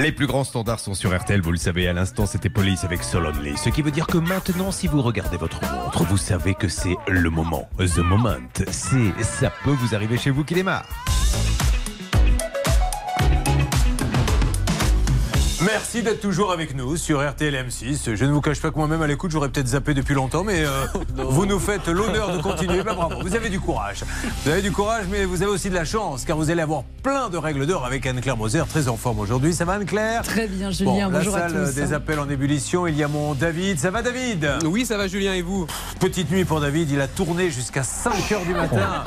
Les plus grands standards sont sur RTL, vous le savez, à l'instant c'était Police avec Solonly. Ce qui veut dire que maintenant, si vous regardez votre montre, vous savez que c'est le moment. The moment. C'est, ça peut vous arriver chez vous qui démarre. Merci d'être toujours avec nous sur RTL M6. Je ne vous cache pas que moi-même à l'écoute, j'aurais peut-être zappé depuis longtemps, mais euh, vous nous faites l'honneur de continuer. Bah, bravo, vous avez du courage. Vous avez du courage, mais vous avez aussi de la chance, car vous allez avoir plein de règles d'or avec Anne-Claire Moser, très en forme aujourd'hui. Ça va Anne-Claire? Très bien, Julien. Bon, Bonjour la à salle tous. des appels en ébullition, il y a mon David. Ça va David? Oui, ça va Julien et vous? Petite nuit pour David, il a tourné jusqu'à 5h du matin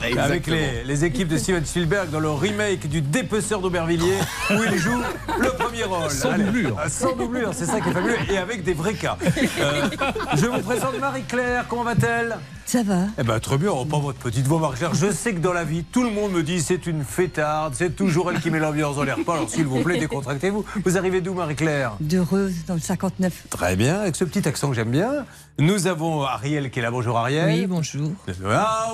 avec Exactement. les, les équipes de Steven Spielberg dans le remake du Dépeceur d'Aubervilliers où il joue le premier Sans Allez, doublure. euh, Sans doublure, c'est ça qui est fabuleux et avec des vrais cas. Euh, je vous présente Marie-Claire, comment va-t-elle? Ça va eh ben très bien, oh, pas votre petite voix Marie-Claire. Je sais que dans la vie, tout le monde me dit c'est une fêtarde, c'est toujours elle qui met l'ambiance dans les repas. Alors s'il vous plaît, décontractez-vous. Vous arrivez d'où Marie-Claire? D'heureux dans le 59. Très bien, avec ce petit accent que j'aime bien. Nous avons Ariel qui est là. Bonjour Ariel. Oui, bonjour. I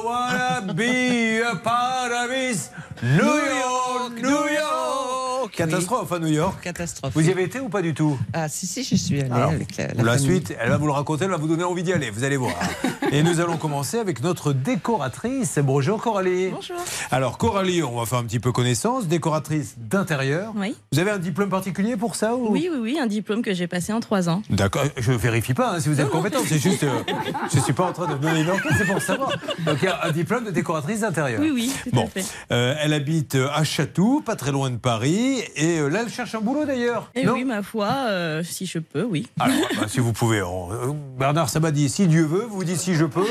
wanna be a part of this New York, New York. Catastrophe à New York. Catastrophe. Vous y avez été ou pas du tout? Ah, si, si, je suis allée Alors, avec la, La, famille. suite, elle va vous le raconter, elle va vous donner envie d'y aller, vous allez voir. Et nous allons commencer avec notre décoratrice. Bonjour Coralie. Bonjour. Alors Coralie, on va faire un petit peu connaissance, décoratrice d'intérieur. Oui. Vous avez un diplôme particulier pour ça ou... Oui, oui, oui, un diplôme que j'ai passé en trois ans. D'accord, je vérifie pas hein, si vous êtes compétent, c'est juste, euh, je suis pas en train de donner une enquête, c'est pour savoir. Donc il y a un diplôme de décoratrice d'intérieur. Oui, oui, tout Bon, à fait. euh, elle habite à Chatou, pas très loin de Paris, et euh, là elle cherche un boulot d'ailleurs. Et non oui, ma foi, euh, si je peux, oui. Alors, bah, si vous pouvez. on- euh, Bernard Sabat dit si Dieu veut, vous dites si je peux.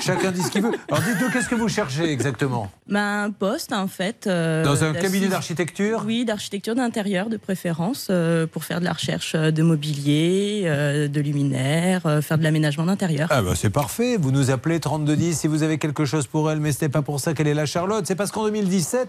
Chacun dit ce qu'il veut. Alors dites-nous, qu'est-ce que vous cherchez exactement? Ben, un poste, en fait. euh, Dans un cabinet d'architecture? Oui, d'architecture d'intérieur, de préférence, euh, pour faire de la recherche de mobilier, euh, de luminaires, euh, faire de l'aménagement d'intérieur. Ah bah c'est parfait, vous nous appelez 3210 si vous avez quelque chose pour elle, mais ce n'est pas pour ça qu'elle est là Charlotte, c'est parce qu'en 2017,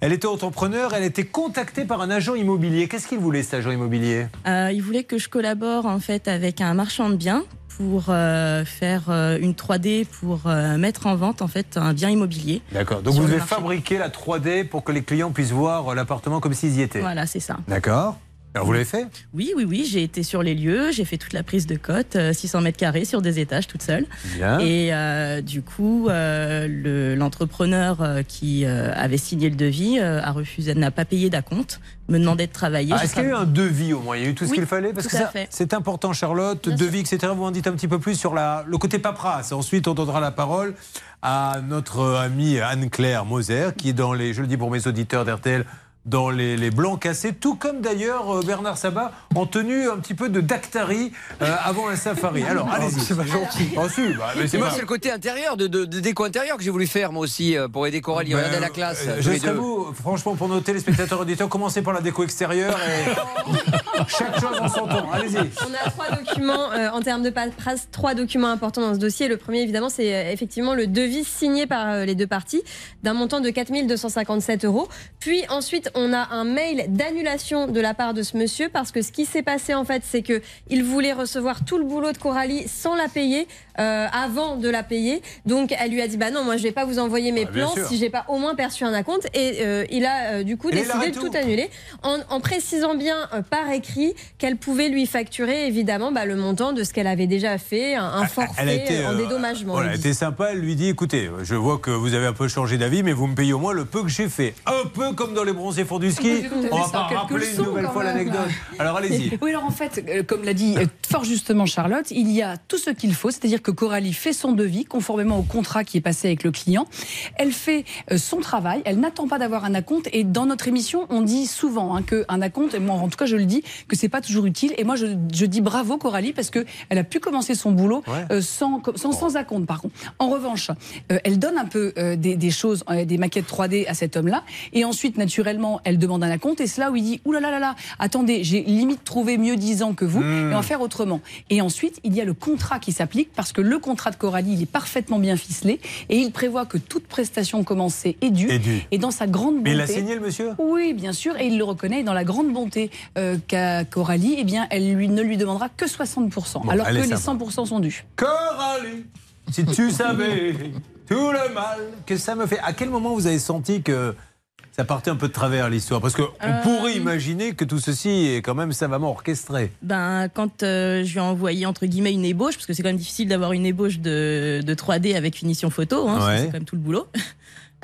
elle était entrepreneur, elle était contactée par un agent immobilier. Qu'est-ce qu'il voulait cet agent immobilier Euh, il voulait que je collabore en fait avec un marchand de biens pour euh, faire euh, une 3D pour euh, mettre en vente en fait un bien immobilier. D'accord, donc vous devez fabriquer la 3D pour que les clients puissent voir l'appartement comme s'ils y étaient. Voilà, c'est ça. D'accord Alors vous l'avez fait Oui, oui, oui, j'ai été sur les lieux, j'ai fait toute la prise de cote, euh, 600 mètres carrés sur des étages toute seule. Bien. Et euh, du coup, euh, le- l'entrepreneur euh, qui euh, avait signé le devis euh, a refusé, n'a pas payé d'acompte, me demandait de travailler. Ah, Est-ce qu'il y a eu un devis au moins? Il y a eu tout ce Oui, qu'il fallait? Parce tout que à ça, fait. c'est important, Charlotte. devis, etc. Vous en dites un petit peu plus sur la, le côté paperasse. Ensuite, on donnera la parole à notre amie Anne-Claire Moser, qui est dans les, je le dis pour mes auditeurs d'RTL, dans les, les blancs cassés, tout comme d'ailleurs euh, Bernard Sabat en tenue un petit peu de Dactari euh, avant un safari. Alors, allez-y. C'est pas gentil. Oh, si, bah, mais moi, c'est le côté intérieur, de, de- de déco intérieur que j'ai voulu faire, moi aussi, euh, pour aider Coralie. Regardez la classe. Je serais deux. vous, franchement, pour nos téléspectateurs auditeurs, commencez par la déco extérieure et chaque chose en son temps. Allez-y. On a trois documents euh, en termes de paperasse, trois documents importants dans ce dossier. Le premier, évidemment, c'est effectivement le devis signé par les deux parties d'un montant de 4257 euros. Puis ensuite, on a un mail d'annulation de la part de ce monsieur parce que ce qui s'est passé en fait, c'est que il voulait recevoir tout le boulot de Coralie sans la payer euh, avant de la payer. Donc elle lui a dit bah non, moi je vais pas vous envoyer mes Ah, bien plans si j'ai pas au moins perçu un acompte. Et euh, il a euh, du coup Et décidé de tout. tout annuler en, en précisant bien par écrit qu'elle pouvait lui facturer évidemment bah, le montant de ce qu'elle avait déjà fait, un, un forfait Elle a été, en dédommagement. Voilà, elle était sympa. Elle lui dit écoutez, je vois que vous avez un peu changé d'avis, mais vous me payez au moins le peu que j'ai fait. Un peu comme dans les bronzés fonds du ski. On va pas rappeler une nouvelle fois l'anecdote. Alors allez-y. Oui, alors en fait, euh, comme l'a dit euh, fort justement Charlotte, il y a tout ce qu'il faut, c'est-à-dire que Coralie fait son devis conformément au contrat qui est passé avec le client. Elle fait euh, son travail, elle n'attend pas d'avoir un acompte. Et dans notre émission, on dit souvent hein, qu'un acompte, et moi en tout cas je le dis, que c'est pas toujours utile. Et moi je, je dis bravo Coralie parce que elle a pu commencer son boulot euh, sans, sans, sans acompte par contre. En revanche, euh, elle donne un peu euh, des, des choses, des maquettes 3D à cet homme-là. Et ensuite, naturellement, elle demande un acompte. Et c'est là où il dit Ouh là là là là, attendez, j'ai limite trouvé mieux disant que vous, Hmm. et on va faire autrement. Et ensuite, il y a le contrat qui s'applique parce que le contrat de Coralie, il est parfaitement bien ficelé et il prévoit que toute prestation commencée est due. Est due. Et dans sa grande bonté. Mais il a signé, le monsieur? Oui, bien sûr, et il le reconnaît. Et dans la grande bonté euh, qu'a Coralie, eh bien, elle lui, ne lui demandera que 60%, Bon, alors que les sympa. 100% sont dus. Coralie, si tu savais tout le mal que ça me fait. À quel moment vous avez senti que ça partait un peu de travers l'histoire Parce qu'on Euh, pourrait imaginer que tout ceci est quand même savamment orchestré. Ben, quand euh, je lui ai envoyé entre guillemets une ébauche, parce que c'est quand même difficile d'avoir une ébauche de, de 3D avec finition photo, hein, Ouais. c'est quand même tout le boulot.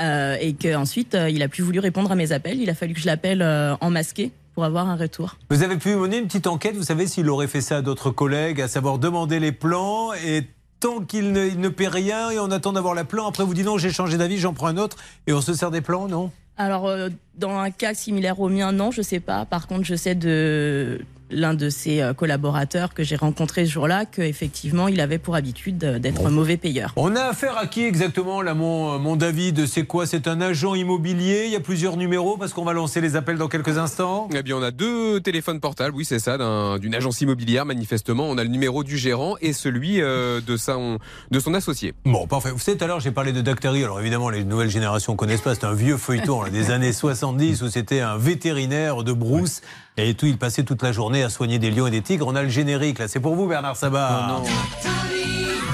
Euh, et qu'ensuite, il a plus voulu répondre à mes appels. Il a fallu que je l'appelle en masqué pour avoir un retour. Vous avez pu mener une petite enquête, vous savez s'il aurait fait ça à d'autres collègues, à savoir demander les plans et tant qu'il ne, ne paie rien et on attend d'avoir la plan, après vous dites non j'ai changé d'avis, j'en prends un autre et on se sert des plans, non? Alors, euh, dans un cas similaire au mien, non, je sais pas. Par contre, je sais de l'un de ses euh, collaborateurs que j'ai rencontré ce jour-là qu'effectivement, il avait pour habitude euh, d'être un mauvais payeur. On a affaire à qui exactement là mon, mon David? C'est quoi? C'est un agent immobilier? Il y a plusieurs numéros parce qu'on va lancer les appels dans quelques instants. Eh bien, on a deux téléphones portables, oui, c'est ça, d'un- d'une agence immobilière, manifestement. On a le numéro du gérant et celui euh, de, sa- de son associé. Bon, parfait. Vous savez, tout à l'heure, j'ai parlé de Dactari. Alors, évidemment, les nouvelles générations ne connaissent pas. C'est un vieux feuilleton là, des années 70 où c'était un vétérinaire de brousse. Et tout, il passait toute la journée à soigner des lions et des tigres. On a le générique, là. C'est pour vous, Bernard Sabat.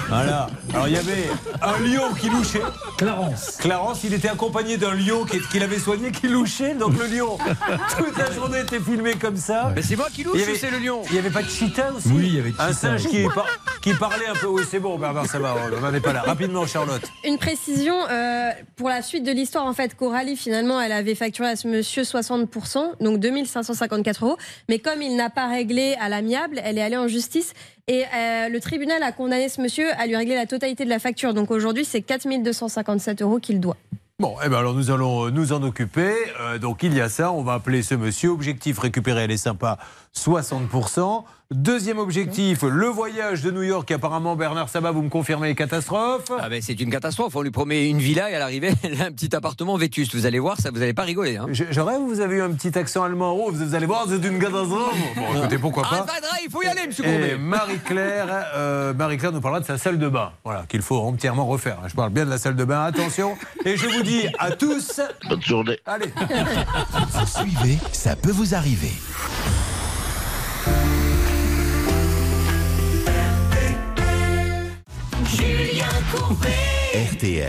Voilà. Alors, il y avait un lion qui louchait. Clarence. Clarence, il était accompagné d'un lion qui- qu'il avait soigné qui louchait. Donc, le lion, toute la journée était filmé comme ça. Mais c'est moi qui louche Il y avait- ou c'est le lion Il n'y avait pas de cheetah aussi Oui, il y avait Un singe qui, par- qui parlait un peu. Oui, c'est bon, Bernard Sabat. On n'en est pas là. Rapidement, Charlotte. Une précision euh, pour la suite de l'histoire. En fait, Coralie, finalement, elle avait facturé à ce monsieur 60%, donc 2554 euros. Mais comme il n'a pas réglé à l'amiable, elle est allée en justice. Et euh, le tribunal a condamné ce monsieur à lui régler la totalité de la facture. Donc aujourd'hui, c'est 4257 euros qu'il doit. Bon, eh ben alors nous allons euh, nous en occuper. Euh, donc il y a ça, on va appeler ce monsieur. Objectif récupérer les sympas 60%. Deuxième objectif, le voyage de New York. Apparemment, Bernard Sabat, vous me confirmez les catastrophes. Ah ben, c'est une catastrophe. On lui promet une villa et à l'arrivée, elle a un petit appartement vétuste. Vous allez voir, ça vous allez pas rigoler. Hein. Je, je rêve, vous avez eu un petit accent allemand. Oh, vous allez voir, c'est une catastrophe. Bon, écoutez, pourquoi Ah, pas. ça va, il faut y aller, monsieur Et. Marie-Claire, euh, Marie-Claire nous parlera de sa salle de bain. Voilà, qu'il faut entièrement refaire. Je parle bien de la salle de bain. Attention. Et je vous dis à tous. Bonne journée. Allez. Vous suivez, ça peut vous arriver.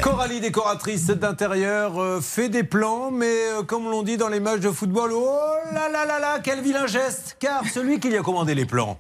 Coralie, décoratrice d'intérieur, euh, fait des plans, mais euh, comme l'on dit dans les matchs de football, oh là là là là, quel vilain geste Car celui qui lui a commandé les plans,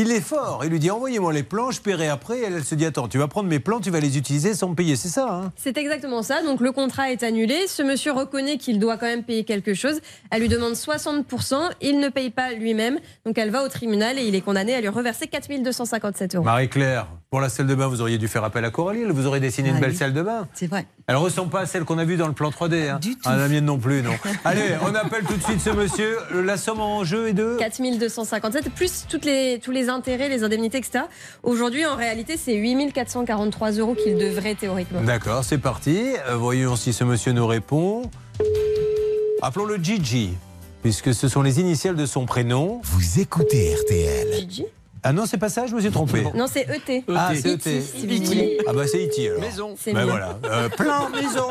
il est fort. Il lui dit envoyez-moi les plans, je paierai après. Elle, elle se dit attends, tu vas prendre mes plans, tu vas les utiliser sans me payer, c'est ça hein C'est exactement ça. Donc le contrat est annulé. Ce monsieur reconnaît qu'il doit quand même payer quelque chose. Elle lui demande 60%. Il ne paye pas lui-même. Donc elle va au tribunal et il est condamné à lui reverser 4257 euros. Marie-Claire, pour la salle de bain, vous auriez dû faire appel à Coralie. Vous aurait dessiné une Ah belle oui. salle de bain. C'est vrai. Elle ressemble pas à celle qu'on a vue dans le plan 3D. Hein. Du tout. Ah, la mienne non plus, non. Allez, on appelle tout de suite ce monsieur. La somme en jeu est de 4257, plus toutes les, tous les intérêts, les indemnités, etc. Aujourd'hui, en réalité, c'est 8443 euros qu'il devrait théoriquement. D'accord, c'est parti. Euh, voyons si ce monsieur nous répond. Appelons-le Gigi, puisque ce sont les initiales de son prénom. Vous écoutez RTL. Gigi? Ah non, c'est pas ça, je me suis trompé. Non, c'est ET. Ah, c'est E.T., voulez. Ah bah c'est E.T. alors. Maison. C'est Ben voilà. Euh, plan maison.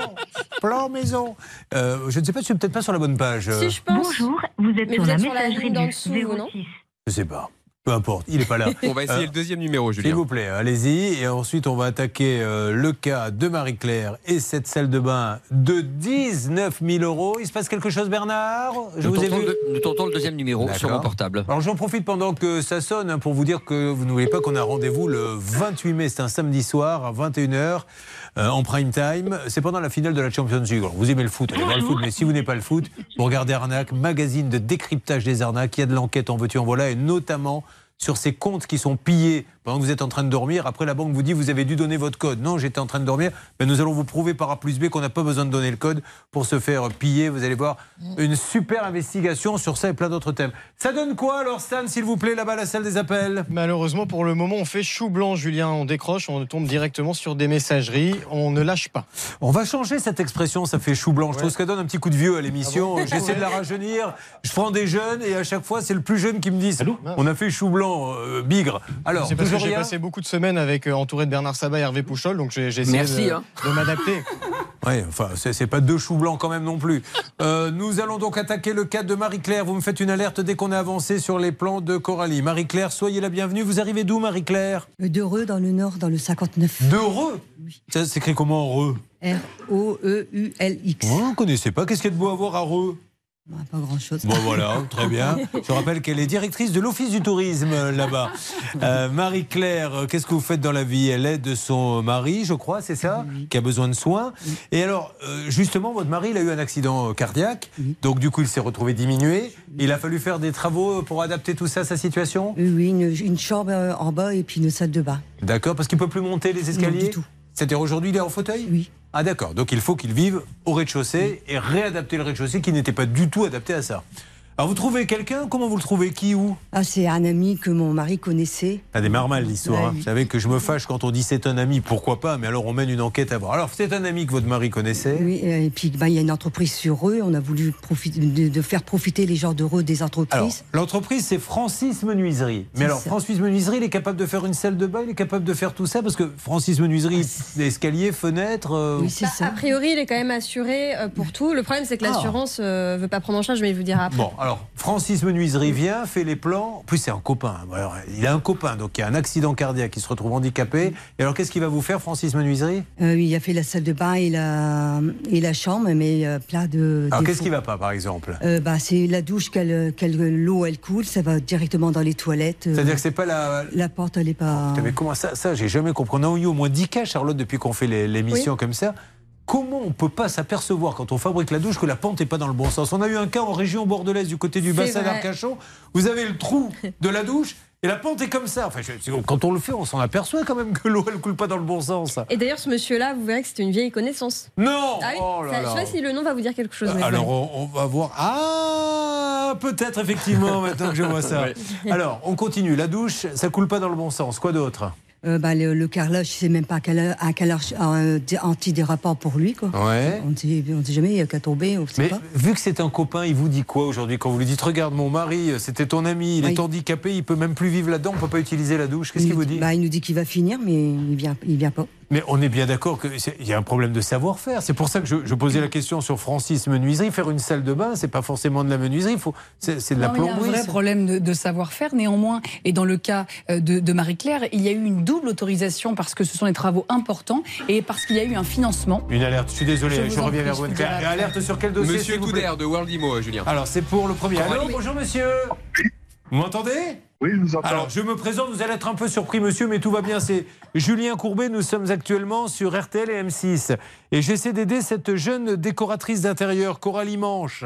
Plan maison. Euh, je ne sais pas, je suis peut-être pas sur la bonne page. Si je pense. Bonjour, vous êtes Mais sur vous la êtes sur la messagerie ligne d'en du dessous, vous, non 06. Je sais pas. Peu importe, il n'est pas là. On va essayer Euh, le deuxième numéro, S'il Julien. vous plaît, allez-y. Et ensuite, on va attaquer euh, le cas de Marie-Claire et cette salle de bain de 19 000 euros. Il se passe quelque chose, Bernard? Je Nous vous ai tentons vu. le- nous tentons le deuxième numéro sur mon portable. Alors j'en profite pendant que ça sonne hein, pour vous dire que vous n'oubliez pas qu'on a rendez-vous le 28 mai, c'est un samedi soir à 21h euh, en prime time. C'est pendant la finale de la Champions League. Alors, vous aimez le foot, allez voir le foot, mais si vous n'aimez pas le foot, vous regardez Arnaque, magazine de décryptage des arnaques. Il y a de l'enquête en veux-tu en voilà, et notamment sur ces comptes qui sont pillés pendant que vous êtes en train de dormir. Après, la banque vous dit vous avez dû donner votre code. Non, j'étais en train de dormir. Mais nous allons vous prouver par A plus B qu'on n'a pas besoin de donner le code pour se faire piller. Vous allez voir une super investigation sur ça et plein d'autres thèmes. Ça donne quoi alors, Stan, s'il vous plaît, là-bas, la salle des appels? Malheureusement, pour le moment, on fait chou blanc, Julien. On décroche, on tombe directement sur des messageries. On ne lâche pas. On va changer cette expression, ça fait chou blanc. Je trouve que ça donne un petit coup de vieux à l'émission. Ah bon J'essaie de la rajeunir. Je prends des jeunes et à chaque fois, c'est le plus jeune qui me dit On a fait chou blanc, euh, bigre. Alors, que j'ai passé beaucoup de semaines avec euh, entouré de Bernard Sabat et Hervé Pouchol, donc j'ai essayé Merci, de, hein. de m'adapter. Ouais, enfin, c'est pas deux choux blancs quand même non plus. Euh, nous allons donc attaquer le cas de Marie-Claire. Vous me faites une alerte dès qu'on a avancé sur les plans de Coralie. Marie-Claire, soyez la bienvenue. Vous arrivez d'où, Marie-Claire? D'Heureux dans le nord, dans le 59. D'Heureux Ça s'écrit comment Re R-O-E-U-L-X. Oh, Vous ne connaissez pas Qu'est-ce qu'il y a de beau à voir à Re Pas grand-chose. Bon voilà, très bien. Je rappelle qu'elle est directrice de l'Office du tourisme là-bas. Euh, Marie-Claire, euh, qu'est-ce que vous faites dans la vie? Elle aide son mari, je crois, c'est ça? Qui a besoin de soins. Et alors, euh, justement, votre mari, il a eu un accident cardiaque. Donc du coup, il s'est retrouvé diminué. Il a fallu faire des travaux pour adapter tout ça à sa situation? Oui, une, une chambre en bas et puis une salle de bain. D'accord, parce qu'il peut plus monter les escaliers Non, du tout. C'est-à-dire aujourd'hui, il est en fauteuil Oui. Ah d'accord, donc il faut qu'il vive au rez-de-chaussée et réadapter le rez-de-chaussée qui n'était pas du tout adapté à ça. Alors vous trouvez quelqu'un Comment vous le trouvez Qui Où Ah, c'est un ami que mon mari connaissait. Ça démarre mal l'histoire. Ouais, hein. oui. Vous savez que je me fâche quand on dit c'est un ami, pourquoi pas, mais alors on mène une enquête à voir. Alors c'est un ami que votre mari connaissait? Oui, euh, et puis bah, il y a une entreprise sur eux. On a voulu profiter, de, de faire profiter les gens d'euros des entreprises. l'entreprise, c'est Francis Menuiserie. Mais C'est alors, ça. Francis Menuiserie, il est capable de faire une salle de bain, il est capable de faire tout ça Parce que Francis Menuiserie, escaliers, fenêtres. euh, Bah, A priori, il est quand même assuré euh, pour tout. Le problème, c'est que Ah. l'assurance ne veut pas prendre en charge, mais il vous dira après. Bon, alors, Francis Menuiserie vient, fait les plans. En plus, c'est un copain. Alors, il a un copain, donc il y a un accident cardiaque, il se retrouve handicapé. Et alors, qu'est-ce qu'il va vous faire, Francis Menuiserie? Euh, il a fait la salle de bain et la, et la chambre, mais euh, plein de. Alors, qu'est-ce qui va pas, par exemple? Euh, bah, c'est la douche, qu'elle, qu'elle- l'eau elle coule, ça va directement dans les toilettes. euh, C'est-à-dire que c'est pas la. La porte elle est pas. Putain, mais comment ça Ça, j'ai jamais compris. On a eu au moins 10 cas, Charlotte, depuis qu'on fait l'émission Oui. comme ça. Comment on peut pas s'apercevoir quand on fabrique la douche que la pente n'est pas dans le bon sens? On a eu un cas en région bordelaise du côté du C'est bassin d'Arcachon. Vous avez le trou de la douche et la pente est comme ça. Enfin, je- quand on le fait, on s'en aperçoit quand même que l'eau elle coule pas dans le bon sens. Et d'ailleurs, ce monsieur-là, vous verrez que c'était une vieille connaissance. Non ah oui? Oh là ça- Je là. sais pas si le nom va vous dire quelque chose. mais Alors on, on va voir. Ah, peut-être effectivement maintenant que je vois ça. Alors on continue. La douche, ça coule pas dans le bon sens. Quoi d'autre? Euh, bah, le, le carrelage, c'est même pas un carrelage, un carrelage euh, dé- antidérapant pour lui. Quoi. Ouais. On ne sait jamais, il y a qu'à tomber, on Mais pas. vu que c'est un copain, il vous dit quoi aujourd'hui quand vous lui dites regarde mon mari, c'était ton ami, il est handicapé, il peut même plus vivre là-dedans, on peut pas utiliser la douche. Qu'est-ce qu'il vous dit? bah, Il nous dit qu'il va finir, mais il vient, il vient pas. Mais on est bien d'accord qu'il y a un problème de savoir-faire. C'est pour ça que je, je posais la question sur Francis Menuiserie. Faire une salle de bain, c'est pas forcément de la menuiserie, il faut- c'est de la Non, il y a un plomberie. vrai problème de, de savoir-faire. Néanmoins, et dans le cas euh, de, de Marie-Claire, il y a eu une double autorisation parce que ce sont des travaux importants et parce qu'il y a eu un financement. Une alerte, je suis désolé, Je reviens vers vous. Alerte sur quel dossier Monsieur s'il vous plaît Couder de World Imo, Julien. Alors, c'est pour le premier. Allô, bonjour monsieur. Vous m'entendez? Oui, je vous entends. Alors, je me présente, vous allez être un peu surpris, monsieur, mais tout va bien. C'est Julien Courbet. Nous sommes actuellement sur RTL et M6. Et j'essaie d'aider cette jeune décoratrice d'intérieur, Coralie Manche.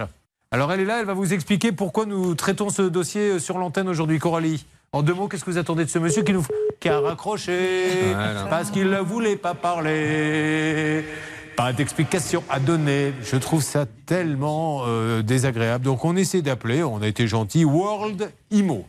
Alors, elle est là, elle va vous expliquer pourquoi nous traitons ce dossier sur l'antenne aujourd'hui. Coralie, en deux mots, qu'est-ce que vous attendez de ce monsieur qui, nous... qui a raccroché Voilà. parce qu'il ne voulait pas parler? Pas d'explication à donner. Je trouve ça tellement euh, désagréable. Donc on essaie d'appeler, on a été gentil, World Imo.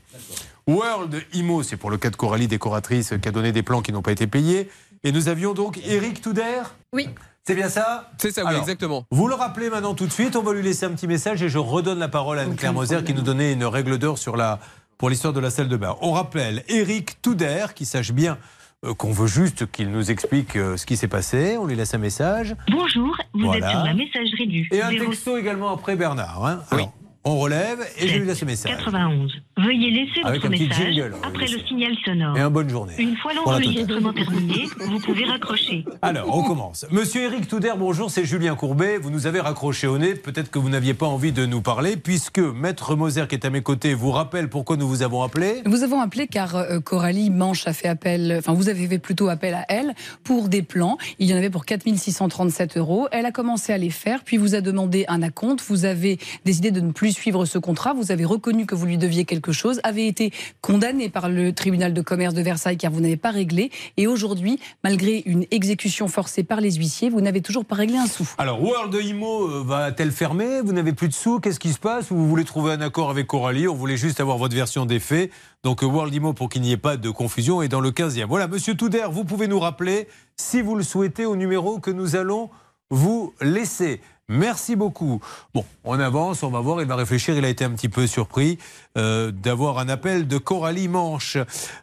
World Imo, c'est pour le cas de Coralie, décoratrice, qui a donné des plans qui n'ont pas été payés. Et nous avions donc Eric Touder. Oui. C'est bien ça? C'est ça, oui, Alors, exactement. Vous le rappelez maintenant tout de suite, on va lui laisser un petit message et je redonne la parole à Anne-Claire Moser qui nous donnait une règle d'or sur la, pour l'histoire de la salle de bain. On rappelle Eric Touder, qui sache bien euh, qu'on veut juste qu'il nous explique euh, ce qui s'est passé. On lui laisse un message. Bonjour, vous Voilà. êtes sur la messagerie du Et un 0 texto également après Bernard. hein. Alors, on relève et je lui laisse le message. 91. Veuillez laisser Avec votre un petit message jingle, on après va le signal sonore. Et un bonne journée. Une fois l'enregistrement terminé, vous pouvez raccrocher. Alors, on commence. Monsieur Éric Touder, bonjour, c'est Julien Courbet. Vous nous avez raccroché au nez. Peut-être que vous n'aviez pas envie de nous parler, puisque Maître Moser, qui est à mes côtés, vous rappelle pourquoi nous vous avons appelé. Vous avons appelé car euh, Coralie Manche a fait appel, enfin vous avez fait plutôt appel à elle pour des plans. Il y en avait pour 4637 euros. Elle a commencé à les faire, puis vous a demandé un acompte. Vous avez décidé de ne plus suivre ce contrat. Vous avez reconnu que vous lui deviez quelque chose, avez été condamné par le tribunal de commerce de Versailles car vous n'avez pas réglé. Et aujourd'hui, malgré une exécution forcée par les huissiers, vous n'avez toujours pas réglé un sou. Alors, World Imo euh, va-t-elle fermer? Vous n'avez plus de sous Qu'est-ce qui se passe? Ou vous voulez trouver un accord avec Coralie? On voulait juste avoir votre version des faits. Donc, euh, World Imo, pour qu'il n'y ait pas de confusion, est dans le 15e. Voilà, monsieur Touder, vous pouvez nous rappeler, si vous le souhaitez, au numéro que nous allons vous laisser. Merci beaucoup. Bon, on avance, on va voir, il va réfléchir. Il a été un petit peu surpris euh, d'avoir un appel de Coralie Manche.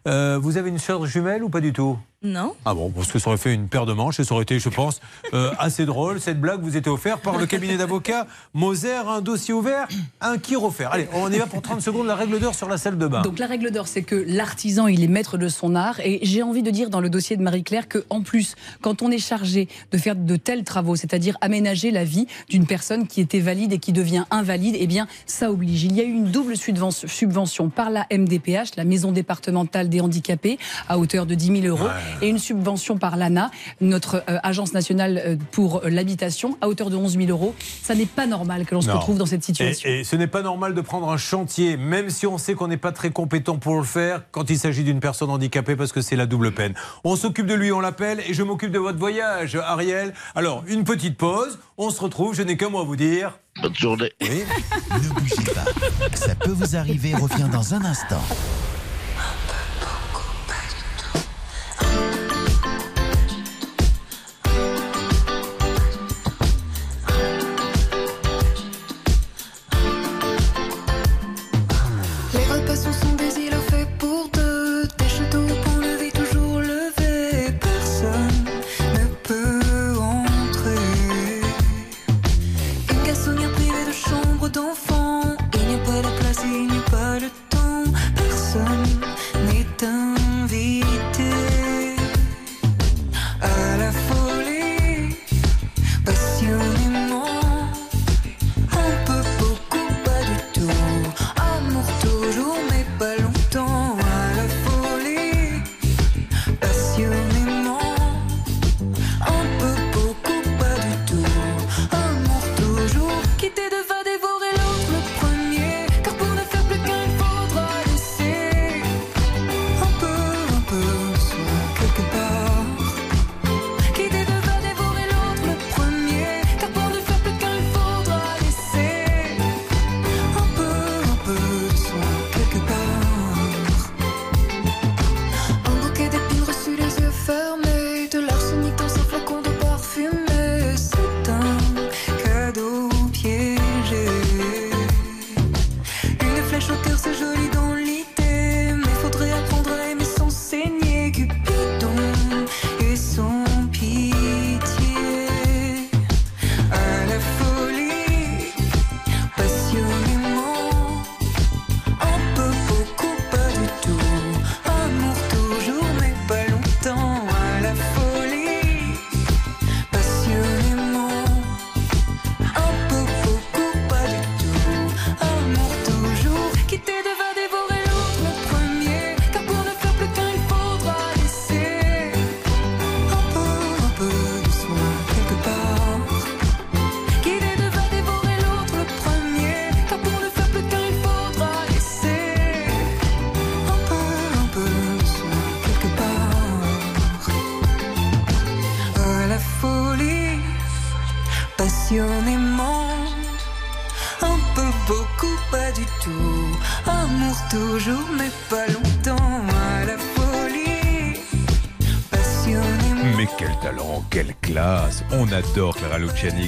Euh, vous avez une sœur jumelle ou pas du tout? Non. Ah bon, parce que ça aurait fait une paire de manches et ça aurait été, je pense, euh, assez drôle. Cette blague vous était offerte par le cabinet d'avocats Moser, un dossier ouvert, un qui offert. Allez, on y va pour 30 secondes, la règle d'or sur la salle de bain. Donc la règle d'or, c'est que l'artisan, il est maître de son art. Et j'ai envie de dire dans le dossier de Marie-Claire que, en plus, quand on est chargé de faire de tels travaux, c'est-à-dire aménager la vie d'une personne qui était valide et qui devient invalide, eh bien, ça oblige. Il y a eu une double subvention, subvention par la MDPH, la Maison départementale des handicapés, à hauteur de 10 000 euros, et une subvention par l'ANA, notre euh, agence nationale euh, pour l'habitation, à hauteur de 11 000 euros. Ça n'est pas normal que l'on se retrouve dans cette situation. Et, et ce n'est pas normal de prendre un chantier, même si on sait qu'on n'est pas très compétent pour le faire, quand il s'agit d'une personne handicapée, parce que c'est la double peine. On s'occupe de lui, on l'appelle, et je m'occupe de votre voyage, Ariel. Alors, une petite pause, on se retrouve, je n'ai qu'un mot à vous dire. Bonne journée. ne bougez pas. Ça peut vous arriver. Reviens dans un instant.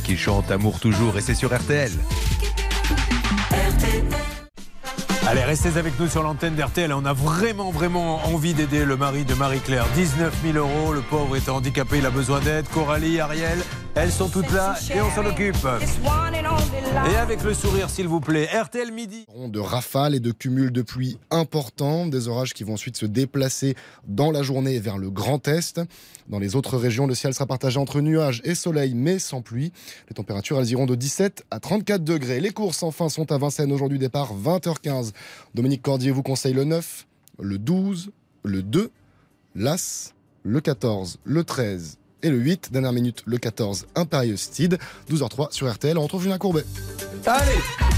Qui chante Amour toujours et c'est sur RTL. Allez, restez avec nous sur l'antenne d'RTL. On a vraiment, vraiment envie d'aider le mari de Marie-Claire. 19 000 euros, le pauvre est handicapé, il a besoin d'aide. Coralie, Ariel, elles sont toutes là et on s'en occupe. Et avec le sourire, s'il vous plaît. RTL midi. De rafales et de cumuls de pluie importants, des orages qui vont ensuite se déplacer dans la journée vers le Grand Est. Dans les autres régions, le ciel sera partagé entre nuages et soleil, mais sans pluie. Les températures, elles iront de 17 à 34 degrés. Les courses, enfin, sont à Vincennes aujourd'hui, départ 20h15. Dominique Cordier vous conseille le 9, le 12, le 2, l'As, le 14, le 13 et le 8. Dernière minute, le 14, Impérieux Steed. 12h03 sur RTL. On retrouve Julien Courbet. Allez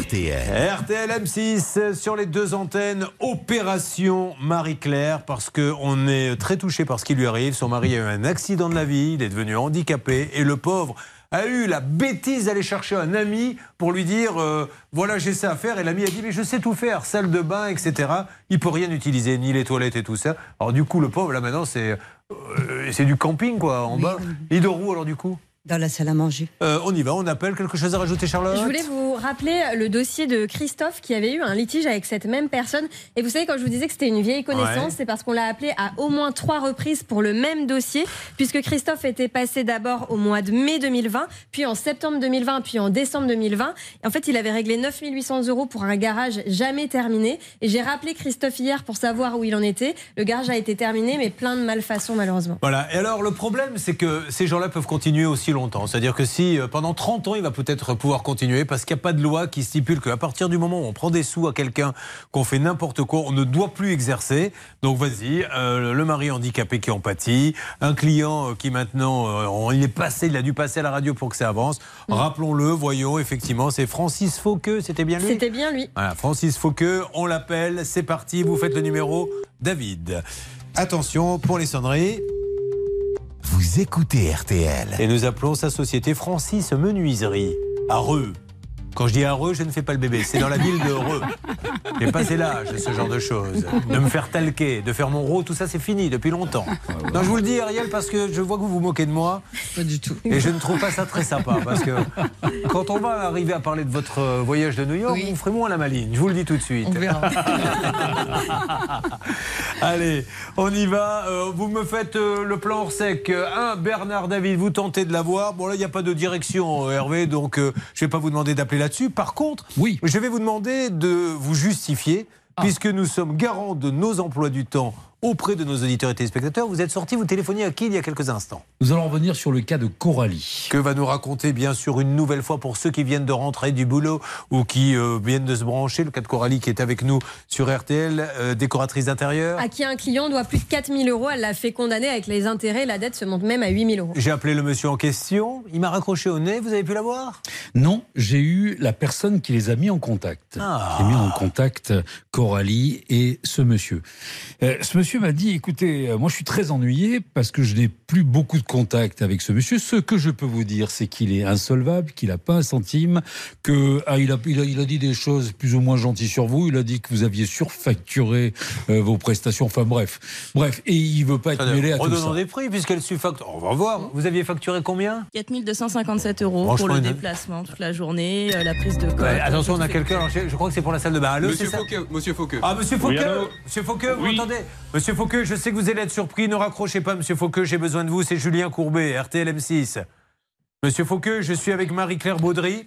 RTL. RTL M6 sur les deux antennes, opération Marie-Claire, parce qu'on est très touché par ce qui lui arrive. Son mari a eu un accident de la vie, il est devenu handicapé, et le pauvre a eu la bêtise d'aller chercher un ami pour lui dire euh, voilà j'ai ça à faire et l'ami a dit mais je sais tout faire salle de bain etc il peut rien utiliser ni les toilettes et tout ça. Alors du coup le pauvre là maintenant c'est euh, c'est du camping quoi en bas. Il dort où alors du coup? Dans la salle à manger. Euh, on y va, on appelle. Quelque chose à rajouter, Charlotte? Je voulais vous rappeler le dossier de Christophe qui avait eu un litige avec cette même personne. Et vous savez, quand je vous disais que c'était une vieille connaissance, Ouais. c'est parce qu'on l'a appelé à au moins trois reprises pour le même dossier, puisque Christophe était passé d'abord au mois de mai 2020, puis en septembre 2020, puis en décembre 2020. Et en fait, il avait réglé 9800 euros pour un garage jamais terminé. Et j'ai rappelé Christophe hier pour savoir où il en était. Le garage a été terminé, mais plein de malfaçons malheureusement. Voilà. Et alors, le problème, c'est que ces gens-là peuvent continuer aussi longtemps. C'est-à-dire que si euh, pendant 30 ans, il va peut-être pouvoir continuer parce qu'il n'y a pas de loi qui stipule qu'à partir du moment où on prend des sous à quelqu'un, qu'on fait n'importe quoi, on ne doit plus exercer. Donc, vas-y, euh, le mari handicapé qui en pâtit, un client euh, qui maintenant, euh, on- il est passé, il a dû passer à la radio pour que ça avance. Rappelons-le, voyons, effectivement, c'est Francis Fauqueux, c'était bien lui? C'était bien lui. Voilà, Francis Fauqueux, on l'appelle, c'est parti, vous faites le numéro David. Attention pour les sonneries. Vous écoutez RTL. Et nous appelons sa société Francis Menuiserie, à Reux. Quand je dis à Reux, je ne fais pas le bébé, c'est dans la ville de Reux. J'ai passé l'âge de ce genre de choses. De me faire talquer, de faire mon rôle, tout ça c'est fini depuis longtemps. Non, je vous le dis Ariel parce que je vois que vous vous moquez de moi. Pas du tout. Et je ne trouve pas ça très sympa parce que quand on va arriver à parler de votre voyage de New York, vous ferez moins la maline. Je vous le dis tout de suite. On verra. Allez, on y va. Euh, vous me faites euh, le plan hors sec. Euh, Un, Bernard David, vous tentez de l'avoir. Bon, là, il n'y a pas de direction, Hervé, donc euh, je ne vais pas vous demander d'appeler là-dessus. Par contre, oui. je vais vous demander de vous justifier, puisque nous sommes garants de nos emplois du temps auprès de nos auditeurs et téléspectateurs. Vous êtes sorti, vous téléphoniez à qui il y a quelques instants? Nous allons revenir sur le cas de Coralie. que va nous raconter bien sûr une nouvelle fois pour ceux qui viennent de rentrer du boulot ou qui euh, viennent de se brancher. Le cas de Coralie qui est avec nous sur RTL, euh, décoratrice d'intérieur. À qui un client doit plus de 4000 euros, elle l'a fait condamner avec les intérêts. La dette se monte même à 8000 euros. J'ai appelé le monsieur en question, il m'a raccroché au nez, vous avez pu l'avoir Non, j'ai eu la personne qui les a mis en contact. Ah. Qui a mis en contact Coralie et ce monsieur. Euh, ce monsieur m'a dit, écoutez, euh, moi je suis très ennuyé parce que je n'ai plus beaucoup de contact avec ce monsieur. Ce que je peux vous dire, c'est qu'il est insolvable, qu'il n'a pas un centime, que ah, il, a, il, a, il a dit des choses plus ou moins gentilles sur vous. Il a dit que vous aviez surfacturé euh, vos prestations. Enfin bref, bref, et il veut pas être mêlé à tout ça. des prix puisqu'elle surfacture. On va voir. Vous aviez facturé combien? 4257 euros pour le une- déplacement toute la journée, euh, la prise de code. Ouais, attention, on a quelqu'un. Je je crois que c'est pour la salle de bain. Allô, Monsieur ça? Fauqueux, Monsieur Fauqueux. Ah, monsieur Oui, Fauqueux allô? Monsieur Fauqueux, vous m'entendez? Monsieur Fauqueux, je sais que vous allez être surpris. Ne raccrochez pas, monsieur Fauqueux, j'ai besoin de vous. C'est Julien Courbet, RTL M6. Monsieur Fauqueux, je suis avec Marie-Claire Baudry,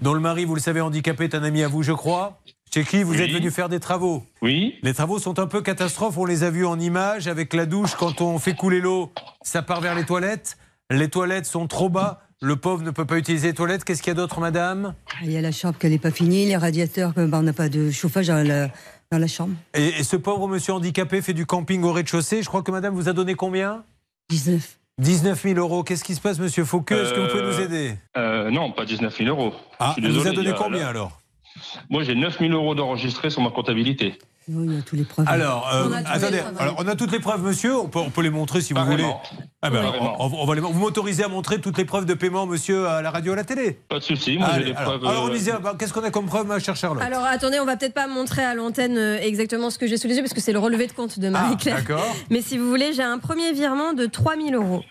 dont le mari, vous le savez, handicapé, est un ami à vous, je crois. Chez qui vous Oui. êtes venu faire des travaux Oui. Les travaux sont un peu catastrophes. On les a vus en images avec la douche. Quand on fait couler l'eau, ça part vers les toilettes. Les toilettes sont trop bas. Le pauvre ne peut pas utiliser les toilettes. Qu'est-ce qu'il y a d'autre, madame? Il y a la chambre qui n'est pas finie, les radiateurs, bah, on n'a pas de chauffage la, dans la chambre. et, et ce pauvre monsieur handicapé fait du camping au rez-de-chaussée. Je crois que madame vous a donné combien? 19. 19 000 euros. Qu'est-ce qui se passe, monsieur Fauqueux? Est-ce que vous pouvez nous aider? euh, Non, pas 19 000 euros. Ah, Je suis vous a donné a- combien là- alors? Moi, j'ai 9 000 euros d'enregistrés sur ma comptabilité. Oui, il y a tous les preuves. Alors, euh, On a toutes les attendez, preuves. alors, on a toutes les preuves, monsieur. On peut, on peut les montrer si vous voulez. Ah ben, on, on va les- vous m'autorisez à montrer toutes les preuves de paiement, monsieur, à la radio, à la télé? Pas de souci, moi j'ai les alors, preuves. alors, on euh, disait, bah, qu'est-ce qu'on a comme preuve, ma chère Charlotte? Alors attendez, on va peut-être pas montrer à l'antenne euh, exactement ce que j'ai sous les yeux parce que c'est le relevé de compte de Marie-Claire. Ah, d'accord. Mais si vous voulez, j'ai un premier virement de 3000 euros.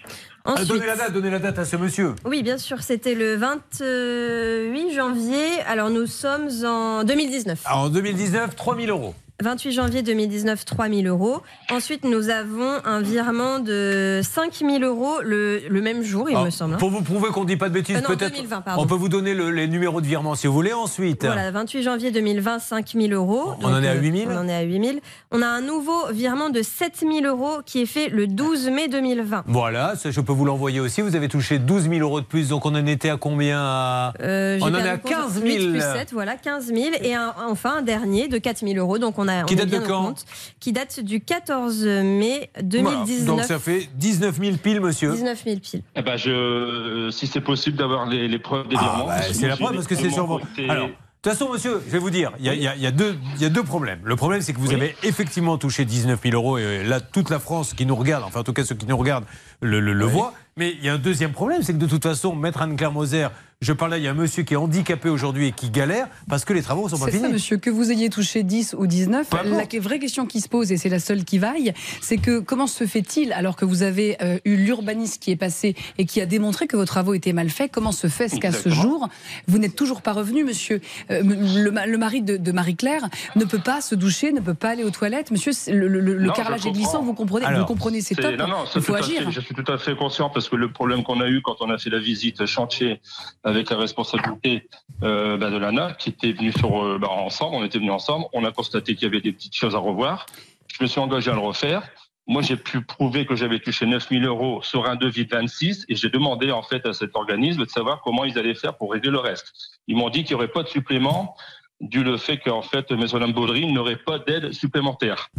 Ah, Ensuite, Donnez la date, donnez la date à ce monsieur. oui, bien sûr, c'était le 28 janvier. Alors nous sommes en 2019. Alors, en 2019, 3 000 euros. 28 janvier 2019, 3 000 euros. Ensuite, nous avons un virement de 5 000 euros le, le même jour, il Alors, me semble. hein. Pour vous prouver qu'on ne dit pas de bêtises, Euh, peut-être. 2020, pardon. On peut vous donner le- les numéros de virement si vous voulez ensuite. Voilà, 28 janvier 2020, 5 000 euros. On en est à euh, 8 000? On en est à 8 000. On a un nouveau virement de 7 000 euros qui est fait le 12 mai 2020. Voilà, ça, je peux vous l'envoyer aussi. Vous avez touché 12 000 euros de plus, donc on en était à combien à... Euh, On en est à le compte. 15 000. 8 plus 7, voilà, 15 000. Et un- enfin, un dernier de 4 000 euros. Donc, on a. Qui on date de quand compte, Qui date du 14 mai Voilà. 2019. Donc ça fait 19 000 piles, monsieur. 19 000 piles. eh ben, je, euh, si c'est possible d'avoir les, les preuves des Ah, virements. bah, c'est la preuve parce que c'est sur été- Alors, de toute façon, monsieur, je vais vous dire, il y a, il y a- il y a deux, il y a deux problèmes. Le problème, c'est que vous Oui. avez effectivement touché 19 000 euros et là, toute la France qui nous regarde, enfin, en tout cas, ceux qui nous regardent le, le, le voient. Mais il y a un deuxième problème, c'est que de toute façon, Maître Anne-Claire Moser, je parlais, il y a un monsieur qui est handicapé aujourd'hui et qui galère parce que les travaux sont pas C'est ça, finis. monsieur, que vous ayez touché 10 ou 19, Peu importe. la vraie question qui se pose, et c'est la seule qui vaille, c'est que comment se fait-il, alors que vous avez euh, eu l'urbaniste qui est passé et qui a démontré que vos travaux étaient mal faits, comment se fait-ce qu'à ce jour, vous n'êtes toujours pas revenu, monsieur? Euh, le, le mari de, de Marie-Claire ne peut pas se doucher, ne peut pas aller aux toilettes. Monsieur, le, le- le Non, carrelage est glissant, vous comprenez, Alors, vous comprenez, c'est top. Non, non, Il faut fait- agir. je suis tout à fait conscient parce que le problème qu'on a eu quand on a fait la visite chantier avec la responsabilité euh, bah, de l'ANA, qui était venue sur, euh, bah, ensemble, on était venus ensemble, on a constaté qu'il y avait des petites choses à revoir. Je me suis engagé à le refaire. Moi, j'ai pu prouver que j'avais touché 9000 euros sur un devis de 26 et j'ai demandé en fait à cet organisme de savoir comment ils allaient faire pour régler le reste. Ils m'ont dit qu'il n'y aurait pas de supplément dû le fait qu'en fait, Maison Madame Baudry n'aurait pas d'aide supplémentaire.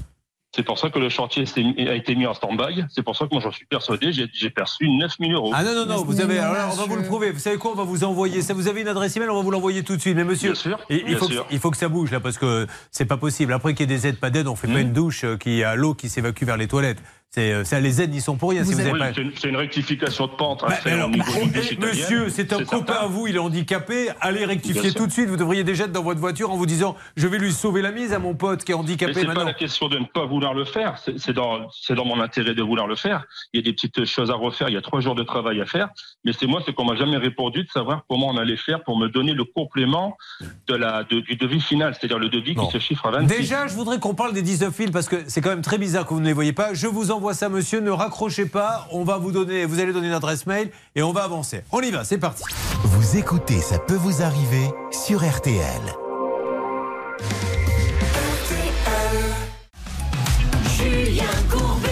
C'est pour ça que le chantier a été mis en stand-by. C'est pour ça que moi, j'en suis persuadé. J'ai perçu 9 000 euros. Ah non, non, non, vous avez. alors là, on va vous le prouver. Vous savez quoi? On va vous envoyer ça. Vous avez une adresse email, on va vous l'envoyer tout de suite. Mais monsieur, Bien sûr, il, bien faut sûr. Que, il faut que ça bouge là parce que c'est pas possible. Après qu'il y ait des aides, pas d'aides, on fait pas une douche euh, qui a l'eau qui s'évacue vers les toilettes. C'est euh, ça, les aides n'y sont pour rien. si vous Oui, pas... c'est une- rectification de pente à Bah, faire alors, italienne. monsieur, c'est un copain certain. à vous, il est handicapé. Allez rectifier tout de suite. Vous devriez déjà être dans votre voiture en vous disant Je vais lui sauver la mise à mon pote qui est handicapé c'est pas la question de ne pas vouloir le faire. C'est dans, mon intérêt de vouloir le faire. Il y a des petites choses à refaire. Il y a trois jours de travail à faire. Mais c'est moi, c'est qu'on m'a jamais répondu de savoir comment on allait faire pour me donner le complément de la, de- du devis final, c'est-à-dire le devis qui se chiffre à 26. Déjà, je voudrais qu'on parle des 19 fils parce que c'est quand même très bizarre que vous ne les voyez pas. Je vous envoie ça, monsieur. Ne raccrochez pas. On va vous donner, vous allez donner une adresse mail et on va avancer. On y va, c'est parti. Vous écoutez Ça peut vous arriver sur RTL. Julien Courbet.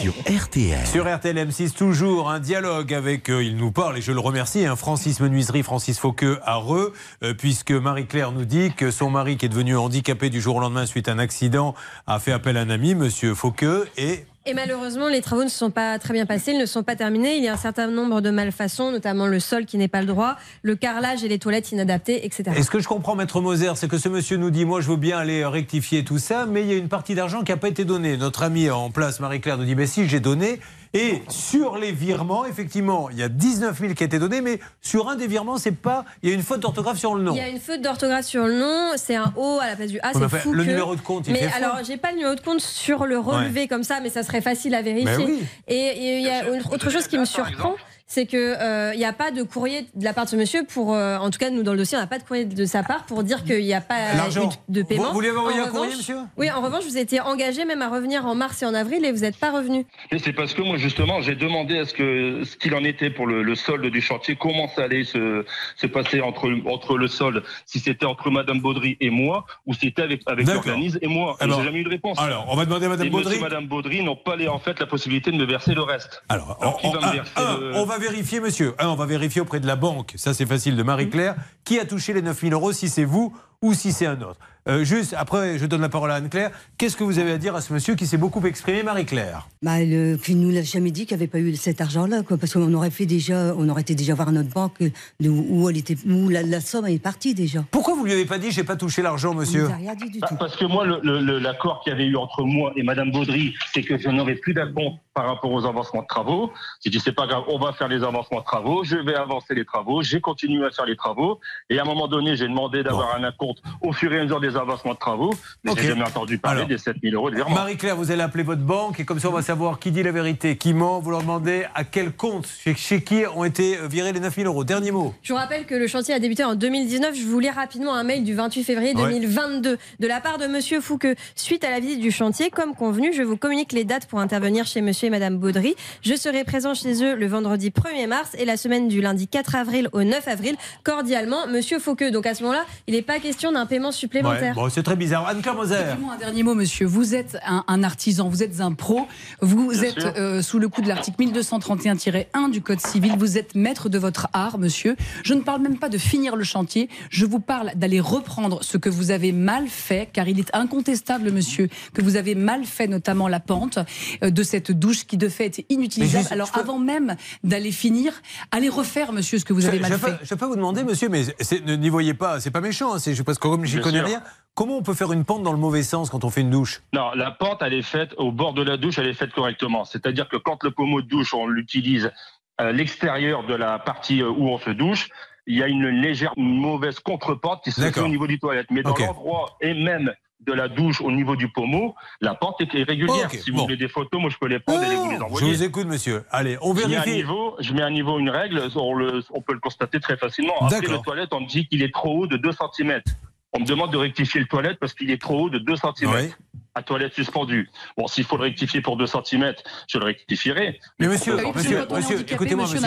Sur RTL. Sur RTL M6, toujours un dialogue avec, euh, il nous parle et je le remercie, hein, Francis Menuiserie, Francis Fauqueux à Reux, euh, puisque Marie-Claire nous dit que son mari, qui est devenu handicapé du jour au lendemain suite à un accident, a fait appel à un ami, monsieur Fauqueux, et Et malheureusement, les travaux ne se sont pas très bien passés, ils ne sont pas terminés. Il y a un certain nombre de malfaçons, notamment le sol qui n'est pas le droit, le carrelage et les toilettes inadaptées, etc. Et ce que je comprends, Maître Moser, c'est que ce monsieur nous dit Moi, je veux bien aller rectifier tout ça, mais il y a une partie d'argent qui n'a pas été donnée. Notre amie en place, Marie-Claire, nous dit Mais si, j'ai donné. Et sur les virements, effectivement, il y a 19 000 qui a été donné, mais sur un des virements, c'est pas. Il y a une faute d'orthographe sur le nom. Il y a une faute d'orthographe sur le nom, c'est un O à la place du A, c'est fou le que- numéro de compte, il Mais fait alors, j'ai pas le numéro de compte sur le relevé comme ça, mais ça serait facile à vérifier. Oui. Et il y a autre chose qui me surprend. C'est que euh, il n'y a pas de courrier de la part de ce monsieur pour, euh, en tout cas nous dans le dossier, on n'a pas de courrier de sa part pour dire qu'il n'y a pas eu de paiement. Vous- vous lui avez envoyé En un courrier, monsieur Oui, en revanche, vous étiez engagé même à revenir en mars et en avril et vous n'êtes pas revenu. Et c'est parce que moi, justement, j'ai demandé à ce que ce qu'il en était pour le, le solde du chantier, comment ça allait se, se passer entre, entre le solde, si c'était entre Madame Baudry et moi, ou si c'était avec, avec l'organisme et moi. Alors- j'ai jamais eu de réponse. alors, on va demander à Madame et Baudry. et Madame Baudry n'ont pas les- en fait la possibilité de me verser le reste. Alors, qui on, va me un, verser un, le- on va vérifier, monsieur. Un, on va vérifier auprès de la banque. Ça, c'est facile, de Marie-Claire. Qui a touché les 9 000 euros, si c'est vous ou si c'est un autre? Euh, Juste, après, je donne la parole à Anne-Claire. Qu'est-ce que vous avez à dire à ce monsieur qui s'est beaucoup exprimé, Marie-Claire? Bah, le, qu'il nous l'a jamais dit qu'il n'y avait pas eu cet argent-là, quoi, parce qu'on aurait fait déjà, on aurait été déjà voir notre banque de où, elle était, où la, la somme est partie déjà. Pourquoi vous lui avez pas dit j'ai pas touché l'argent, monsieur? Il nous a rien dit du Bah, tout. Parce que moi, le- le- le- l'accord qu'il y avait eu entre moi et Madame Baudry, c'est que je n'aurais plus d'acompte par rapport aux avancements de travaux. J'ai dit, c'est pas grave, on va faire les avancements de travaux, je vais avancer les travaux, j'ai continué à faire les travaux, et à un moment donné, j'ai demandé d'avoir un acompte au fur et à mesure des avancements de travaux, mais Ok. j'ai jamais entendu parler Alors, des 7 000 euros de virement. Marie-Claire, vous allez appeler votre banque et comme ça on va savoir qui dit la vérité, qui ment. Vous leur demandez à quel compte, chez, chez qui ont été virés les 9 000 euros. Dernier mot. Je vous rappelle que le chantier a débuté en 2019. Je vous lis rapidement un mail du 28 février Ouais. 2022 de la part de Monsieur Fouque. Suite à la visite du chantier, comme convenu, je vous communique les dates pour intervenir chez Monsieur et Madame Baudry. Je serai présent chez eux le vendredi 1er mars et la semaine du lundi 4 avril au 9 avril. Cordialement, Monsieur Fouque. Donc à ce moment-là, il n'est pas question d'un paiement Ouais, supplémentaire. bon, c'est très bizarre. Anne-Claire Moser. Un dernier mot, monsieur. Vous êtes un, un artisan, vous êtes un pro, vous Bien êtes euh, sous le coup de l'article 1231-1 du Code civil, vous êtes maître de votre art, monsieur. Je ne parle même pas de finir le chantier, je vous parle d'aller reprendre ce que vous avez mal fait, car il est incontestable, monsieur, que vous avez mal fait notamment la pente euh, de cette douche qui de fait était inutilisable. Juste, Alors peux- avant même d'aller finir, allez refaire, monsieur, ce que vous avez je, mal je fait. peux, je peux vous demander, monsieur, mais n'y voyez pas, c'est pas méchant, hein, c'est je- parce que comme j'y connais sûr. rien, comment on peut faire une pente dans le mauvais sens quand on fait une douche? Non, la pente, elle est faite au bord de la douche, elle est faite correctement. C'est-à-dire que quand le pommeau de douche, on l'utilise à l'extérieur de la partie euh, où on se douche, il y a une légère mauvaise contre-porte qui se fait au niveau du toilette. Mais dans Ok. l'endroit et même de la douche au niveau du pommeau, la porte est régulière. Si vous bon. voulez des photos, moi je peux les prendre et vous les Je envoyer. vous écoute, monsieur. Allez, on Je mets, à vérifie. niveau, je mets à niveau une règle, on, le- on peut le constater très facilement. Après le toilette, on me dit qu'il est trop haut de 2 cm. On me demande de rectifier le toilette parce qu'il est trop haut de 2 cm. Oui. À toilette suspendue. Bon, s'il faut le rectifier pour 2 cm, je le rectifierai. Mais monsieur, 2 monsieur, monsieur, écoutez-moi, monsieur.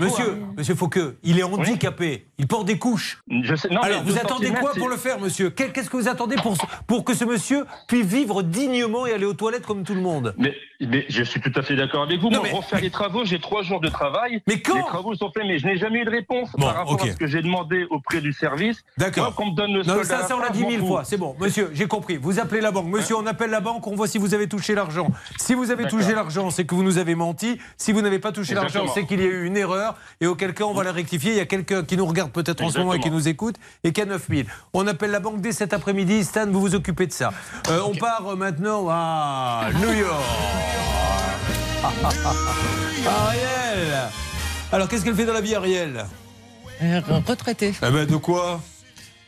Monsieur, hein. monsieur il est handicapé. Il porte des couches. Je sais- non, Alors, vous attendez quoi pour le faire, monsieur? Qu'est- Qu'est-ce que vous attendez pour, pour que ce monsieur puisse vivre dignement et aller aux toilettes comme tout le monde? Mais, mais je suis tout à fait d'accord avec vous. Non, Moi, mais- refaire les travaux, j'ai trois jours de travail. Mais quand Les travaux sont faits, mais je n'ai jamais eu de réponse Bon, par rapport ok. à ce que j'ai demandé auprès du service. D'accord. Qu'on me donne le Non, ça, on l'a dit mille fois. C'est bon, monsieur, j'ai compris. Vous appelez la banque. Monsieur, on appelle la banque, on voit si vous avez touché l'argent. Si vous avez touché l'argent, c'est que vous nous avez menti. Si vous n'avez pas touché l'argent, c'est qu'il y a eu une erreur. Et auquel cas, on va la rectifier. Il y a quelqu'un qui nous regarde peut-être en ce moment et qui nous écoute et qui a 9000. On appelle la banque dès cet après-midi. Stan, vous vous occupez de ça. Euh, On part euh, maintenant à New York. Ariel Alors, qu'est-ce qu'elle fait dans la vie, Ariel? Euh, retraité. Eh ben, de quoi?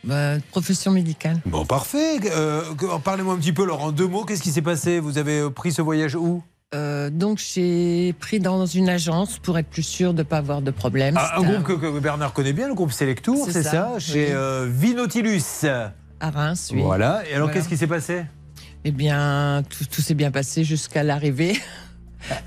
Bah, profession médicale. Bon, parfait. Euh, Parlez-moi un petit peu, alors, en deux mots, qu'est-ce qui s'est passé? Vous avez euh, pris ce voyage où? Euh, donc j'ai pris dans une agence pour être plus sûr de ne pas avoir de problème. Ah, un groupe que, que Bernard connaît bien, le groupe Selectour, C'est c'est ça, ça, oui. Chez euh, Vinotilus. à Reims, oui. Voilà. Et alors, Voilà. qu'est-ce qui s'est passé? Eh bien, tout, tout s'est bien passé jusqu'à l'arrivée.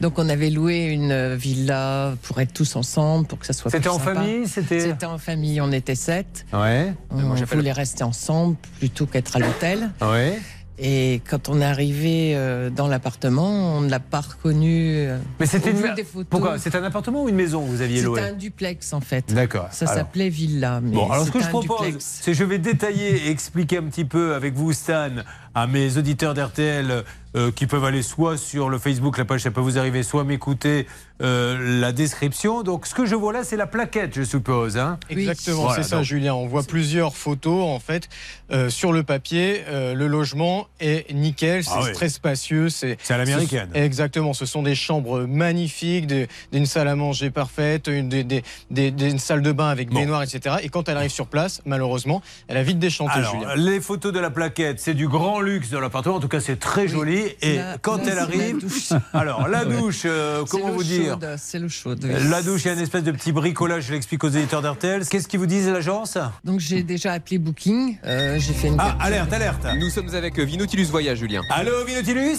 Donc on avait loué une villa pour être tous ensemble, pour que ça soit C'était en sympa. famille C'était. C'était en famille, on était sept. Ouais. On voulait rester ensemble plutôt qu'être à l'hôtel. Ouais. Et quand on est arrivé euh, dans l'appartement, on ne l'a pas reconnu. euh, Mais c'était une. des photos. Pourquoi? C'est un appartement ou une maison que vous aviez C'était loué un duplex en fait. D'accord. Ça Alors. s'appelait villa. Mais Bon, alors ce que c'était je propose, c'est je vais détailler et expliquer un petit peu avec vous, Stan, à mes auditeurs d'RTL euh, qui peuvent aller soit sur le Facebook, la page, ça peut vous arriver, soit m'écouter euh, la description. Donc, ce que je vois là, c'est la plaquette, je suppose. Hein Exactement, Voilà, c'est ça, donc- Julien. On voit plusieurs photos, en fait, euh, sur le papier. euh, le logement est nickel, c'est Ah oui. très spacieux. C'est C'est à l'américaine. Exactement, ce sont des chambres magnifiques, des- d'une salle à manger parfaite, une, des, des- des- des- une salle de bain avec baignoire, etc. Et quand elle arrive sur place, malheureusement, elle a vite déchanté, Alors, Julien. les photos de la plaquette, c'est du grand luxe dans l'appartement. En tout cas, c'est très joli. Et quand elle la arrive, alors la douche, euh, comment vous dire C'est le chaud. oui. La douche, il y a une espèce de petit bricolage. Je l'explique aux éditeurs d'RTL. Qu'est-ce qu'ils vous disent l'agence Donc j'ai déjà appelé Booking. euh, j'ai fait une. Ah, alerte, alerte. Nous sommes avec Vinotilus Voyage, Julien. Allô, Vinotilus?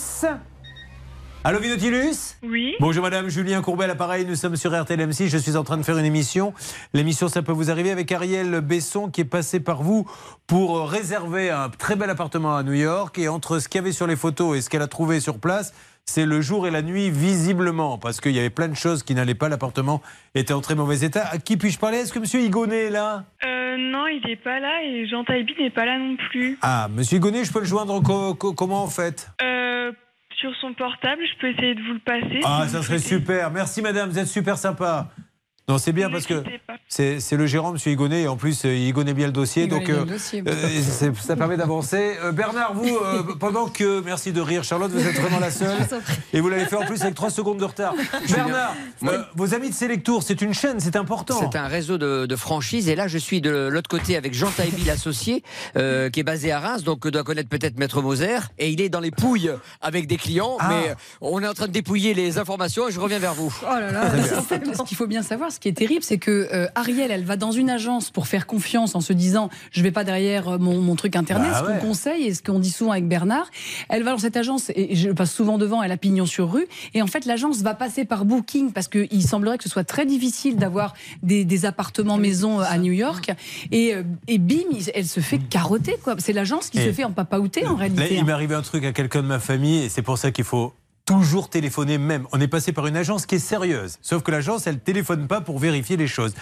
Allô, Vinotilus Oui. Bonjour Madame. Julien Courbet, l'appareil, nous sommes sur RTL M6, je suis en train de faire une émission. L'émission Ça peut vous arriver avec Ariel Besson qui est passé par vous pour réserver un très bel appartement à New York. Et entre ce qu'il y avait sur les photos et ce qu'elle a trouvé sur place, c'est le jour et la nuit visiblement. Parce qu'il y avait plein de choses qui n'allaient pas, l'appartement était en très mauvais état. À qui puis-je parler? Est-ce que Monsieur Higonet est là? Euh, non, il n'est pas là et Jean Taibi n'est pas là non plus. Ah, Monsieur Higonet, je peux le joindre. Co- co- comment en fait? Euh, sur son portable, je peux essayer de vous le passer. Ah, si ça serait souhaitez. super. Merci madame, vous êtes super sympa. Non, c'est bien parce que c'est c'est le gérant, monsieur Higonet, et en plus, euh, il connaît bien le dossier. Il donc, connaît bien le dossier, euh, c'est- ça permet d'avancer. Euh, Bernard, vous, euh, pendant que. Merci de rire, Charlotte, vous êtes vraiment la seule. Et vous l'avez fait en plus avec 3 secondes de retard. Bernard, euh, vos amis de Selectour, c'est une chaîne, c'est important. C'est un réseau de, de franchises. Et là, je suis de l'autre côté avec Jean Taïbi, l'associé, euh, qui est basé à Reims, donc que doit connaître peut-être Maître Moser. Et il est dans les pouilles avec des clients. Ah. Mais on est en train de dépouiller les informations et je reviens vers vous. Oh là là, fait, ce qu'il faut bien savoir, ce qui est terrible, c'est que euh, Ariel, elle va dans une agence pour faire confiance en se disant je vais pas derrière euh, mon, mon truc internet, Bah ce ouais. qu'on conseille et ce qu'on dit souvent avec Bernard. Elle va dans cette agence et je passe souvent devant, elle a pignon sur rue. Et en fait, l'agence va passer par Booking parce qu'il semblerait que ce soit très difficile d'avoir des, des appartements maisons euh, à New York. Et, et bim, elle se fait carotter. quoi. C'est l'agence qui Et- se fait en papaouter en Là, réalité. il m'est arrivé un truc à quelqu'un de ma famille, et c'est pour ça qu'il faut toujours téléphoner même. On est passé par une agence qui est sérieuse. Sauf que l'agence, elle téléphone pas pour vérifier les choses.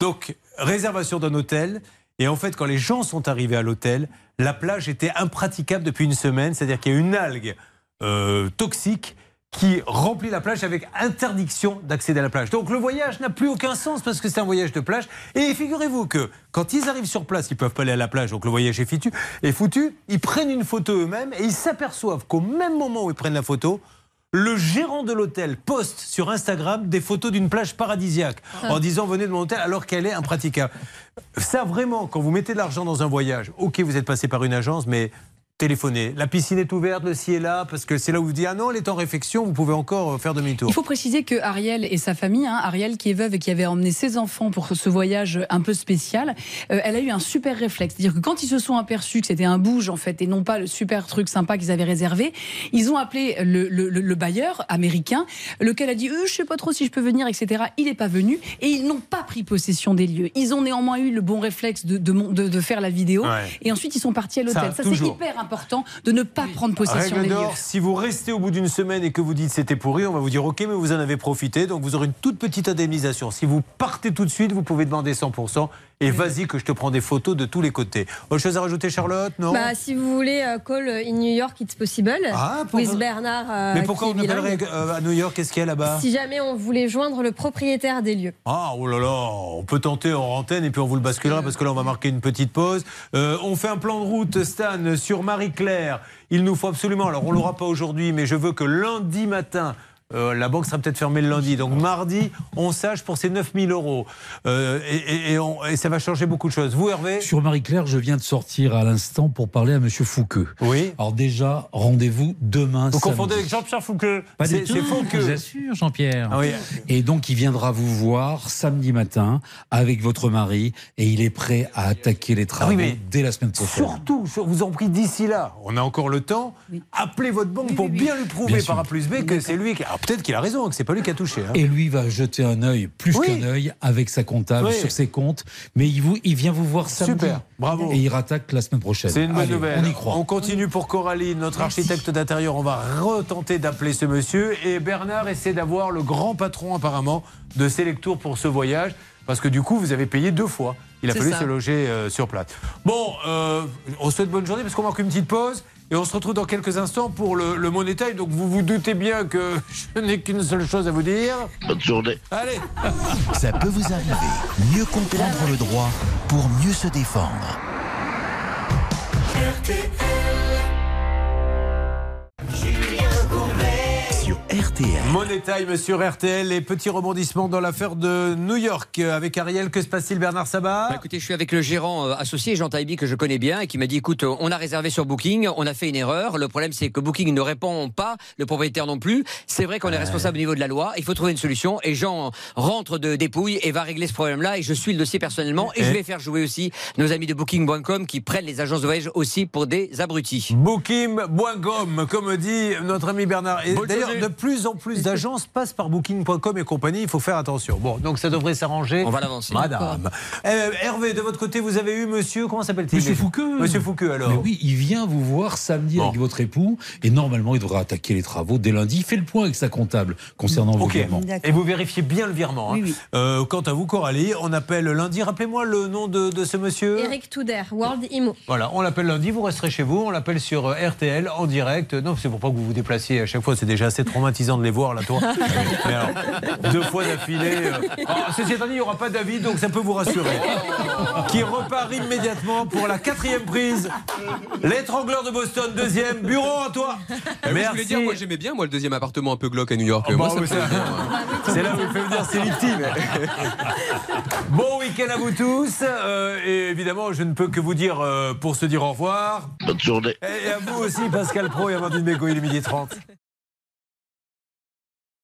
Donc, réservation d'un hôtel. Et en fait, quand les gens sont arrivés à l'hôtel, la plage était impraticable depuis une semaine. C'est-à-dire qu'il y a une algue euh, toxique qui remplit la plage avec interdiction d'accéder à la plage. Donc le voyage n'a plus aucun sens parce que c'est un voyage de plage. Et figurez-vous que quand ils arrivent sur place, ils peuvent pas aller à la plage, donc le voyage est foutu. Est foutu. Ils prennent une photo eux-mêmes et ils s'aperçoivent qu'au même moment où ils prennent la photo, le gérant de l'hôtel poste sur Instagram des photos d'une plage paradisiaque Ah. en disant venez de mon hôtel alors qu'elle est impraticable. Ça vraiment, quand vous mettez de l'argent dans un voyage, ok vous êtes passé par une agence, mais téléphonez. La piscine est ouverte, le ciel est là, parce que c'est là où vous dites ah non, elle est en réflexion, vous pouvez encore euh, faire demi-tour. Il faut préciser que Ariel et sa famille, hein, Ariel qui est veuve et qui avait emmené ses enfants pour ce voyage un peu spécial, euh, elle a eu un super réflexe. C'est-à-dire que quand ils se sont aperçus que c'était un bouge en fait et non pas le super truc sympa qu'ils avaient réservé, ils ont appelé le, le- le- le bailleur américain, lequel a dit euh, je sais pas trop si je peux venir, etc. Il n'est pas venu et ils n'ont pas pris possession des lieux. Ils ont néanmoins eu le bon réflexe de, de, mon- de- de faire la vidéo Ouais. et ensuite ils sont partis à Ça, l'hôtel. Ça, c'est toujours. hyper important de ne pas prendre possession Règle des lieux. si vous restez au bout d'une semaine et que vous dites c'était pourri, on va vous dire ok, mais vous en avez profité, donc vous aurez une toute petite indemnisation. Si vous partez tout de suite, vous pouvez demander 100%. Et vas-y que je te prends des photos de tous les côtés. Autre chose à rajouter, Charlotte? Non? Bah, si vous voulez euh, call in New York, it's possible. Ah, pour- with Bernard. euh, Mais pourquoi on appellerait euh, à New York? Qu'est-ce qu'il y a là-bas? Si jamais on voulait joindre le propriétaire des lieux. Ah, oh là là, on peut tenter en antenne et puis on vous le basculera parce que là on va marquer une petite pause. Euh, on fait un plan de route, Stan, sur Marie-Claire. Il nous faut absolument, alors on l'aura pas aujourd'hui, mais je veux que lundi matin, euh, la banque sera peut-être fermée le lundi. Donc mardi, on sache pour ces 9000 euros. Euh, et, et- et on- et ça va changer beaucoup de choses. Vous, Hervé Sur Marie-Claire, je viens de sortir à l'instant pour parler à Monsieur Fouqueux. Oui. Alors déjà, rendez-vous demain. Vous confondez avec Jean-Pierre Fouqueux Pas du C'est tout, c'est Fouqueux. Je vous assure, Jean-Pierre. Ah oui. Et donc, il viendra vous voir samedi matin avec votre mari et il est prêt à attaquer les travaux Ah oui, mais dès la semaine prochaine. Surtout, je vous en prie, d'ici là, on a encore le temps. Appelez votre banque pour bien lui prouver Bien par A plus B que c'est lui qui. Alors peut-être qu'il a raison, que c'est pas lui qui a touché. hein. Et lui va jeter un œil, plus Oui. qu'un œil, avec sa comptable Oui. sur ses comptes. Mais il, vous, il vient vous voir samedi. Super, bravo. Et il rattaque la semaine prochaine. C'est une bonne Allez, nouvelle. On y croit. On continue pour Coraline, notre architecte d'intérieur. On va retenter d'appeler ce monsieur. Et Bernard essaie d'avoir le grand patron, apparemment, de Selectour pour ce voyage. Parce que du coup, vous avez payé deux fois. Il a fallu ça. se loger euh, sur place. Bon, euh, on se souhaite bonne journée parce qu'on marque une petite pause. Et on se retrouve dans quelques instants pour le, le Money Time. Donc vous vous doutez bien que je n'ai qu'une seule chose à vous dire. Bonne journée. Allez Ça peut vous arriver. Mieux comprendre le droit pour mieux se défendre. RTL. Money Time sur RTL, les petits rebondissements dans l'affaire de New York avec Ariel. Que se passe-t-il, Bernard Sabat? Bah, écoutez, je suis avec le gérant euh, associé, Jean Taibi, que je connais bien, et qui m'a dit écoute, euh, on a réservé sur Booking, on a fait une erreur. Le problème, c'est que Booking ne répond pas, le propriétaire non plus. C'est vrai qu'on est responsable au niveau de la loi. Il faut trouver une solution. Et Jean rentre de dépouille et va régler ce problème-là. Et je suis le dossier personnellement. Et je vais faire jouer aussi nos amis de Booking.com qui prennent les agences de voyage aussi pour des abrutis. Booking.com, comme dit notre ami Bernard. Et d'ailleurs, de plus en plus d'agences passent par Booking.com et compagnie. Il faut faire attention. Bon, donc ça devrait s'arranger. On va l'avancer. Madame. Euh, Hervé, de votre côté, vous avez eu monsieur, comment s'appelle-t-il Monsieur Fouqueux. Monsieur Fouqueux, alors. Mais oui, il vient vous voir samedi avec votre époux et normalement il devrait attaquer les travaux dès lundi. Il fait le point avec sa comptable concernant vos virements. Et vous vérifiez bien le virement. hein. Euh, quant à vous, Coralie, on appelle lundi. Rappelez-moi le nom de, de ce monsieur. Eric Touder, World Imo. Voilà, on l'appelle lundi, vous resterez chez vous, on l'appelle sur euh, RTL en direct. Non, c'est pour pas que vous vous déplaciez à chaque fois, c'est déjà assez traumatisant de les voir là, toi. Mais alors, deux fois d'affilée. euh, ah, ceci étant dit, il n'y aura pas David, donc ça peut vous rassurer. Qui repart immédiatement pour la quatrième prise. L'étrangleur de Boston, deuxième. Bureau à toi. Eh oui, je voulais dire, moi j'aimais bien moi le deuxième appartement un peu glauque à New York. moi, bah oui, c'est-. C'est là où il fait venir victimes. Bon week-end à vous tous. Euh, et évidemment, je ne peux que vous dire, euh, pour se dire au revoir. Bonne journée. Et à vous aussi, Pascal Pro et Amandine Bégaud, il est midi 30.